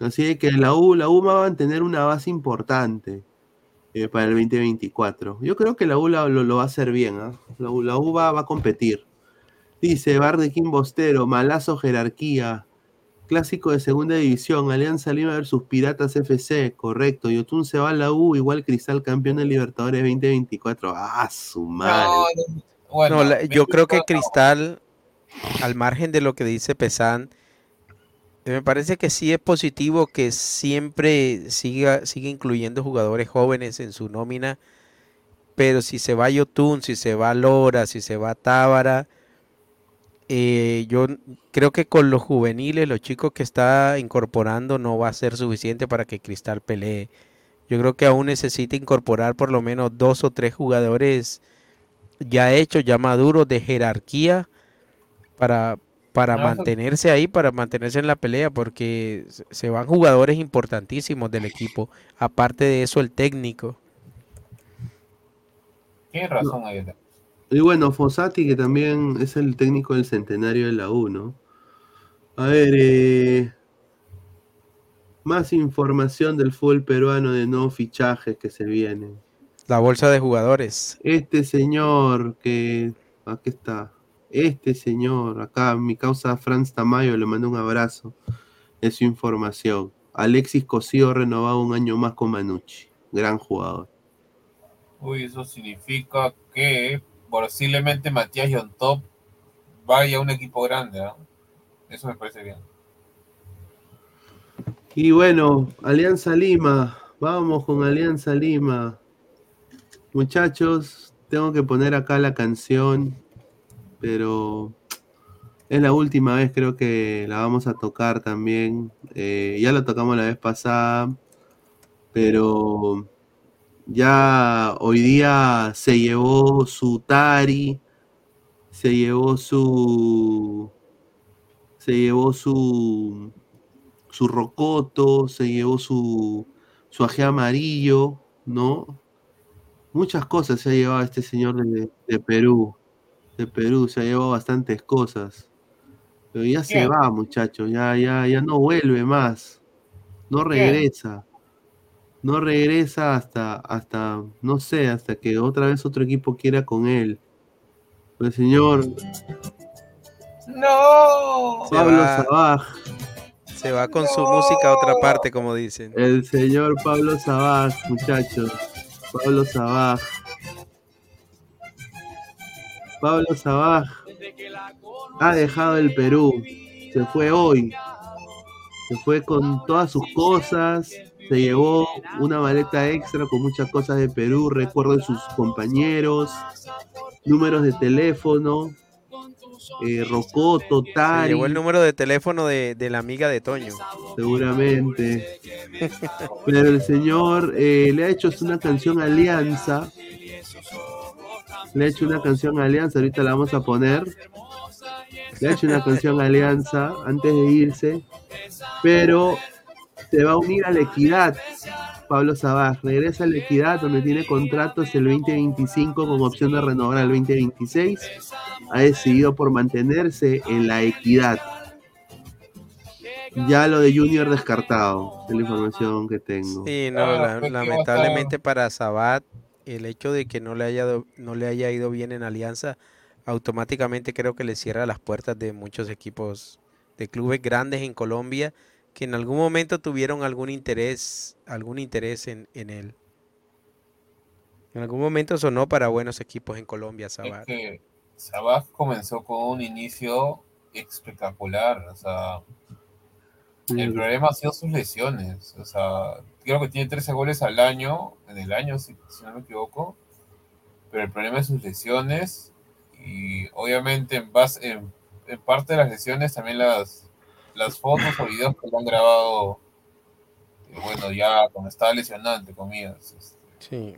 Así que la U, la U va a mantener una base importante eh, para el 2024. Yo creo que la U lo, lo va a hacer bien. ¿ah? La, U, la U va, va a competir. Dice Bardequín Bostero, Malazo Jerarquía, Clásico de Segunda División, Alianza Lima versus Piratas FC, correcto. Yotun se va a la U, igual Cristal campeón de Libertadores 2024. Ah, su madre. No, no, bueno, No, la- yo creo que Cristal, al margen de lo que dice Pesan, eh, me parece que sí es positivo que siempre siga, siga incluyendo jugadores jóvenes en su nómina, pero si se va Yotun, si se va Lora, si se va Tábara, eh, yo creo que con los juveniles, los chicos que está incorporando, no va a ser suficiente para que Cristal pelee. Yo creo que aún necesita incorporar por lo menos dos o tres jugadores ya hechos, ya maduros de jerarquía para, para mantenerse ahí, para mantenerse en la pelea, porque se- van jugadores importantísimos del equipo. Aparte de eso, el técnico. Tienes razón ahí. Y bueno, Fossati, que también es el técnico del centenario de la U, ¿no? A ver, eh, más información del fútbol peruano de nuevos fichajes que se vienen. La bolsa de jugadores. Este señor que, aquí está, este señor, acá mi causa Franz Tamayo, le mando un abrazo, es su información. Alexis Cosío renovado un año más con Manucci, gran jugador. Uy, eso significa que posiblemente Matías Yontop vaya a un equipo grande, ¿ah? Eso me parece bien. Y bueno, Alianza Lima, vamos con Alianza Lima. Muchachos, tengo que poner acá la canción, pero es la última vez, creo que la vamos a tocar también. Eh, ya la tocamos la vez pasada, pero ya hoy día se llevó su Tari, se llevó su. Se llevó su. Su Rocoto, se llevó su. Su aje amarillo, ¿no? Muchas cosas se ha llevado este señor de, de Perú. De Perú, se ha llevado bastantes cosas. Pero ya se va, muchachos, ya, ya, ya no vuelve más. No regresa. No regresa hasta, hasta, no sé, hasta que otra vez otro equipo quiera con él. El señor ¡No! Pablo Sabaj, se va con su música a otra parte, como dicen. el señor Pablo Sabaj, muchachos. Pablo Sabaj. Pablo Sabaj ha dejado el Perú. Se fue hoy. Se fue con todas sus cosas. Se llevó una maleta extra con muchas cosas de Perú, recuerdos de sus compañeros, números de teléfono, eh, Rocoto, Se llevó el número de teléfono de, de la amiga de Toño. seguramente. Pero el señor eh, le ha hecho una canción Alianza. Le ha hecho una canción Alianza, ahorita la vamos a poner. Le ha hecho una canción Alianza antes de irse. Pero se va a unir a la Equidad. Pablo Sabaj regresa a la Equidad donde tiene contratos el 2025 con opción de renovar al 2026. Ha decidido por mantenerse en la Equidad. Ya lo de Junior descartado, es la información que tengo. Sí, no, Ah, la- pues, ¿qué va a lamentablemente para Sabat, el hecho de que no le haya, no le haya ido bien en Alianza, automáticamente creo que le cierra las puertas de muchos equipos de clubes grandes en Colombia que en algún momento tuvieron algún interés, algún interés en, en él. En algún momento sonó para buenos equipos en Colombia, Es que Sabaj comenzó con un inicio espectacular. O sea, el problema ha sido sus lesiones. O sea, creo que tiene 13 goles al año, en el año, si, si no me equivoco. Pero el problema es sus lesiones. Y obviamente, en, base, en, en parte de las lesiones, también las, las fotos o videos que le han grabado. eh, bueno, ya cuando estaba lesionado, entre comillas. este, Sí.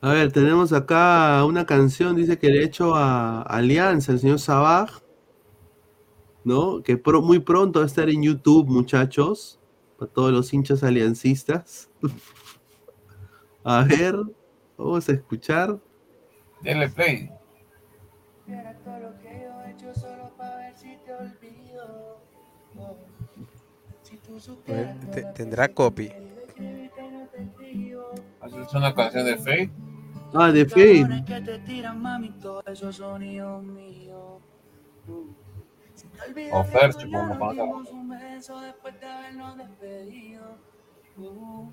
A ver, tenemos acá una canción, dice que le he hecho a Alianza, el señor Sabaj, ¿no? Que pro- muy pronto va a estar en YouTube, muchachos, para todos los hinchas aliancistas. A ver, vamos a escuchar. Denle play. A ver, te- tendrá copy. Es una canción de Faith. Ah, de Fade. que te tiran, mami, todo eso son hijos míos. O Fercho, como conozca. Dimos un beso después de habernos despedido. Yo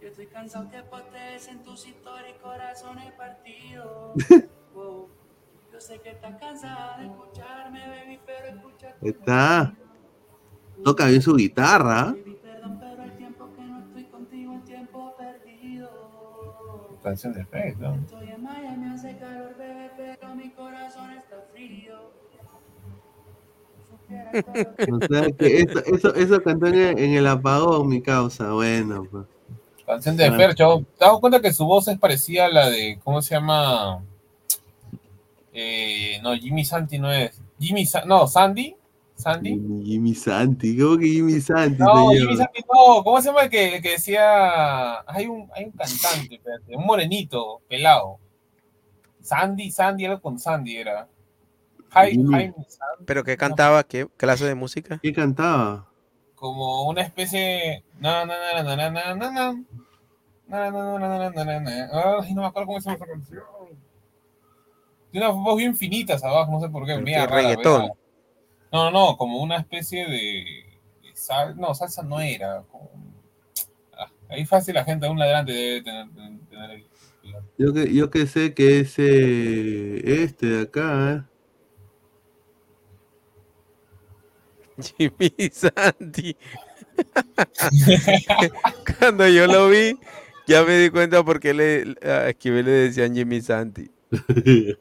estoy cansado que postees en tus historias corazones partidos. Yo sé que estás cansada de escucharme, baby, pero escucha Ahí está. Toca bien su guitarra. perdón, pero el tiempo que no estoy contigo es tiempo perdido. Canción de. Estoy en Miami, hace calor, bebé, pero mi corazón está frío. O sea que eso, eso, eso cantó en el, apagón, mi causa. Bueno, pues. Canción de. Fercho. ¿Te das cuenta que su voz es parecida a la de, ¿cómo se llama? Eh, no, Jimmy Santi no es. Jimmy, Sa- no, Sandy. Sandy. Jimmy, Jimmy Santi, ¿cómo que Jimmy Santi, No? Jimmy Santi no. ¿Cómo se llama el que, el que decía? Hay un, hay un cantante, espérate, un morenito, pelado. Sandy, Sandy, algo con Sandy era. Jaime ¿Pero qué cantaba? ¿Qué clase de música? ¿Qué cantaba? como una especie. Na, na, na, na, na, na. Na, na, na, na, na, na, na, na. Ay, no me acuerdo cómo se llama esa canción. Tiene una voz bien finita abajo, no sé por qué. ¿Pero media qué, rara, reggaetón? media- No, no, no, como una especie de, de sal, no, salsa no era. como- Ah, ahí fácil la gente aún adelante debe tener, tener- tener el- Yo que, yo que sé que es eh, este de acá, Jimmy Santi. Cuando yo lo vi, Ya me di cuenta por qué le, a Esquivel le decían Jimmy Santi.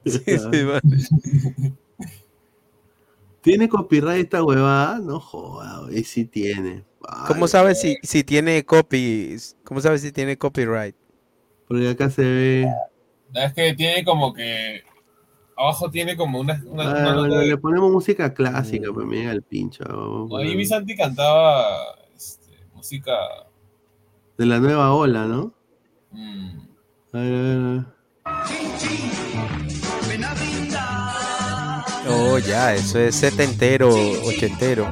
Sí, sí, vale. ¿Tiene copyright esta huevada? No joda, y sí tiene. ¿Cómo sabes si, si tiene copy? ¿Cómo sabes si tiene copyright? Porque acá se ve. Es que tiene como que. Abajo tiene como una. una, Ah, una nota bueno, de- le ponemos música clásica, pues me llega el pincho. vamos Ahí Santi cantaba este, música. De la nueva ola, ¿no? mm, A ver, a ver, a ver. Oh, ya, eso es setentero, ochentero.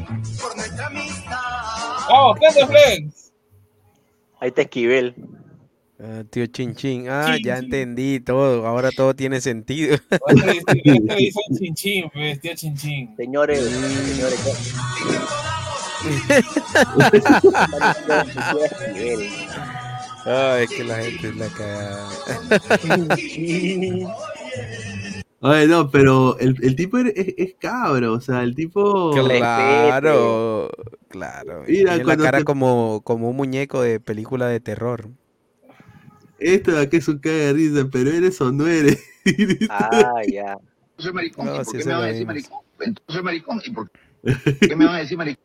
¡Vamos, canta Flex! Ahí está Esquivel. Ah, tío Chin Chin. Ah, ya entendí todo. Ahora todo tiene sentido. Este este chinchín, pues, tío chinchín. Señores, señores. Ay, es que la gente es la cagada. No, pero el, el tipo es, es- cabro, o sea, el tipo. Claro, claro. Mira, Tiene la cara te- como, como un muñeco de película de terror. Esto de aquí es un caga de risa, pero eres o no eres. Ah, ya. soy maricón. No, ¿Y por qué me van a decir maricón? Entonces soy maricón. ¿Y por qué me van a decir maricón?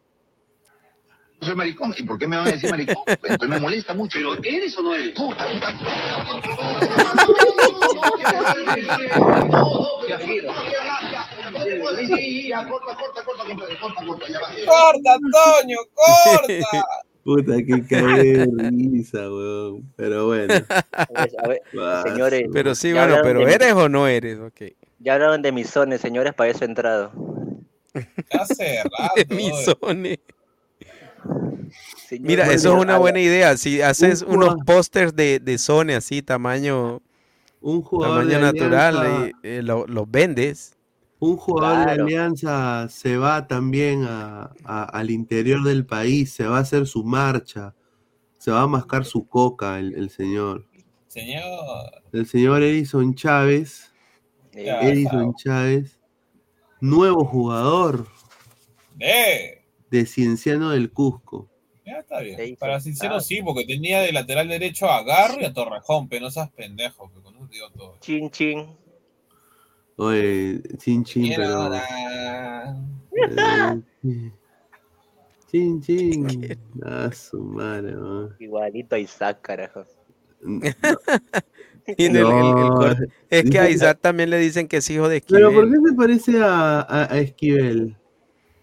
Soy maricón. ¿Y por qué me van a decir maricón? Entonces me molesta mucho. ¿Pero eres o no eres? Puta, puta, Corta, corta, corta, Puta, que cae de risa, weón. Pero bueno. A ver, Ah, señores. Pero sí, bueno, pero ¿eres o no eres? Ok. Ya hablaron de misones, señores, para eso he entrado. Hace rato. De misones. Señor, Mira, eso es una buena idea. Si haces Un unos jugador- pósters de, de Sony así, tamaño, Un jugador tamaño natural, y, eh, lo- los vendes. Un jugador Claro. de Alianza se va también a- a- al interior del país, se va a hacer su marcha, se va a mascar su coca el, el señor. Señor. El señor Edison Chávez, Ya, Edison Chávez, nuevo jugador De. de Cienciano del Cusco. Ya está bien. Para sincero, ah. sí, porque tenía de lateral derecho a Garro y a Torrejón, pero no seas pendejo, que con eso te digo todo. Chin, chin. Oye, chin chin, pero. eh, Chin chin. A su madre, man. Igualito a Isaac, carajo. Tiene el- el- el No. Es que a Isaac también le dicen que es hijo de Pero Esquivel. ¿por qué se parece a, a, a Esquivel?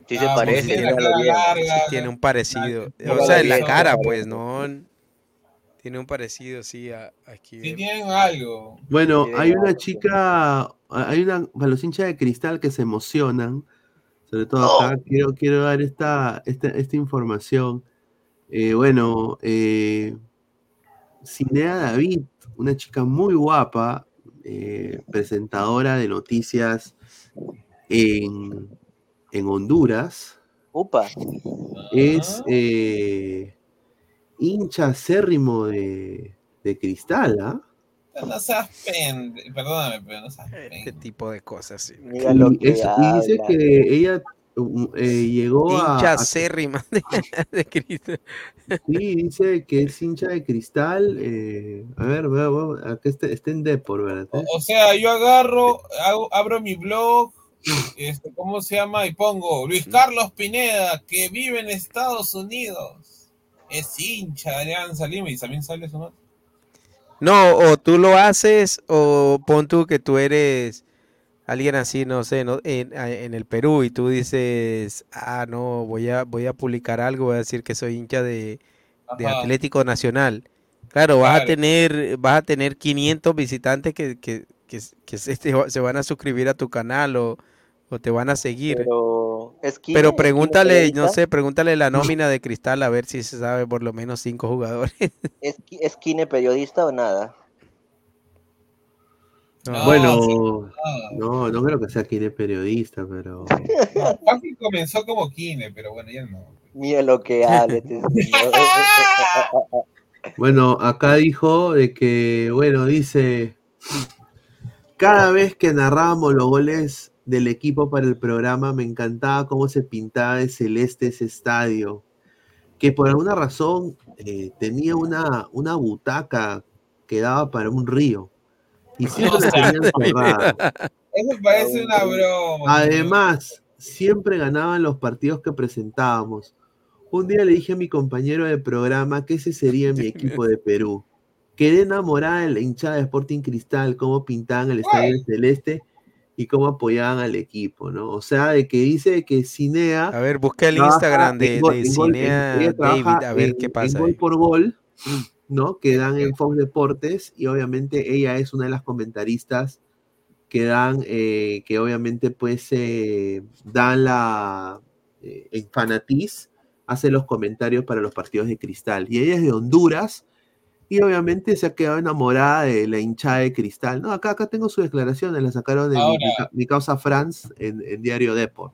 Sí se Ah, parece, tiene la Sí, un parecido. la- O sea, en la cara, pues, no. Tiene un parecido, sí, a, a Sí Esquivel. tienen algo. Bueno, Sí, hay una chica, hay una, para los hinchas de cristal que se emocionan, sobre todo acá, quiero, quiero dar esta, esta, esta información. Eh, bueno, eh, Cinea David, una chica muy guapa, eh, presentadora de noticias en, en Honduras, Upa. es eh, hincha acérrimo de, de cristal, ¿ah? No seas pendejo. Perdóname, pero no seas Este pendejo. tipo de cosas, sí. Mira lo Y, que es- y dice que ella um, eh, llegó a, Hincha a- acérrima de, de Cristo. sí, dice que es hincha de cristal. eh, a ver, vea, vea, acá está, está en Depor, ¿verdad? O, o sea, yo agarro, hago- abro mi blog, este, ¿cómo se llama? Y pongo Luis Carlos Pineda, que vive en Estados Unidos. Es hincha de Alianza Lima y también sale su nombre. No, o tú lo haces, o pon tú que tú eres alguien así, no sé, no, en, en el Perú y tú dices, ah, no, voy a, voy a publicar algo, voy a decir que soy hincha de, de. Atlético Nacional. Claro, vas a tener, vas a tener 500 visitantes que, que, que, que se, te se van a suscribir a tu canal o, o te van a seguir. Pero, ¿esquina? Pero ¿Esquina pregúntale, no sé, pregúntale la nómina de Cristal a ver si se sabe por lo menos cinco jugadores. ¿Esqui- ¿Esquine periodista o nada? No, bueno, sí, no, no creo que sea es periodista, pero. No, Papi comenzó como Kine, pero bueno, ya no. Mira lo que este señor. Bueno, acá dijo de que, bueno, dice, cada vez que narrábamos los goles del equipo para el programa, me encantaba cómo se pintaba de celeste ese estadio, que por alguna razón eh, tenía una, una butaca que daba para un río. Y siempre la tenían cerrada. Eso parece una broma. Además, siempre ganaban los partidos que presentábamos. Un día le dije a mi compañero de programa que ese sería mi equipo de Perú. Quedé enamorada de la hinchada de Sporting Cristal, cómo pintaban el estadio celeste y cómo apoyaban al equipo, ¿no? O sea, de que dice que Cinea. A ver, busqué el Instagram de, en gol- de en gol- Cinea David, a ver en- qué pasa gol por gol, ¿no? Que dan en Fox Deportes y obviamente ella es una de las comentaristas que dan, eh, que obviamente pues eh, dan la, eh, en Fanatiz, hace los comentarios para los partidos de Cristal. Y ella es de Honduras y obviamente se ha quedado enamorada de la hinchada de Cristal. No, acá, acá tengo su declaración, la sacaron de mi- causa France en, en Diario Deport.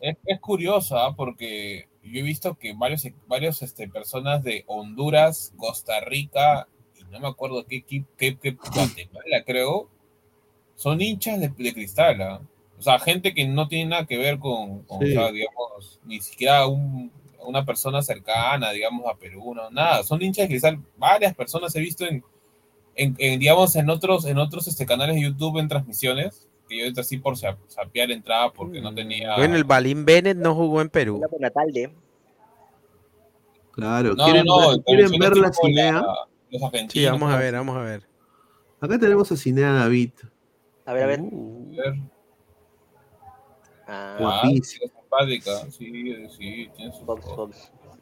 Es, es curioso, ¿ah? porque yo he visto que varios, varios este, personas de Honduras, Costa Rica, y no me acuerdo qué equipo, qué, qué Guatemala creo, son hinchas de, de cristal. ¿ah? O sea, gente que no tiene nada que ver con, con, Sí. o sea, digamos, ni siquiera un- una persona cercana, digamos, a Perú, no, nada. Son hinchas de cristal. Varias personas he visto en, en, en, digamos, en otros, en otros este, canales de YouTube en transmisiones, que yo entré así por sa- sapear entrada porque no tenía... Bueno, el Balín Bennett no jugó en Perú. Claro, No, ¿quieren, no, no, ver, ¿quieren ver la Cinea? la- los argentinos. Sí, vamos a ver, vamos a ver. Acá tenemos a Cinea David. A ver, a ver. Ah, Guapísima. Sí, simpática, sí, sí, tiene su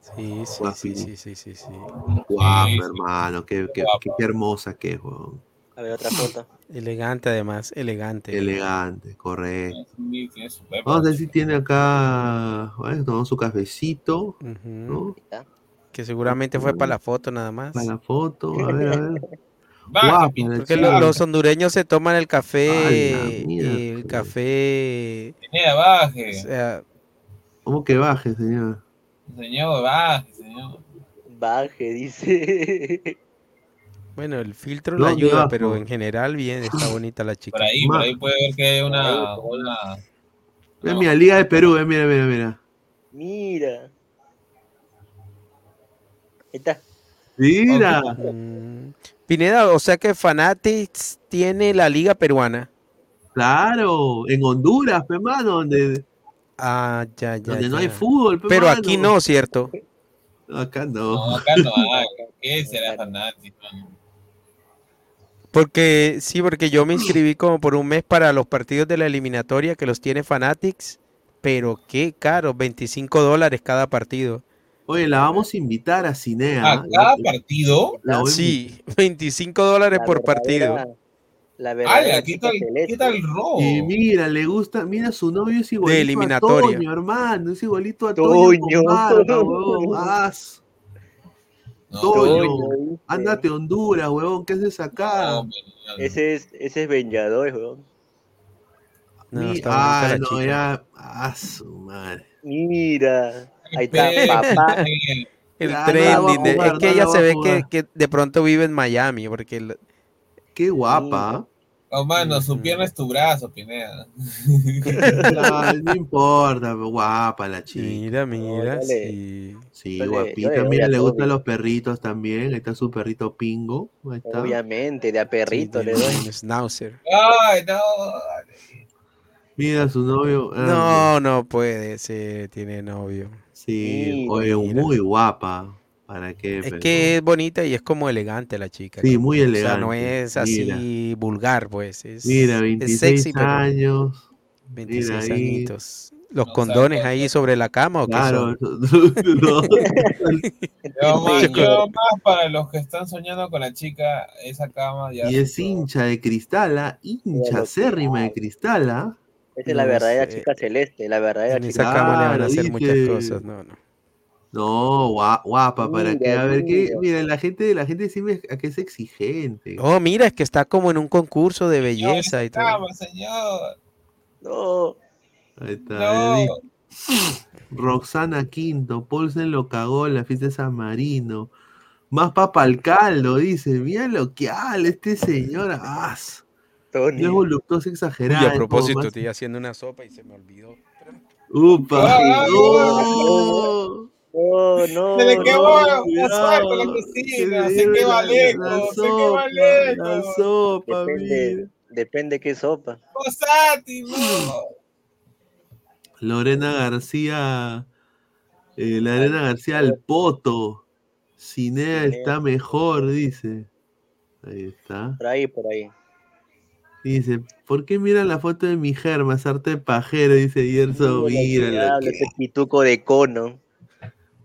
Sí, sí, sí, sí, sí, sí, sí. Guapa, Sí, sí. hermano, qué, qué- qué- qué hermosa que es, weón. A ver, otra foto. Elegante además, elegante. Elegante, correcto. Sí, tiene su pepa. Vamos a ver si tiene acá, bueno, tomamos su cafecito, ¿no? Que seguramente fue para la foto nada más. Para la foto, a ver, a ver. Guapa, Porque chica. lo- los hondureños se toman el café, Ala, mira, el café, Pineda, baje. o sea, ¿Cómo que baje, señor? Señor, baje, señor. Baje, dice. bueno, el filtro No, le ayuda, pero en general bien, está bonita la chica. Por ahí, por ahí puede ver que hay una. una Mira, mira, Liga de Perú, eh, mira, mira, mira. Mira. Ahí está. Mira. Mm, Pineda, o sea que Fanatics tiene la liga peruana. Claro, en Honduras, pe, mano, donde, Ah, ya, ya. donde no hay fútbol, pe, Pero mano. aquí no, ¿cierto? Acá no. No, acá no hay. ¿Qué será fanático? Porque sí, porque yo me inscribí como por un mes para los partidos de la eliminatoria que los tiene Fanatics, pero qué caro, 25 dólares cada partido. Oye, la vamos a invitar a Cinea. ¿A cada partido? La Sí, 25 dólares La por partido. La verdadera ¡Hala! ¿Qué tal, celeste. ¿Qué tal robo? Y mira, le gusta, mira, su novio es igualito eliminatoria. a Toño, hermano, es igualito a Toño. Toño. huevón, as. No, Toño, Toño, ándate a Honduras, huevón, ¿qué haces acá? no, hombre, no, no. Ese es, ese es Vengador, weón. No, Mi- está bonita ah, no, chica. ya, a su madre. Mira. Ahí está, papá. El Ya, trending, de- jugar, es que ella se ve que, de pronto vive en Miami, porque el- Qué guapa. Oh, mano, su pierna es tu brazo, Pineda. ¿ah? no importa, guapa la chica. mira, mira, sí. Sí, guapita. Mira, le gustan los perritos también. Ahí está su perrito Pingo. Ahí está. Obviamente, de a perrito sí, le doy. un schnauzer. Ay, no. Mira su novio. ah, No, no puede ser, tiene novio. Sí, oye, mira. muy guapa. ¿Para qué? Es pero- que es bonita y es como elegante la chica. Sí, muy O sea, no elegante, es así vulgar, pues. Es, Mira, es 26 sexy, pero años. 26 mira ahí. añitos. ¿Los No, condones ahí sobre la cama o qué Claro. son? no. Yo más, Pingo. yo más para los que están soñando con la chica, esa cama ya. y es hincha de cristala, hincha Mira, acérrima de cristala. Esa es la verdadera sé. chica celeste, la verdadera En chica esa cama le van a hacer muchas cosas. No, no. No, gua- guapa, ¿para Mira, qué? A ver, ¿qué? mira. La gente, la gente siempre a que es exigente. Oh, mira, es que está como en un concurso de belleza y todo. Cama, señor. No, Ahí está. No. Roxana Quinto, Paulsen lo cagó en la fiesta de San Marino. Más papa al caldo, dice. Mira lo que habla este señor. Ah, Tony. no es voluptuoso exagerado. a es como propósito, más- estoy haciendo una sopa y se me olvidó. Upa. Ah, no. No, no. Se le quemó la cuidado. suerte a la cocina. Se le quema la- lejos. la Se quema sopa, lejos. La sopa, Depende, mira. depende qué sopa. No. Lorena García. eh, Lorena García al poto. Cinea está mejor, dice. Ahí está. Por ahí, por ahí. Dice, ¿por qué miran la foto de mi germa? Sarte pajero, dice Yerso. Diablo, ese pituco de cono.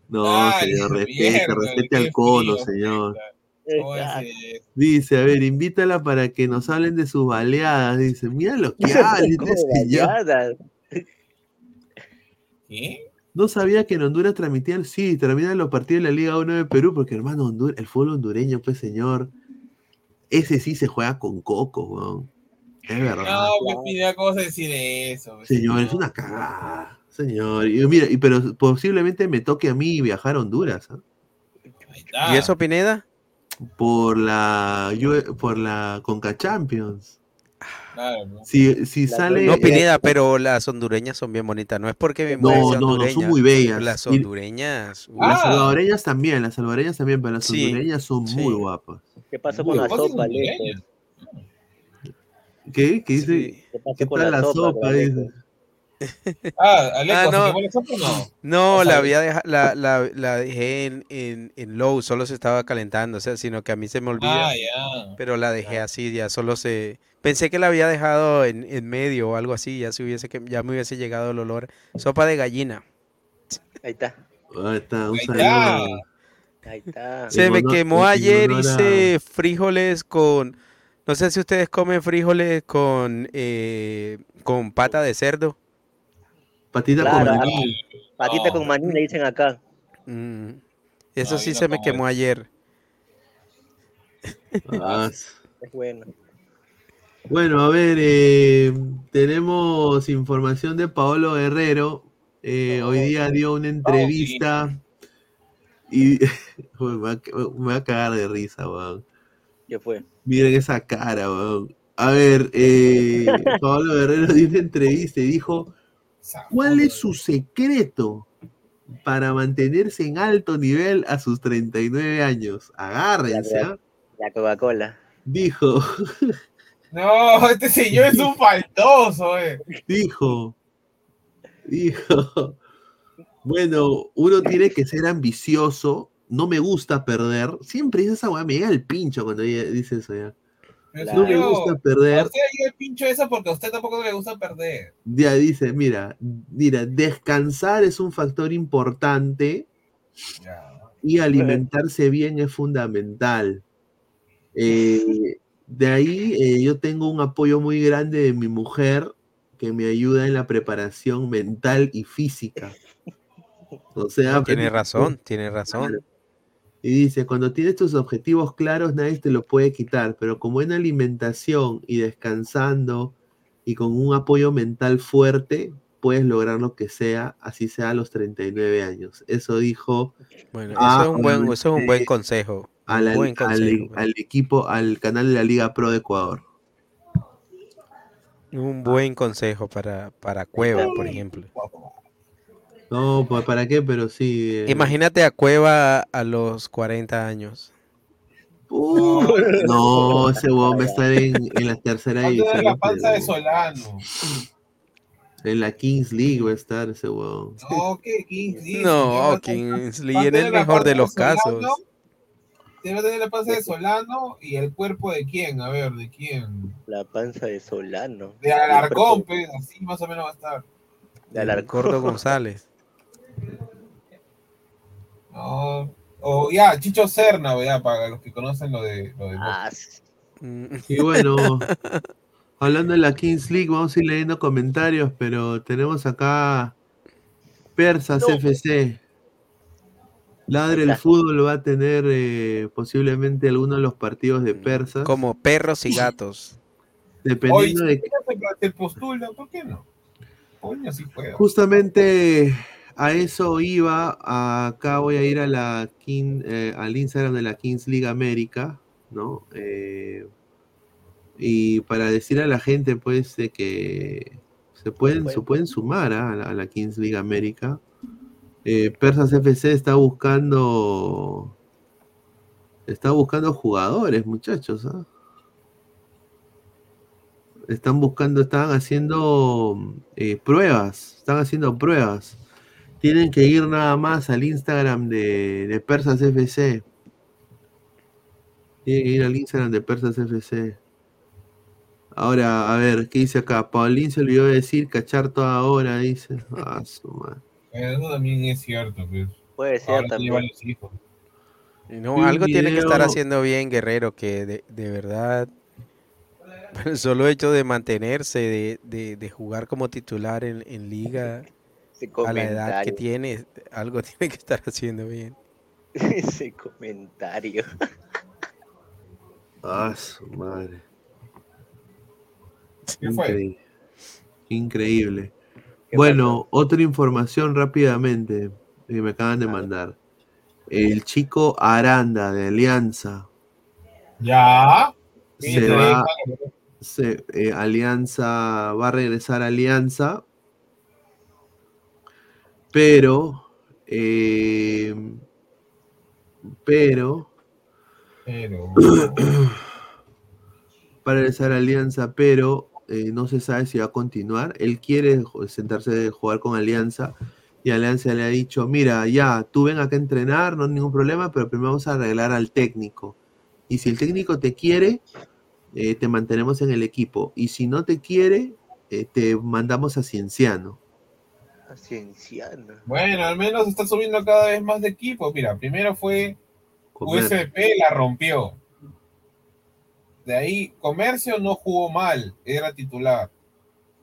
No, Ay, señor, respete, respete al cono, frío, señor. Dice, a ver, invítala para que nos hablen de sus baleadas. Dice, mira lo que señor. baleadas. ¿Qué? No sabía que en Honduras transmitían, sí, transmitían los partidos de la Liga 1 de Perú, porque hermano, Hondur- el fútbol hondureño, pues señor, ese sí se juega con coco, weón. Es verdad. No, me pide cómo se decir eso. Señor, es una cagada. Señor, y mira, y, pero posiblemente me toque a mí viajar a Honduras, ¿ah? ¿Y eso, Pineda? Por la por la Conca Champions. Claro, ¿no? Si, si sale. No, eh, Pineda, pero las hondureñas son bien bonitas. No es porque mi No, no, no, son muy bellas. Las Y- hondureñas. uh, Las salvadoreñas también, las salvadoreñas también, pero las Sí, hondureñas son sí. muy guapas. ¿Qué pasó Uy, con la ¿vos sos sopa? ¿Qué? ¿Qué dice? Sí. ¿Qué pasó ¿Qué con la, la sopa, sopa? Dice. Ah, Aleco, Ah, ¿se no. la sopa o no? No, O sea, la había deja- la, la, la dejé en, en, en low, solo se estaba calentando, o sea, sino que a mí se me olvida, Ah, pero la dejé así, ya solo se... Pensé que la había dejado en, en medio o algo así, ya se hubiese que ya me hubiese llegado el olor. Sopa de gallina. Ahí está. Ahí está, un Ahí está. Ahí está. Se me quemó ayer, hice frijoles con... No sé si ustedes comen frijoles con, eh, con pata de cerdo. Patita Claro, con ah, maní. Patita No. con maní le dicen acá. Mm, Eso No, sí no se me quemó eso. ayer. Ah, Es bueno. Bueno, a ver, eh, tenemos información de Paolo Guerrero. Eh, hoy día dio una entrevista y me, va, a- me va a cagar de risa, weón. ¿Qué fue? Miren esa cara, weón. A ver, eh, Pablo Guerrero dio una entrevista y dijo, ¿cuál es su secreto para mantenerse en alto nivel a sus 39 años? Agárrense, ¿ah? La Coca-Cola. Dijo, No, este señor es un faltoso, eh. dijo, dijo, bueno, uno tiene que ser ambicioso, no me gusta perder. Siempre dice esa weá, me llega el pincho cuando dice eso ya. No me gusta perder. A usted le dio el pincho eso porque a usted tampoco le gusta perder. Ya dice, mira, mira, descansar es un factor importante y alimentarse bien es fundamental. Eh, de ahí eh, yo tengo un apoyo muy grande de mi mujer que me ayuda en la preparación mental y física. O sea, Tiene razón, tiene razón. Y dice, cuando tienes tus objetivos claros, nadie te lo puede quitar, pero con buena alimentación y descansando y con un apoyo mental fuerte, puedes lograr lo que sea, así sea a los 39 años. Eso dijo Bueno, a- eso es un buen, eso es un buen eh, consejo. a Un la- buen al, consejo. al equipo, al canal de la Liga Pro de Ecuador. Un buen consejo para, para Cueva, por ejemplo. No, pues para qué, pero sí. eh, Imagínate a Cueva a los 40 años. uh, no, ese huevón va a estar en, en la tercera Va a tener división. la panza de pero- Solano. En la Kings League va a estar ese huevón. No, ¿qué? Kings League, No, Kingsley, va a en el mejor de los casos. Debe tener la panza de Solano y el cuerpo de quién, a ver, ¿de quién? La panza de Solano. De Alarcón, pues, así más o menos va a estar. De Alarcón. Gordo González. No. O ya, Chicho Serna, ya, para los que conocen lo de, lo de Ah, Y bueno, hablando de la Kings League, vamos a ir leyendo comentarios, pero tenemos acá Persas FC. Ladre el fútbol va a tener eh, posiblemente algunos de los partidos de Persas. Como perros y gatos. Dependiendo Oye, de si se postula, ¿por qué no? Sí. Justamente a eso iba. Acá voy a ir a eh, al Instagram de la Kings League América, ¿no? Eh, y para decir a la gente, pues, de que se pueden, sumar ¿ah? a, la, a la Kings League América. Eh, Persas FC está buscando. Está buscando jugadores, muchachos. ¿ah? Están buscando, están haciendo pruebas. Están haciendo pruebas. Tienen que ir nada más al Instagram de, de Persas FC. Tienen que ir al Instagram de Persas FC. Ahora, a ver, ¿qué dice acá? Paulín se olvidó de decir cachar toda hora, dice. Ah, su madre. Eso también es cierto, pues. Puede ser Ahora también. los hijos. No, algo tiene que estar haciendo bien Guerrero, que de, de verdad, el solo hecho de mantenerse, de, de- de jugar como titular en, en liga, Ese a la edad que tiene, algo tiene que estar haciendo bien. Ese comentario. Ah, su madre. ¿Qué fue? Increíble. Increíble. ¿Qué Bueno, otra información rápidamente que me acaban de mandar. El chico Aranda de Alianza Ya. se va, se- eh, Alianza va a regresar a Alianza, pero, eh, pero, Pero. para regresar a Alianza, pero eh, no se sabe si va a continuar. Él quiere sentarse de jugar con Alianza y Alianza le ha dicho, mira, ya, tú ven acá a entrenar, no hay ningún problema, pero primero vamos a arreglar al técnico. Y si el técnico te quiere, eh, te mantenemos en el equipo. Y si no te quiere, eh, te mandamos a Cienciano. Cienciano. Bueno, al menos está subiendo cada vez más de equipos. Mira, primero fue Comer. USP, la rompió. De ahí, Comercio no jugó mal, era titular.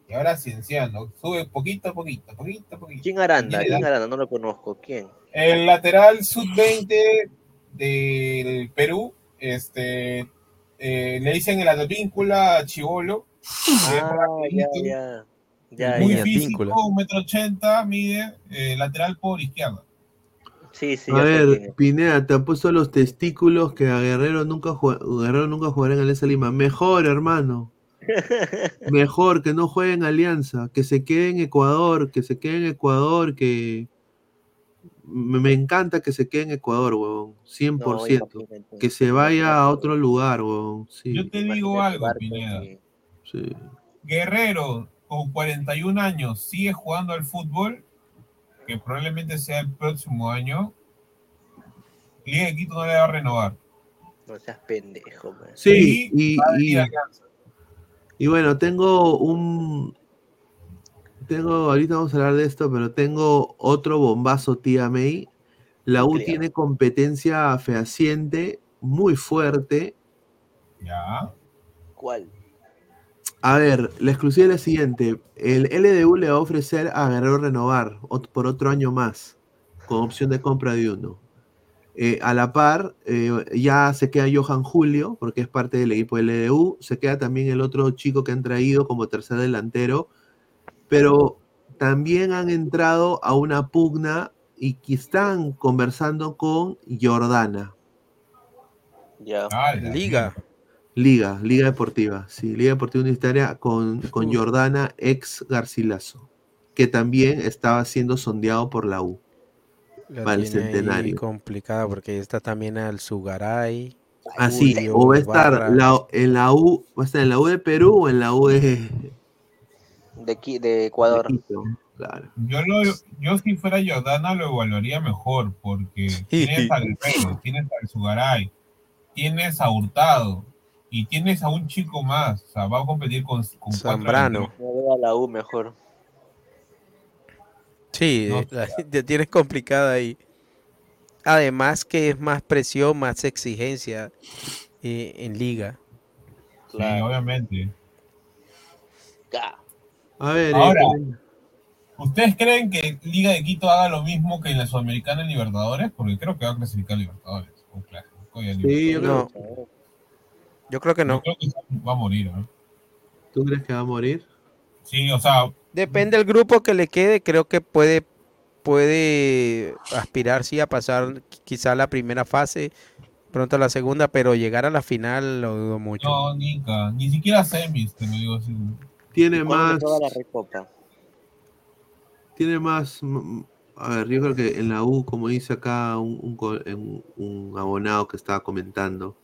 Y ahora Cienciano, sube poquito a poquito, poquito a poquito. ¿Quién Aranda? ¿Quién. Aranda? No lo conozco. ¿Quién? El lateral sub-20 del Perú, este, eh, le dicen el advíncula a Chivolo. Ah, ya, ya. Ya, muy ya. físico, un metro ochenta, mide, eh, lateral por izquierda. Sí, sí, a ver. Pineda, te ha puesto los testículos que a Guerrero nunca, Guerrero nunca jugará en Alianza Lima. Mejor, hermano. Mejor que no juegue en Alianza, que se quede en Ecuador, que se quede en Ecuador, que me, me encanta que se quede en Ecuador, huevón, 100%. imagínate. que se vaya a otro lugar, huevón. Sí, Yo te digo algo, Pineda. sí. Guerrero, con 41 años, sigue jugando al fútbol, que probablemente sea el próximo año. Liga de Quito no le va a renovar. No seas pendejo, man. Sí, y, bueno, tengo un. Tengo, ahorita vamos a hablar de esto, pero tengo otro bombazo, tía May. La U tiene competencia fehaciente, muy fuerte. Ya. ¿Cuál? A ver, la exclusiva es la siguiente. El LDU le va a ofrecer a Guerrero renovar por otro año más, con opción de compra de uno. Eh, a la par, eh, ya se queda Johan Julio, porque es parte del equipo del LDU. Se queda también el otro chico que han traído como tercer delantero. Pero también han entrado a una pugna y que están conversando con Jordana. Ya. Liga. Liga, Liga Deportiva, sí, Liga Deportiva Universitaria con, con Jordana ex Garcilaso, que también estaba siendo sondeado por la U. La Para el centenario. complicada porque está también al Sugaray. Así, Ah, o va a estar la- en la U, va a estar en la U de Perú o en la U de, De, Qui- de Ecuador. Quito. Claro. Yo, lo, yo si fuera Jordana lo evaluaría mejor, porque tienes al Guerrero, tienes al Sugaray, tienes a Hurtado y tienes a un chico más. O sea, va a competir con, con Zambrano. No a la U mejor. Sí, No eh, la- te tienes complicada ahí. Además que es más presión, más exigencia eh, en liga. Sí, obviamente. Ya. A ver, Ahora, eh, ¿ustedes creen que Liga de Quito haga lo mismo que en la Sudamericana en Libertadores? Porque creo que va a clasificar a Libertadores. clásico, sí, yo creo- Yo creo que Yo no. creo que va a morir. ¿eh? ¿tú crees que va a morir? Sí, o sea, Depende del grupo que le quede, creo que puede, puede aspirar sí a pasar qui- quizá la primera fase, pronto a la segunda, pero llegar a la final lo dudo mucho. no, Nica, ni siquiera semis, te lo digo así. Tiene ¿Cuándo más, la tiene más, A ver, yo creo que en la U, como dice acá un, un abonado que estaba comentando,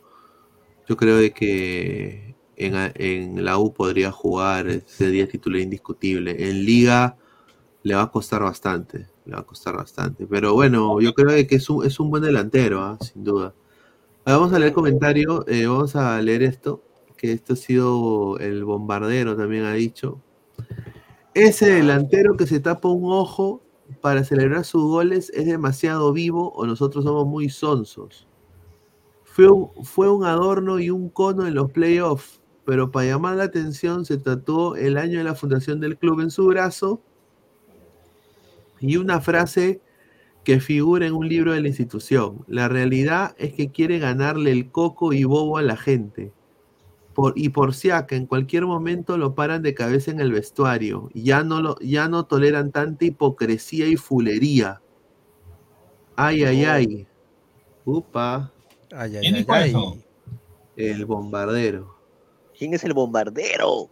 yo creo de que en, la U podría jugar, sería titular indiscutible. En Liga le va a costar bastante, le va a costar bastante. Pero bueno, yo creo de que es un, es un buen delantero, ¿ah? sin duda. Vamos a leer comentario, eh, vamos a leer esto, que esto ha sido el bombardero también ha dicho. Ese delantero que se tapa un ojo para celebrar sus goles es demasiado vivo o nosotros somos muy sonsos. Fue un, fue un adorno y un cono en los playoffs, pero para llamar la atención se tatuó el año de la fundación del club en su brazo y una frase que figura en un libro de la institución. La realidad es que quiere ganarle el coco y bobo a la gente. Por, y por si acá, en cualquier momento lo paran de cabeza en el vestuario. Ya no, lo, ya no toleran tanta hipocresía y fulería. Ay, ay, ay. Upa. Ay, ay, ¿Quién ay, dijo ay. eso? El bombardero. ¿Quién es el bombardero?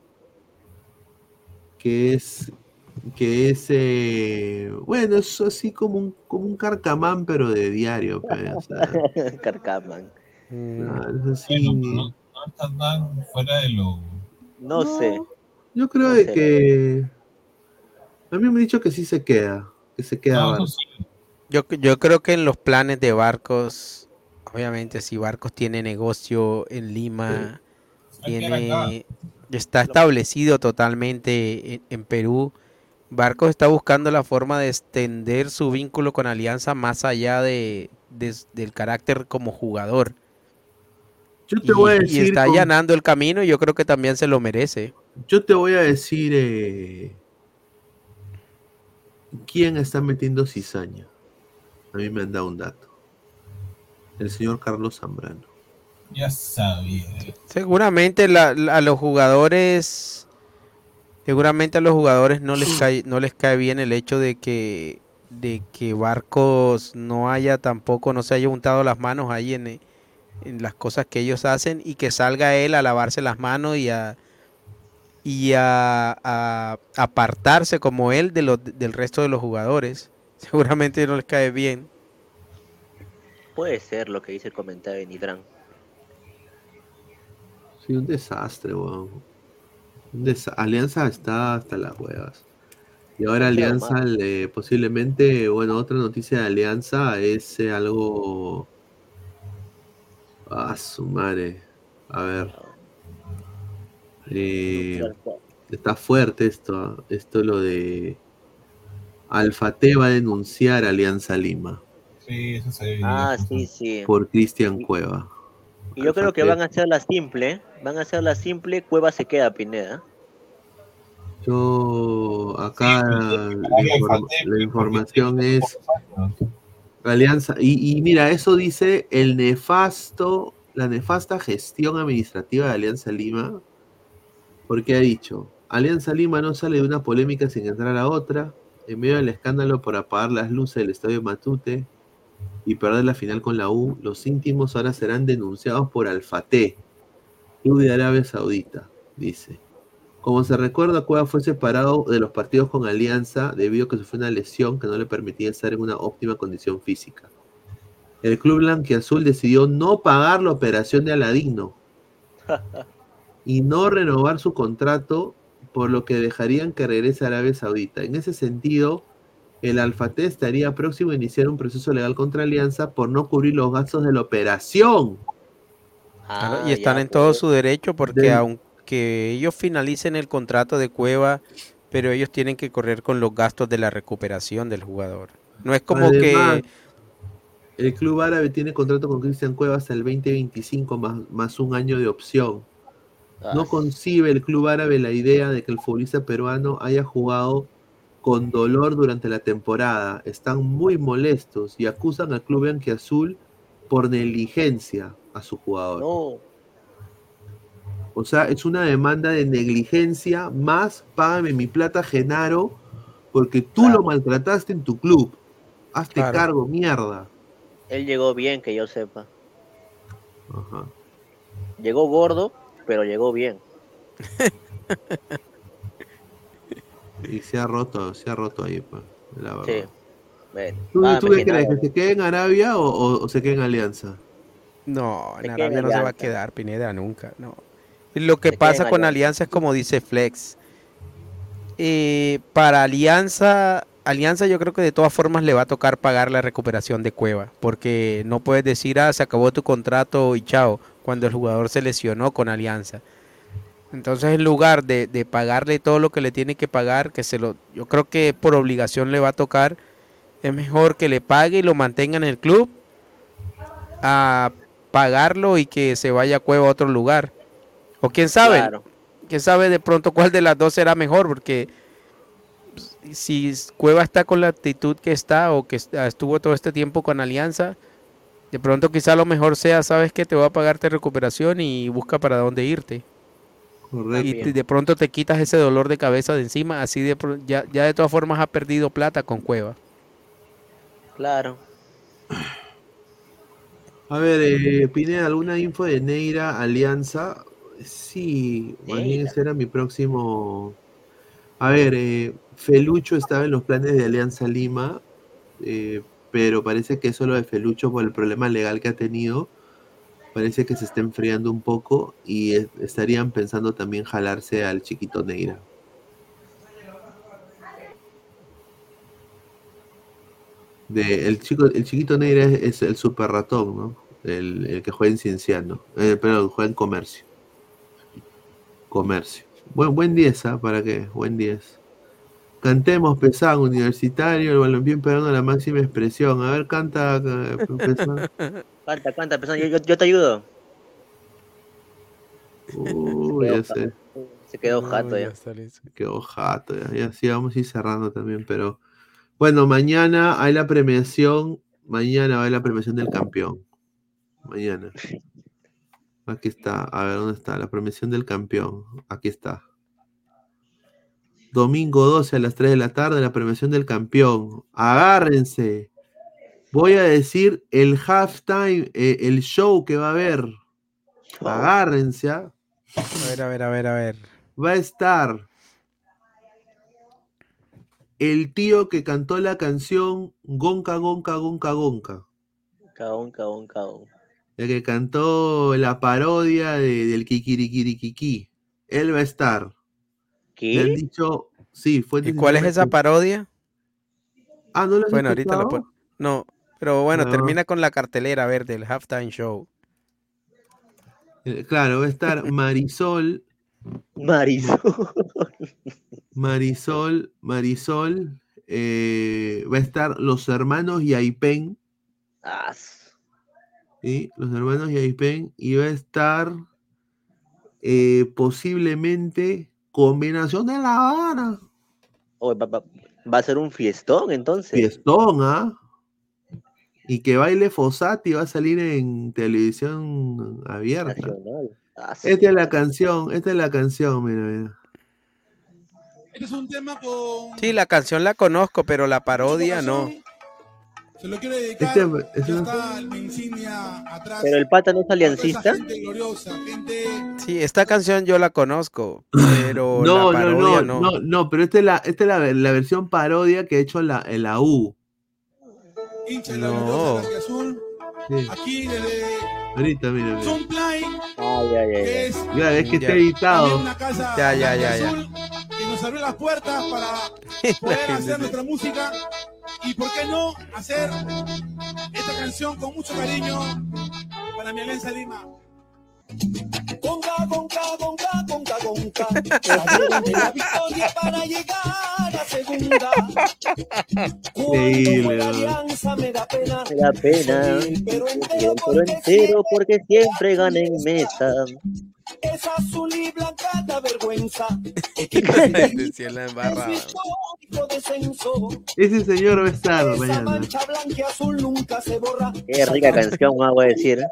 Que es. Que es. eh, bueno, es así como un, como un carcamán, pero de diario. pe, o sea, Carcaman. claro, es así. Bueno, no, no está tan fuera de lo. No, sé. Yo creo No de sé. que. A mí me han dicho que sí se queda. Que se queda. No, Barco. eso sí. Yo, yo creo que en los planes de Barcos, obviamente si Barcos tiene negocio en Lima, tiene, está establecido totalmente en, en Perú, Barcos está buscando la forma de extender su vínculo con Alianza más allá de, de- del carácter como jugador. Yo te Y, voy a y decir. está con- allanando el camino y yo creo que también se lo merece. Yo te voy a decir. eh, ¿Quién está metiendo cizaña? A mí me han dado un dato. El señor Carlos Zambrano. Ya sabía. Seguramente la- la- a los jugadores, seguramente a los jugadores no les cae, no les cae bien el hecho de que, de que Barcos no haya tampoco, no se haya untado las manos ahí en, en las cosas que ellos hacen y que salga él a lavarse las manos y a y a, a apartarse como él de los, del resto de los jugadores. Seguramente no les cae bien. Puede ser lo que dice el comentario de Nitran. Sí, un desastre, weón. Desa- Alianza está hasta las huevas. Y ahora Alianza, le- posiblemente, bueno, otra noticia de Alianza es eh, algo. Ah, su madre. A ver. Eh, está fuerte esto. Esto lo de. Alfate va a denunciar a Alianza Lima Sí, eso se ve. Ah, sí, sí. por Cristian Cueva. Y yo creo que van a hacer la simple. Van a hacer la simple. Cueva se queda, Pineda. Yo acá la, inform- la información es. Alianza y, y mira eso dice el nefasto la nefasta gestión administrativa de Alianza Lima porque ha dicho Alianza Lima no sale de una polémica sin entrar a otra en medio del escándalo por apagar las luces del estadio Matute y perder la final con la U los íntimos ahora serán denunciados por Alfate Club de Arabia Saudita dice como se recuerda, Cueva fue separado de los partidos con Alianza debido a que sufrió una lesión que no le permitía estar en una óptima condición física. El club blanquiazul decidió no pagar la operación de Aladino y no renovar su contrato, por lo que dejarían que regrese a Arabia Saudita. En ese sentido, el Alfate estaría próximo a iniciar un proceso legal contra Alianza por no cubrir los gastos de la operación. Claro, Ah, y están ya, en todo pues. su derecho porque aunque ellos finalicen el contrato de Cueva, pero ellos tienen que correr con los gastos de la recuperación del jugador. No es como Además, que El club árabe tiene contrato con Cristian Cueva hasta el 2025 más, más un año de opción. Ah, No concibe el club árabe la idea de que el futbolista peruano haya jugado con dolor durante la temporada. Están muy molestos y acusan al club Azul por negligencia a su jugador. No. O sea, es una demanda de negligencia más págame mi plata, Genaro, porque tú lo maltrataste en tu club. Hazte Claro. cargo, mierda. Él llegó bien, que yo sepa. Ajá. Llegó gordo, pero llegó bien. Y se ha roto, se ha roto ahí, pues, la verdad. Sí. Bueno, ¿Tú, ah, tú qué crees? ¿Que se quede en Arabia o, o- o se quede en Alianza? No, Se en Arabia no se va a quedar, Pineda, nunca. No. Y Lo que Se pasa con Alianza. Alianza es como dice Flex. Eh, para Alianza, Alianza yo creo que de todas formas le va a tocar pagar la recuperación de Cueva, porque no puedes decir, ah, se acabó tu contrato y chao, cuando el jugador se lesionó con Alianza. Entonces, en lugar de, de pagarle todo lo que le tiene que pagar, que se lo, yo creo que por obligación le va a tocar, es mejor que le pague y lo mantenga en el club a pagarlo y que se vaya a Cueva a otro lugar. O quién sabe, Claro. quién sabe de pronto cuál de las dos será mejor, porque si Cueva está con la actitud que está o que est- estuvo todo este tiempo con Alianza, de pronto quizá lo mejor sea, sabes que te voy a pagarte recuperación y busca para dónde irte. Correcto. Y te- de pronto te quitas ese dolor de cabeza de encima, así de ya, ya de todas formas ha perdido plata con Cueva. Claro. A ver, eh, Pineda, ¿alguna info de Neira Alianza? Sí, más bien Neira. ese era mi próximo. A ver, eh, Felucho estaba en los planes de Alianza Lima, eh, pero parece que eso lo de Felucho por el problema legal que ha tenido, parece que se está enfriando un poco y estarían pensando también jalarse al chiquito Neira. De, el, chico, el chiquito Neira es, es el super ratón, ¿no? El, el que juega en Cienciano. Eh, perdón, juega en Comercio. Comercio. Buen, buen 10, ¿ah? ¿Para qué? Buen 10. Cantemos, Pesán, universitario, el balompié pegando la máxima expresión. A ver, canta, eh, Pesán. Canta, canta, persona. Yo, yo, yo te ayudo. Uy, ya sé. Se quedó jato ya. Quedó jato, ya, ya sí, vamos a ir cerrando también, pero bueno, mañana hay la premiación, mañana va a haber la premiación del campeón. Mañana. Aquí está, a ver dónde está, la premiación del campeón. Aquí está. Domingo 12 a las 3 de la tarde, la premiación del campeón. Agárrense. Voy a decir el halftime, eh, el show que va a haber. Agárrense. ¿ah? A ver, a ver, a ver, a ver. va a estar el tío que cantó la canción Gonca, Gonca, Gonca, Gonca. Cagón, cagón, cagón. El que cantó la parodia de- del Kikirikirikiki. Él va a estar. Han ¿Qué? dicho, sí, fue ¿Y cuál es esa parodia? Ah, no has Bueno, ahorita lo pon- No, pero bueno, No. termina con la cartelera, a ver, del halftime show. Eh, Claro, va a estar Marisol. Marisol. Marisol, Marisol. eh, va a estar los hermanos Yaipen. Ah, ¿sí? Los hermanos Yaipen. Y va a estar eh, posiblemente combinación de La Habana. oh, va, va- va a ser un fiestón entonces. Fiestón, ¿ah? Y que baile Fossati va a salir en televisión abierta. Ah, Esta es la canción, esta es la canción, mira, mira. Este es un tema con. Sí, la canción la conozco, pero la parodia no. Se lo quiero dedicar. Este, es ya una- está mi insignia atrás. Pero el pata no es aliancista. gente gloriosa, gente. Sí, esta canción yo la conozco, pero No, la no, parodia no, no. no, no, pero esta es la, esta es la, la versión parodia que ha hecho la, en la U. hincha de la No. gloriosa Azul. Sí. Aquí desde Ahorita, mira, mira. Sunplay, Ay, ay, ay, que ay. es Ya, es que Ya. está editado. también una casa Ya, ya, ya, ya. azul, que nos abrió las puertas para poder hacer nuestra música y por qué no hacer esta canción con mucho cariño para mi Alianza Lima. Conga, conga, conga, conga, conga. La victoria para llegar a segunda. Cuando ¿no? alianza me da pena. Me da pena. Pero entero Pero porque entero porque siempre gana en mesa. Es azul y blanca da vergüenza. Ese señor va a estar Esa mañana. mancha blanca y azul nunca se borra. Qué rica canción, voy a decir.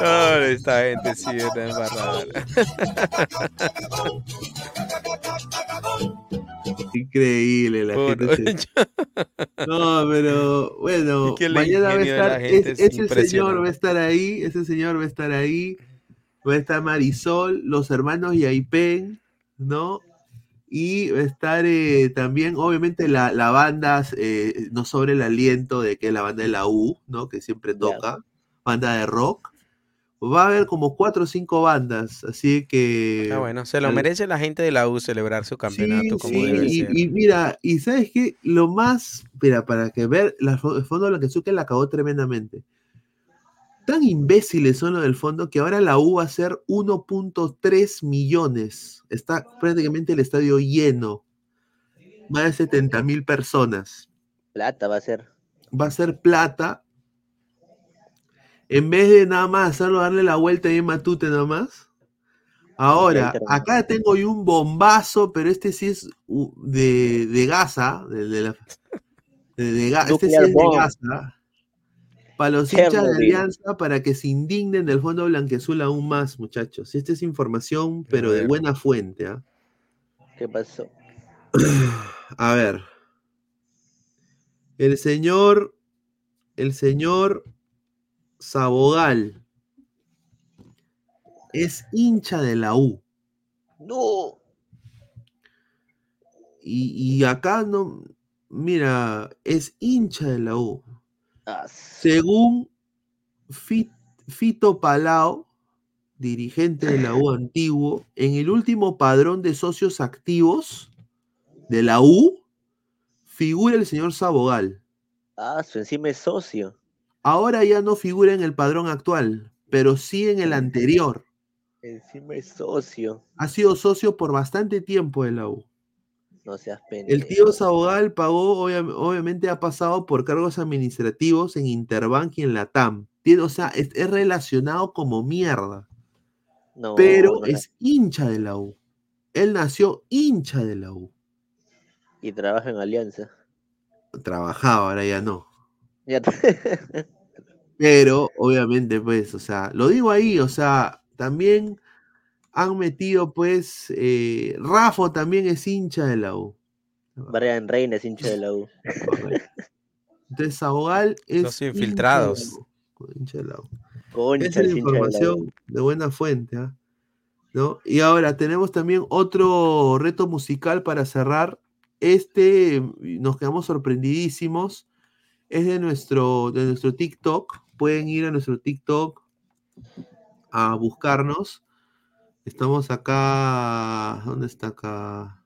Ay, esta gente sí es una embarrada. Increíble, la gente se- No, pero bueno, mañana va a estar, gente es- es ese señor va a estar ahí, ese señor va a estar ahí, va a estar Marisol, los hermanos Yaipen, ¿no? Y va a estar eh, también, obviamente, la, la banda, eh, no sobre el aliento de que es la banda de la U, ¿no? Que siempre toca, banda de rock. Va a haber como cuatro o cinco bandas, así que... Ah, bueno, se lo merece la gente de la U celebrar su campeonato como Sí, debe y, ser. y mira, y sabes qué, lo más, mira, para que ver, la, el fondo de la que la acabó tremendamente. Tan imbéciles son los del fondo que ahora la U va a ser 1.3 millones. Está prácticamente el estadio lleno. Más de 70 mil personas. Plata va a ser. Va a ser plata. En vez de nada más hacerlo, darle la vuelta ahí en Matute nada más. Ahora, acá tengo yo un bombazo, pero este sí es de, de Gaza. De, de la- de- de Ga- este sí es de. Gaza. Para los hinchas de. Alianza, para que se indignen del fondo blanqueazul aún más, muchachos. Esta es información, pero de buena fuente. ¿ah? ¿Qué pasó? A ver. El señor. El señor Sabogal es hincha de la U. No. Y, y acá no. Mira, es hincha de la U. Según Fi- Fito Palao, dirigente de la U antiguo, en el último padrón de socios activos de la U, figura el señor Sabogal. Ah, su encima es socio. Ahora ya no figura en el padrón actual, pero sí en el anterior. Encima es socio. Ha sido socio por bastante tiempo de la U. No seas pendejo. El tío Sabogal pagó, obvia- obviamente ha pasado por cargos administrativos en Interbank y en la TAM. Tiene, o sea, es, es relacionado como mierda. No, pero no, es hincha de la U. Él nació hincha de la U. Y trabaja en Alianza. Trabajaba, ahora ya no. Ya Pero, obviamente, pues, o sea, lo digo ahí, o sea, también han metido, pues, eh, Rafa también es hincha de la U. Brian Reina es hincha de la U. Entonces, Sabogal es. Los hincha de la infiltrados. Hincha de la U. Concha, Esa es la de información de buena fuente, ¿ah? ¿no? Y ahora tenemos también otro reto musical para cerrar. Este nos quedamos sorprendidísimos. Es de nuestro, de nuestro TikTok. Pueden ir a nuestro TikTok a buscarnos. Estamos acá. ¿Dónde está acá?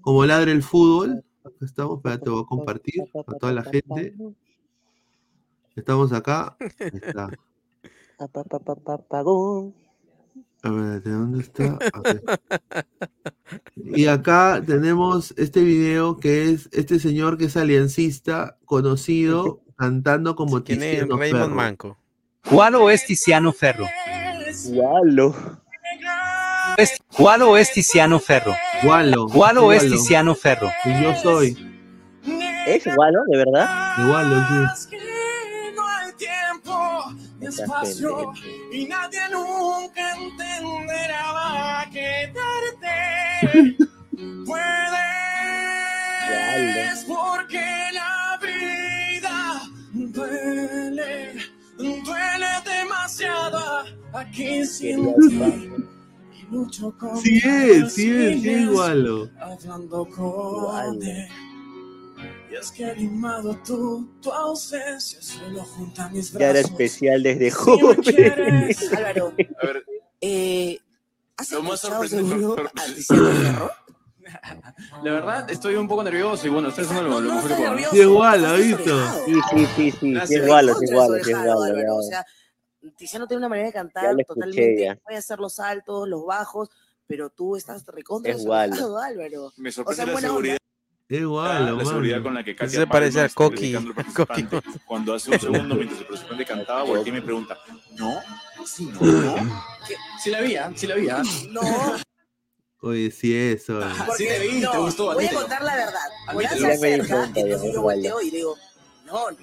Como ladre el fútbol. Acá estamos. Espérate, te voy a compartir a toda la gente. Estamos acá. Está. A ver, ¿de dónde está? Y acá tenemos este video que es este señor que es aliancista, conocido, cantando como ¿Quién es Tiziano Raymond Ferro. Manco? ¿Cuál o es Tiziano Ferro? Gualo. Es- ¿Cuál o es Tiziano Ferro? Gualo. ¿Cuál o es Gualo. Tiziano Ferro? Y yo soy. ¿Es Gualo, de verdad? de Gualo, sí. No hay tiempo ni espacio y nadie nunca entenderá quedarte. Puedes porque la vida duele, duele demasiado aquí sin ti. Lucho con Sí es, sí es, sí es Gualo. hablando con él. Y es que animado tú, tu ausencia solo junto a mis brazos. Ya era especial desde Si joven. quieres, Álvaro, A ver, eh, ¿has lo más sorprendente. La verdad, estoy un poco nervioso y bueno, estoy haciendo lo, lo mejor que puedo. ¿no? Sí es Gualo, ¿visto? Sí, sí, sí, sí, sí es sí es sí es. Álvaro, O sea, Tiziano tiene una manera de cantar totalmente, ya. puede hacer los altos, los bajos, pero tú estás recontra Es Álvaro. Me O sea, sorprende la buena seguridad. onda. Es Gualo, la seguridad mano. con la que Katia se parece a Coqui. Cuando hace un segundo mientras el participante cantaba, volteé y me pregunta, ¿no? Sí, no, no. Sí la vi, ¿ah? sí la vi. ¿ah? No, Oye, sí, eso. Ah, sí te vi, no, te gustó, voy a contar la verdad. Yo es volteo y digo, no, no.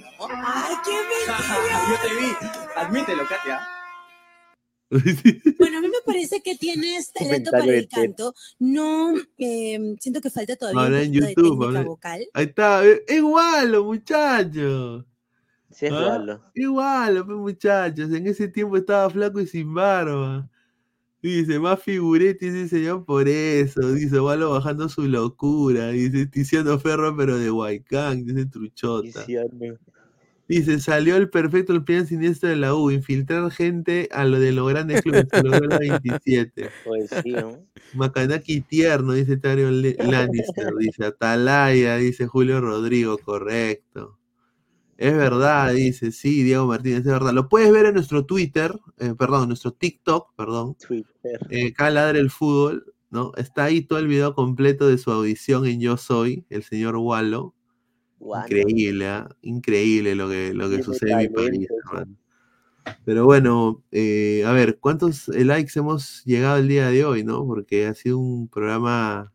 ¡Ay, qué mentira! Yo te vi, admítelo, Katia. Bueno, a mí me parece que tienes talento para el canto. No, eh, siento que falta todavía Ahora un en de ahora- vocal. Ahí está. eh, Es Walo, muchachos. Sí, es ¿Ah? Igual, pues, muchachos. En ese tiempo estaba flaco y sin barba. Dice, más figurete ese señor por eso. Dice, Walo bajando su locura. Dice, Tiziano Ferro, pero de Huaycán. Dice Truchota. Dice, salió el perfecto el plan siniestro de la U. Infiltrar gente a lo de los grandes clubes. Se logró la 27. Pues sí, ¿no? Macanaki tierno, dice Tyrion Le- Lannister. Dice Atalaya, dice Julio Rodrigo, correcto. Es verdad, dice, sí, Diego Martínez, es verdad. Lo puedes ver en nuestro Twitter, eh, perdón, en nuestro TikTok, perdón. Eh, acá ladra el fútbol, ¿no? Está ahí todo el video completo de su audición en Yo Soy, el señor Wallo. Increíble, ¿ah? Increíble lo que, lo que sucede en mi país, hermano. Pero bueno, eh, a ver, ¿cuántos likes hemos llegado el día de hoy, no? Porque ha sido un programa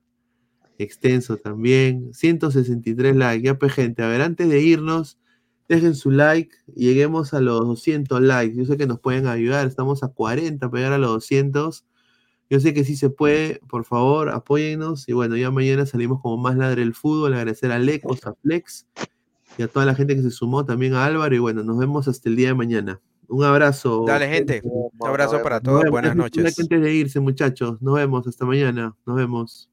extenso también. 163 likes. Ya, pues, gente, a ver, antes de irnos, dejen su like. Lleguemos a los 200 likes. Yo sé que nos pueden ayudar. Estamos a 40 para llegar a los 200. Yo sé que sí se puede. Por favor, apóyennos. Y bueno, ya mañana salimos como más ladre el fútbol. Agradecer a Lecos, a Flex y a toda la gente que se sumó, también a Álvaro. Y bueno, nos vemos hasta el día de mañana. Un abrazo. Dale, gente. Un abrazo para todos. Buenas noches. Antes de irse, muchachos. Nos vemos hasta mañana. Nos vemos.